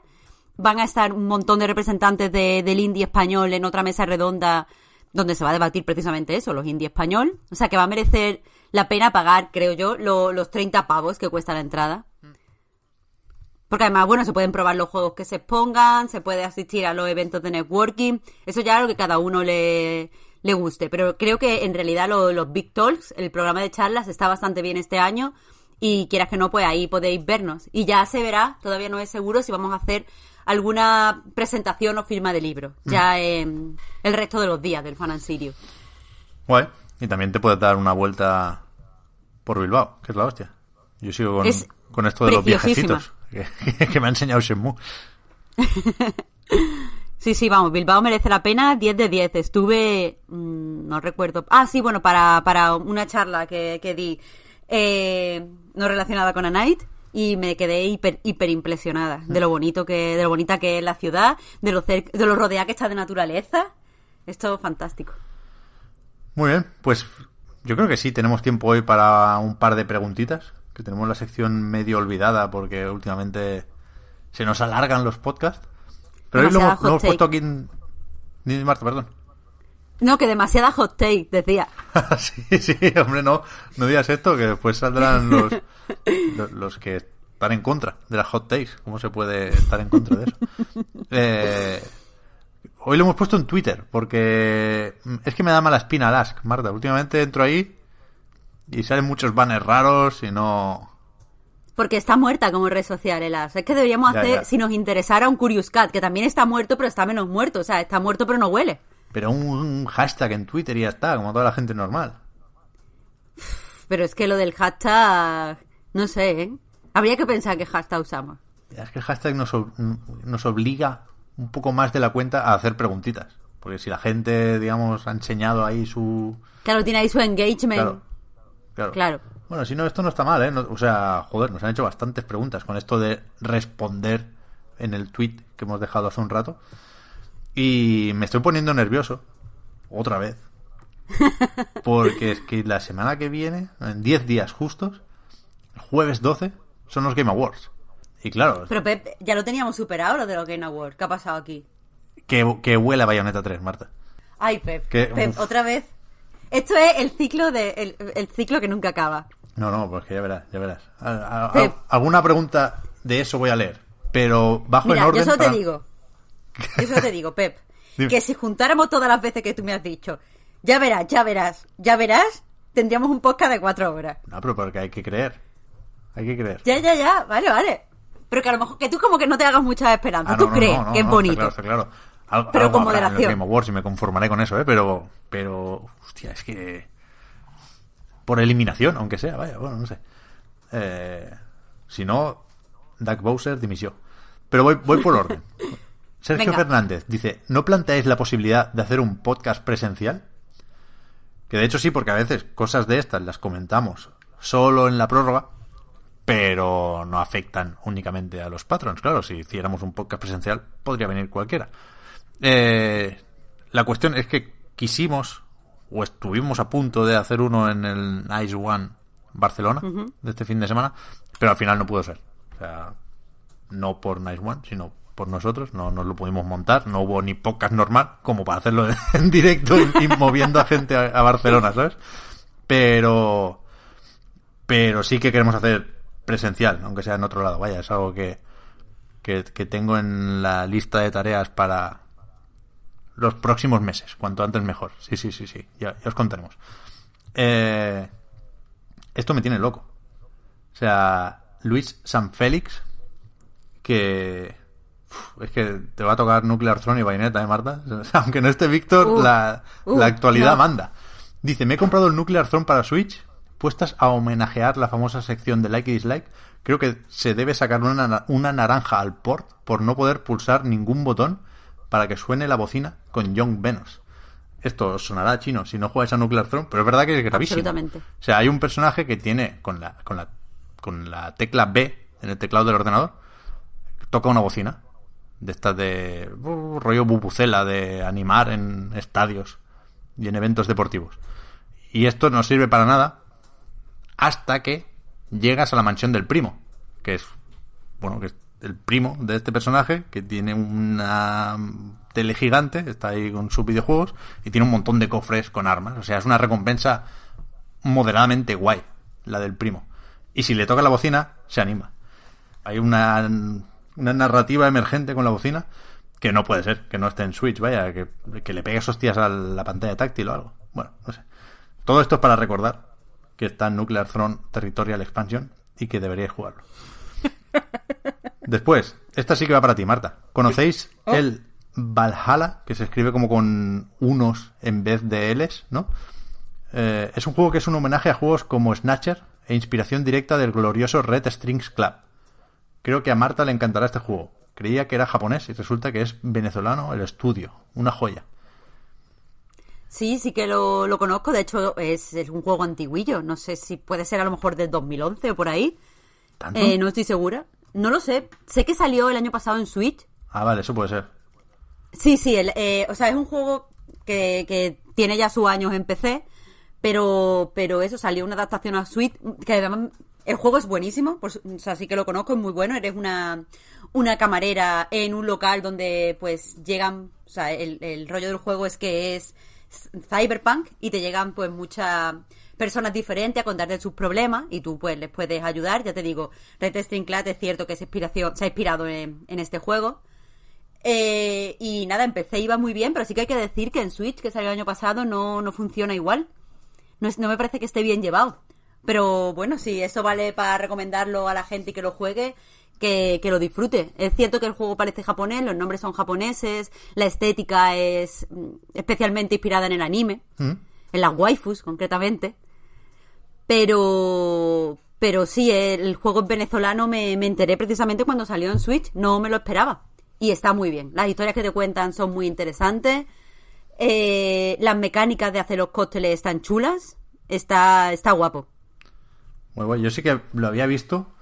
Van a estar un montón de representantes de- del indie español en otra mesa redonda donde se va a debatir precisamente eso, los indie español. O sea que va a merecer la pena pagar, creo yo, lo- los 30 pavos que cuesta la entrada. Porque además, bueno, se pueden probar los juegos que se expongan, se puede asistir a los eventos de networking. Eso ya es lo que cada uno le, le guste. Pero creo que en realidad lo- los Big Talks, el programa de charlas, está bastante bien este año. Y quieras que no, pues ahí podéis vernos. Y ya se verá, todavía no es seguro, si vamos a hacer alguna presentación o firma de libro. Ya en el resto de los días del Fan and Sirio. Guay. Y también te puedes dar una vuelta por Bilbao, que es la hostia. Yo sigo con, Es con esto de los que, que me ha enseñado Shenmue. Sí, sí, vamos, Bilbao merece la pena, 10 de 10. Estuve, mm, no recuerdo. Ah, sí, bueno, para, para una charla que, que di, eh, no relacionada con A Night, y me quedé hiper, hiper impresionada de lo bonito que, de lo bonita que es la ciudad, de lo cer- de lo rodeada que está de naturaleza. Esto es fantástico. Muy bien, pues yo creo que sí, tenemos tiempo hoy para un par de preguntitas, que tenemos la sección medio olvidada porque últimamente se nos alargan los podcasts. Pero hoy lo hemos, lo hemos hot puesto aquí en... Ni Marta, perdón. No, que demasiada hot take, decía. sí, sí, hombre, no, no digas esto, que después saldrán los, los, los que están en contra de las hot takes. ¿Cómo se puede estar en contra de eso? Eh, hoy lo hemos puesto en Twitter, porque es que me da mala espina Alask, Marta. Últimamente entro ahí y salen muchos banners raros y no... Porque está muerta como red social, Elas. Es que deberíamos Ya, hacer, ya. si nos interesara, un Curious Cat, que también está muerto, pero está menos muerto. O sea, está muerto, pero no huele. Pero un, un hashtag en Twitter y ya está, como toda la gente normal. Pero es que lo del hashtag, no sé, ¿eh? Habría que pensar qué hashtag usamos. Es que el hashtag nos, nos obliga un poco más de la cuenta a hacer preguntitas. Porque si la gente, digamos, ha enseñado ahí su... Claro, tiene ahí su engagement. Claro. Claro. Claro. Bueno, si no, esto no está mal, ¿eh? No- o sea, joder, nos han hecho bastantes preguntas con esto de responder en el tweet que hemos dejado hace un rato. Y me estoy poniendo nervioso. Otra vez. Porque es que la semana que viene, en 10 días justos, el jueves 12, son los Game Awards. Y claro, Pero Pep, ya lo teníamos superado lo de los Game Awards. ¿Qué ha pasado aquí? que, que huele a Bayonetta 3, Marta. Ay, Pep. Que- Pep, uf. otra vez. Esto es el ciclo de el, el ciclo que nunca acaba. No, no, pues que ya verás, ya verás. A- a- Pep. alguna pregunta de eso voy a leer, pero bajo Mira, en orden yo solo para- te digo. Yo solo te digo, Pep. Dime. que si juntáramos todas las veces que tú me has dicho, ya verás, ya verás, ya verás, tendríamos un podcast de cuatro horas. No, pero porque hay que creer. Hay que creer. Ya, ya, ya, vale, vale. Pero que a lo mejor, que tú como que no te hagas muchas esperanzas. Ah, tú no, no, crees no, no, que es bonito. Está claro, está claro. Algo- Pero con moderación. Game Awards y me conformaré con eso, ¿eh? Pero, pero, hostia, es que... Por eliminación, aunque sea, vaya, bueno, no sé. Eh, si no, Doug Bowser dimisión. Pero voy, voy por orden. Sergio Venga. Fernández dice, ¿no planteáis la posibilidad de hacer un podcast presencial? Que de hecho sí, porque a veces cosas de estas las comentamos solo en la prórroga, pero no afectan únicamente a los patrons. Claro, si hiciéramos un podcast presencial, podría venir cualquiera. Eh, la cuestión es que quisimos, o estuvimos a punto de hacer uno en el Nice One Barcelona, de este fin de semana, pero al final no pudo ser. O sea, no por Nice One, sino por nosotros, no nos lo pudimos montar, no hubo ni podcast normal como para hacerlo en directo y, y moviendo a gente a, a Barcelona, ¿sabes? Pero, pero sí que queremos hacer presencial, aunque sea en otro lado, vaya, es algo que, que, que tengo en la lista de tareas para los próximos meses, cuanto antes mejor, sí, sí, sí, sí, ya, ya os contaremos. Eh, esto me tiene loco. O sea, Luis San Félix, que uf, es que te va a tocar Nuclear Throne y Bayonetta, ¿eh, Marta? O sea, aunque no esté Víctor, Uh, la, uh, la actualidad no. manda. Dice, me he comprado el Nuclear Throne para Switch, puestas a homenajear la famosa sección de like y dislike. Creo que se debe sacar una, una naranja al port por no poder pulsar ningún botón para que suene la bocina con Young Venos. Esto sonará chino si no jugáis a Nuclear Throne, pero es verdad que es gravísimo. Absolutamente. O sea, hay un personaje que tiene con la, con la, con la tecla B en el teclado del ordenador, toca una bocina. De estas de uh, rollo bubucela, de animar en estadios y en eventos deportivos. Y esto no sirve para nada hasta que llegas a la mansión del primo, que es, bueno, que es el primo de este personaje, que tiene una tele gigante, está ahí con sus videojuegos, y tiene un montón de cofres con armas. O sea, es una recompensa moderadamente guay, la del primo. Y si le toca la bocina, se anima. Hay una, una narrativa emergente con la bocina que no puede ser, que no esté en Switch, vaya, que, que le pegues hostias a la pantalla táctil o algo. Bueno, no sé. Todo esto es para recordar que está en Nuclear Throne Territorial Expansion y que deberíais jugarlo. Después, esta sí que va para ti, Marta. ¿Conocéis el Valhalla, que se escribe como con unos en vez de Ls, ¿no? Eh, es un juego que es un homenaje a juegos como Snatcher e inspiración directa del glorioso Red Strings Club. Creo que a Marta le encantará este juego. Creía que era japonés y resulta que es venezolano el estudio. Una joya. Sí, sí que lo, lo conozco. De hecho, es, es un juego antiguillo. No sé si puede ser a lo mejor del 2011 o por ahí. Eh, no estoy segura. No lo sé. Sé que salió el año pasado en Switch. Ah, vale, eso puede ser. Sí, sí. el- eh, o sea, es un juego que, que tiene ya sus años en PC. Pero, pero eso, salió una adaptación a Switch. Que además, el juego es buenísimo. Pues, o sea, sí que lo conozco, es muy bueno. Eres una, una camarera en un local donde, pues, llegan. O sea, el, el rollo del juego es que es cyberpunk y te llegan pues muchas personas diferentes a contarte sus problemas y tú pues les puedes ayudar. Ya te digo, Red String Class es cierto que es inspiración, se ha inspirado en, en este juego. Eh, y nada, empecé, iba muy bien, pero sí que hay que decir que en Switch, que salió el año pasado, no, no funciona igual. No, es- no me parece que esté bien llevado. Pero bueno, si eso vale para recomendarlo a la gente y que lo juegue, que, que lo disfrute. Es cierto que el juego parece japonés, los nombres son japoneses, la estética es mm, especialmente inspirada en el anime, en las waifus concretamente. Pero, pero sí, el juego venezolano me, me enteré precisamente cuando salió en Switch, no me lo esperaba. Y está muy bien. Las historias que te cuentan son muy interesantes. Eh, las mecánicas de hacer los cócteles están chulas. Está, está guapo. Muy bueno. Yo sí que lo había visto.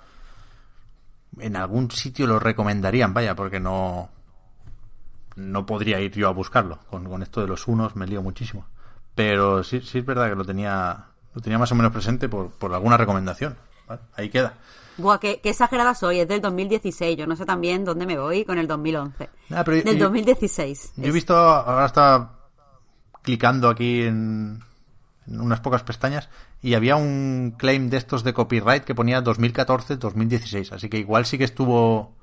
En algún sitio lo recomendarían, vaya, porque no. No podría ir yo a buscarlo. Con, con esto de los unos me lío muchísimo. Pero sí, sí es verdad que lo tenía. Lo tenía más o menos presente por, por alguna recomendación. ¿vale? Ahí queda. Buah, qué, qué exagerada soy. Es del 2016. Yo no sé también dónde me voy con el 2011. Ah, pero del yo- 2016. Yo he visto, ahora está clicando aquí en, en unas pocas pestañas y había un claim de estos de copyright que ponía 2014-2016, así que igual sí que estuvo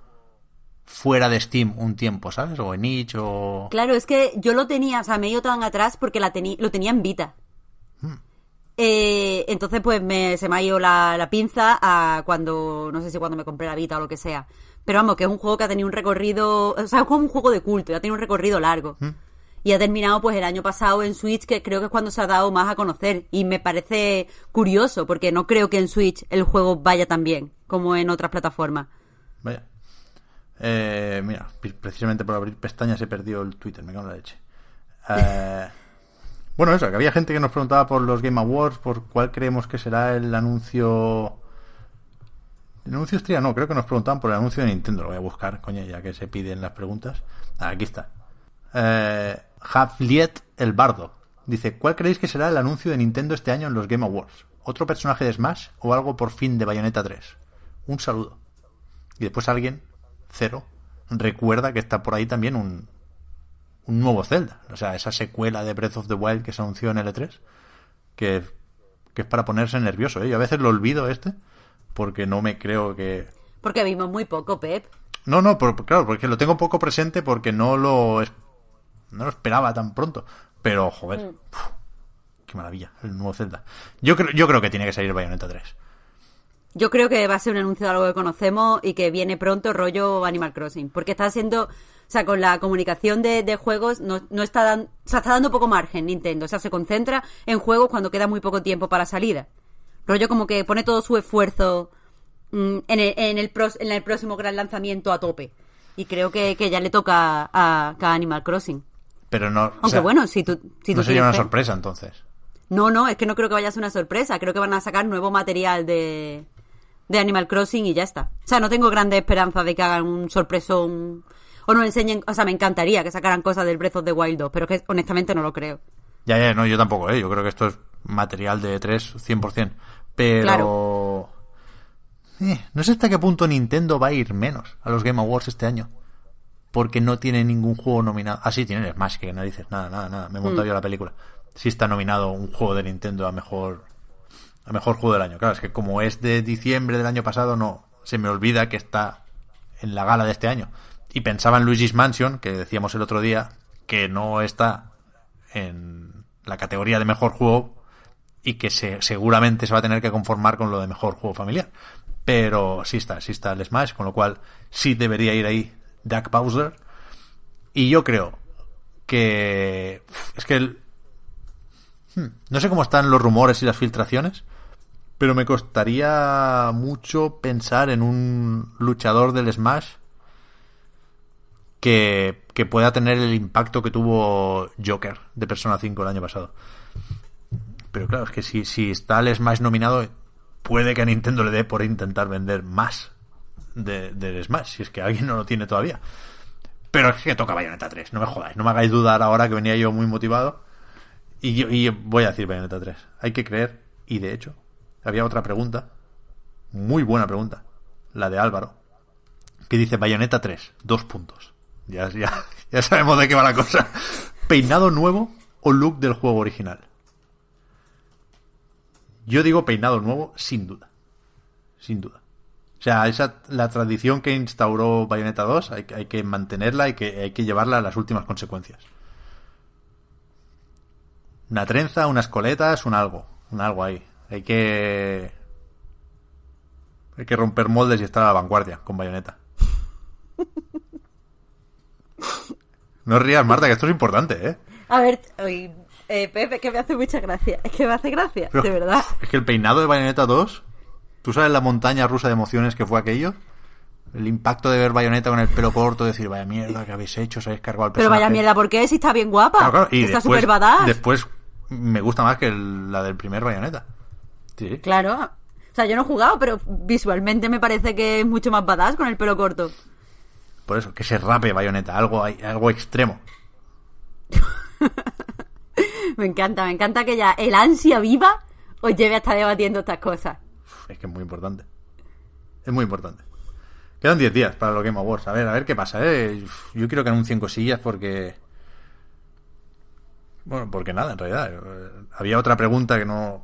fuera de Steam un tiempo, ¿sabes? O en itch o... Claro, es que yo lo tenía, o sea, me he ido tan atrás porque la lo tenía en Vita. Eh, entonces pues me, se me ha ido la, la pinza a cuando, no sé si cuando me compré la Vita o lo que sea. Pero vamos, que es un juego que ha tenido un recorrido, o sea, es como un juego de culto, y ha tenido un recorrido largo. Y ha terminado pues el año pasado en Switch, que creo que es cuando se ha dado más a conocer. Y me parece curioso, porque no creo que en Switch el juego vaya tan bien como en otras plataformas. Vaya. Eh, mira, pre- precisamente por abrir pestañas he perdido el Twitter, me cago en la leche. Eh, bueno, eso, que había gente que nos preguntaba por los Game Awards, por cuál creemos que será el anuncio. ¿El anuncio estrella? No, creo que nos preguntaban por el anuncio de Nintendo. Lo voy a buscar, coño, ya que se piden las preguntas. Ah, aquí está. Eh, Javliet el Bardo dice: ¿Cuál creéis que será el anuncio de Nintendo este año en los Game Awards? ¿Otro personaje de Smash o algo por fin de Bayonetta 3? Un saludo. Y después alguien, cero, recuerda que está por ahí también un, un nuevo Zelda. O sea, esa secuela de Breath of the Wild que se anunció en L3, que, que es para ponerse nervioso. ¿eh? Yo a veces lo olvido este, porque no me creo que... Porque vimos muy poco, Pep. No, no, por- claro, porque lo tengo poco presente porque no lo, no lo esperaba tan pronto. Pero, joder, uf, qué maravilla, el nuevo Zelda. Yo creo, yo creo que tiene que salir Bayonetta 3. Yo creo que va a ser un anuncio de algo que conocemos y que viene pronto rollo Animal Crossing. Porque está haciendo, o sea, con la comunicación de, de juegos no, no está dando, o sea, está dando poco margen Nintendo. O sea, se concentra en juegos cuando queda muy poco tiempo para salida. Rollo como que pone todo su esfuerzo mm, en, el, en, el pros- en el próximo gran lanzamiento a tope. Y creo que, que ya le toca a, a Animal Crossing. Pero no... o Aunque sea, bueno, si tú, si tú no sería una fe. sorpresa entonces. No, no, es que no creo que vaya a ser una sorpresa. Creo que van a sacar nuevo material de, de Animal Crossing y ya está. O sea, no tengo grandes esperanzas de que hagan un sorpresón o nos enseñen. O sea, me encantaría que sacaran cosas del Breath of the Wild 2, pero que honestamente no lo creo. Ya, ya, no, yo tampoco, ¿eh? Yo creo que esto es material de 3 100%. Pero... Eh, no sé hasta qué punto Nintendo va a ir menos a los Game Awards este año. Porque no tiene ningún juego nominado. Ah, sí, tiene Smash, que no dices nada, nada, nada. Me he montado yo la película. Sí está nominado un juego de Nintendo a mejor a mejor juego del año. Claro, es que como es de diciembre del año pasado, no. Se me olvida que está en la gala de este año. Y pensaba en Luigi's Mansion, que decíamos el otro día, que no está en la categoría de mejor juego y que se, seguramente se va a tener que conformar con lo de mejor juego familiar. Pero sí está, sí está el Smash, con lo cual sí debería ir ahí Jack Bowser. Y yo creo que es que el, hmm, no sé cómo están los rumores y las filtraciones, pero me costaría mucho pensar en un luchador del Smash que, pueda tener el impacto que tuvo Joker de Persona 5 el año pasado. Pero claro, es que si, si está el Smash nominado, puede que a Nintendo le dé por intentar vender más de- del Smash, si es que alguien no lo tiene todavía. Pero es que toca Bayonetta 3, no me jodáis, no me hagáis dudar ahora que venía yo muy motivado. Y, y voy a decir Bayonetta 3. Hay que creer, y de hecho, había otra pregunta, muy buena pregunta, la de Álvaro, que dice Bayonetta 3, dos puntos. Ya, ya, ya sabemos de qué va la cosa. ¿Peinado nuevo o look del juego original? Yo digo peinado nuevo, sin duda. Sin duda. O sea, esa, la tradición que instauró Bayonetta 2 hay, que- hay mantenerla y que hay que llevarla a las últimas consecuencias. Una trenza, unas coletas, un algo. Un algo ahí. Hay que. Hay que romper moldes y estar a la vanguardia con Bayonetta. No rías, Marta, que esto es importante, ¿eh? A ver, oye, eh, Pepe, que me hace mucha gracia. Es que me hace gracia, Pero de verdad. Es que el peinado de Bayonetta 2, ¿tú sabes la montaña rusa de emociones que fue aquello? El impacto de ver Bayonetta con el pelo corto, decir, vaya mierda, ¿qué habéis hecho? ¿Os habéis cargado al Pero personaje? vaya mierda, ¿por qué? Si está bien guapa. Claro, claro, y está después, súper badass. después me gusta más que el- la del primer Bayonetta. Sí. Claro. O sea, yo no he jugado, pero visualmente me parece que es mucho más badass con el pelo corto. Por eso, que se rape Bayonetta, algo, algo extremo. Me encanta, me encanta que ya el ansia viva os lleve a estar debatiendo estas cosas. Es que es muy importante. Es muy importante. Quedan 10 días para los Game Awards. A ver, a ver qué pasa, ¿eh? Yo quiero que anuncien cosillas porque... Bueno, porque nada, en realidad. Eh, Había otra pregunta que no...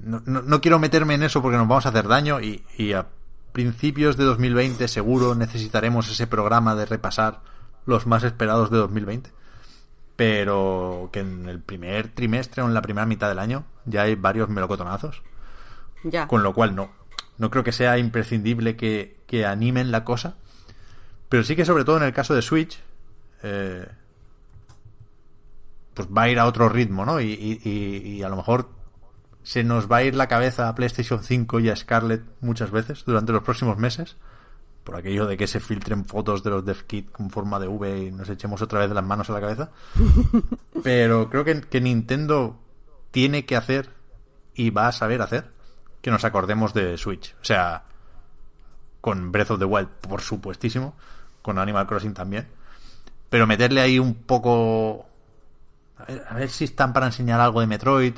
No, no- no quiero meterme en eso porque nos vamos a hacer daño y, y a principios de 2020 seguro necesitaremos ese programa de repasar los más esperados de 2020. Pero que en el primer trimestre o en la primera mitad del año ya hay varios melocotonazos. Ya. Con lo cual no. No creo que sea imprescindible que, que animen la cosa. Pero sí que sobre todo en el caso de Switch, eh, pues va a ir a otro ritmo, ¿no? Y, y- y- y a lo mejor se nos va a ir la cabeza a PlayStation 5 y a Scarlett muchas veces durante los próximos meses. Por aquello de que se filtren fotos de los DevKit con forma de V y nos echemos otra vez las manos a la cabeza. Pero creo que, que Nintendo tiene que hacer y va a saber hacer que nos acordemos de Switch. O sea, con Breath of the Wild, por supuestísimo, con Animal Crossing también. Pero meterle ahí un poco. A ver, a ver si están para enseñar algo de Metroid,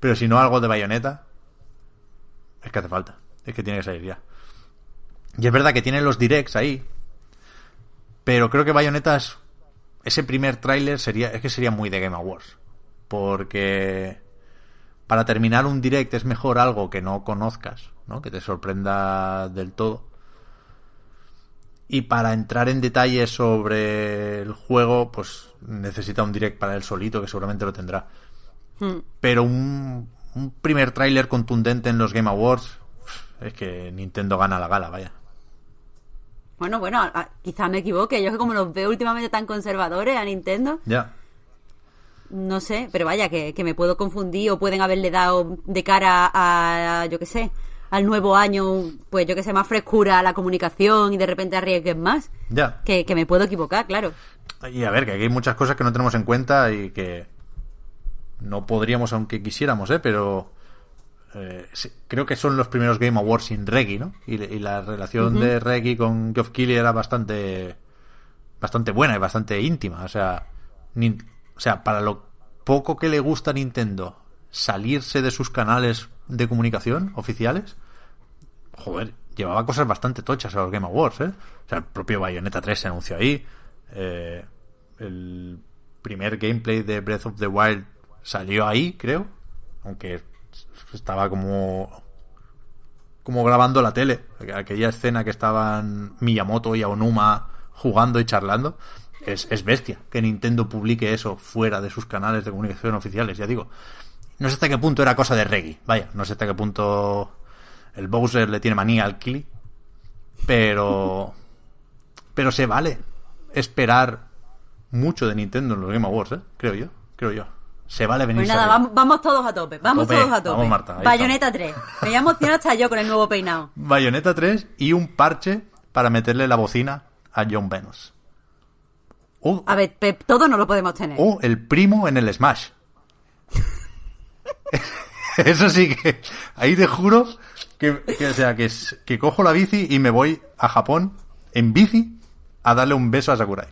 pero si no algo de Bayonetta. Es que hace falta. Es que tiene que salir ya. Y es verdad que tiene los directs ahí. Pero creo que Bayonetta es. Ese primer tráiler sería. Es que sería muy de Game Awards. Porque. Para terminar un direct es mejor algo que no conozcas, ¿no? Que te sorprenda del todo. Y para entrar en detalles sobre el juego, pues necesita un direct para él solito, que seguramente lo tendrá. Hmm. Pero un, un primer tráiler contundente en los Game Awards, es que Nintendo gana la gala, vaya. Bueno, bueno, a- a- quizá me equivoque. Yo que como los veo últimamente tan conservadores a Nintendo, Ya. no sé, pero vaya, que, que me puedo confundir o pueden haberle dado de cara a, yo qué sé, al nuevo año, pues yo que sé, más frescura a la comunicación y de repente arriesguen más. Ya. Que, que me puedo equivocar, claro. Y a ver, que aquí hay muchas cosas que no tenemos en cuenta y que no podríamos aunque quisiéramos, ¿eh? Pero eh, creo que son los primeros Game Awards sin Reggie, ¿no? Y, y la relación de Reggie con Geoff Keighley era bastante bastante buena y bastante íntima. O sea, o sea, para lo poco que le gusta a Nintendo salirse de sus canales de comunicación oficiales, joder, llevaba cosas bastante tochas a los Game Awards, ¿eh? O sea, el propio Bayonetta 3 se anunció ahí. eh, el primer gameplay de Breath of the Wild salió ahí, creo. Aunque estaba como como grabando la tele. Aquella escena que estaban Miyamoto y Aonuma jugando y charlando. Es, es bestia que Nintendo publique eso fuera de sus canales de comunicación oficiales, ya digo. No sé hasta qué punto era cosa de Reggie. Vaya, no sé hasta qué punto el Bowser le tiene manía al Kili. Pero. Pero se vale esperar mucho de Nintendo en los Game Awards, ¿eh? Creo yo. Creo yo. Se vale venir. Pues nada, vamos, vamos todos a tope, vamos tope. todos a tope. Vamos, Marta, ahí Bayonetta 3. Me emociona hasta yo con el nuevo peinado. Bayonetta 3 y un parche para meterle la bocina a John Venus. A ver, Pep, todo no lo podemos tener. o el primo en el Smash. Eso sí que. Ahí te juro que, que, o sea, que, que cojo la bici y me voy a Japón en bici a darle un beso a Sakurai.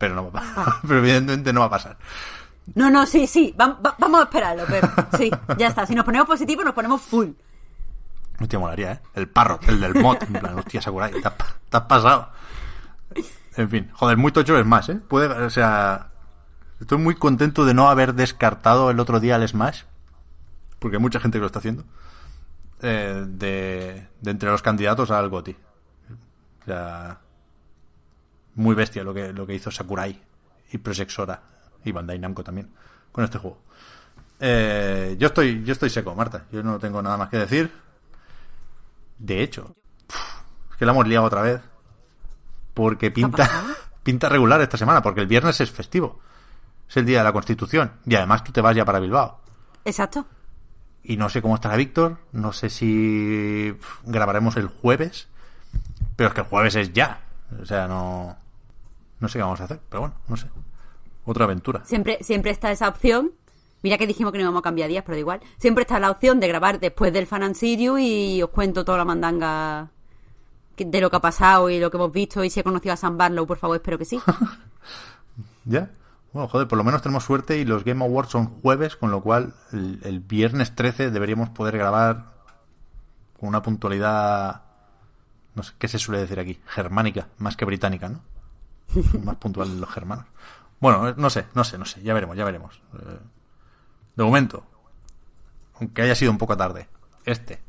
Pero no va a pasar. Pero evidentemente no va a pasar. No, no, sí, sí, va- va- vamos a esperarlo, Pep. Sí, ya está. Si nos ponemos positivos, nos ponemos full. Hostia, molaría, ¿eh? El parrot, el del mod. En plan, hostia, Sakurai, te has, te has pasado. En fin, joder, muy tocho es más, ¿eh? Puede, o sea, estoy muy contento de no haber descartado el otro día el Smash, porque hay mucha gente que lo está haciendo, eh, de, de entre los candidatos al GOTY. O sea, muy bestia lo que, lo que hizo Sakurai y Project Sora y Bandai Namco también con este juego. Eh, yo estoy yo estoy seco, Marta. Yo no tengo nada más que decir. De hecho, es que la hemos liado otra vez. Porque pinta, pinta regular esta semana, porque el viernes es festivo. Es el día de la Constitución. Y además tú te vas ya para Bilbao. Exacto. Y no sé cómo estará Víctor. No sé si grabaremos el jueves. Pero es que el jueves es ya. O sea, no. No sé qué vamos a hacer. Pero bueno, no sé. Otra aventura. Siempre, siempre está esa opción. Mira que dijimos que no íbamos a cambiar días, pero da igual. Siempre está la opción de grabar después del Fan y os cuento toda la mandanga de lo que ha pasado y lo que hemos visto y si he conocido a Sam Barlow, por favor, espero que sí. ¿Ya? Bueno, joder, por lo menos tenemos suerte y los Game Awards son jueves, con lo cual el, el viernes 13 deberíamos poder grabar con una puntualidad, no sé, ¿qué se suele decir aquí? Germánica, más que británica, ¿no? más puntual los germanos. Bueno, no sé, no sé, no sé, ya veremos, ya veremos. Eh, de momento, aunque haya sido un poco tarde, este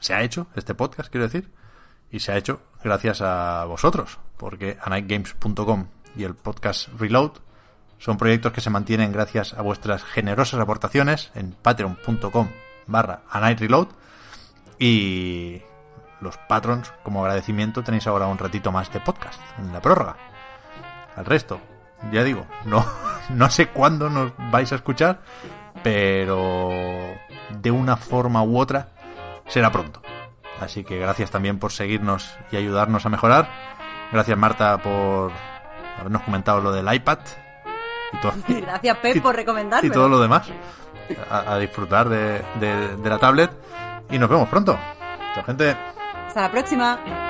se ha hecho, este podcast, quiero decir, y se ha hecho gracias a vosotros, porque anightgames.com y el podcast Reload Son proyectos que se mantienen gracias a vuestras generosas aportaciones en patreon.com barra Reload y los patrons, como agradecimiento, tenéis ahora un ratito más de podcast en la prórroga. Al resto, ya digo, no, no sé cuándo nos vais a escuchar, pero de una forma u otra será pronto. Así que gracias también por seguirnos y ayudarnos a mejorar. Gracias Marta por habernos comentado lo del iPad. Y todo, gracias Pep por recomendarme. Y todo lo demás. A, disfrutar de, de la tablet. Y nos vemos pronto. Chao gente. Hasta la próxima.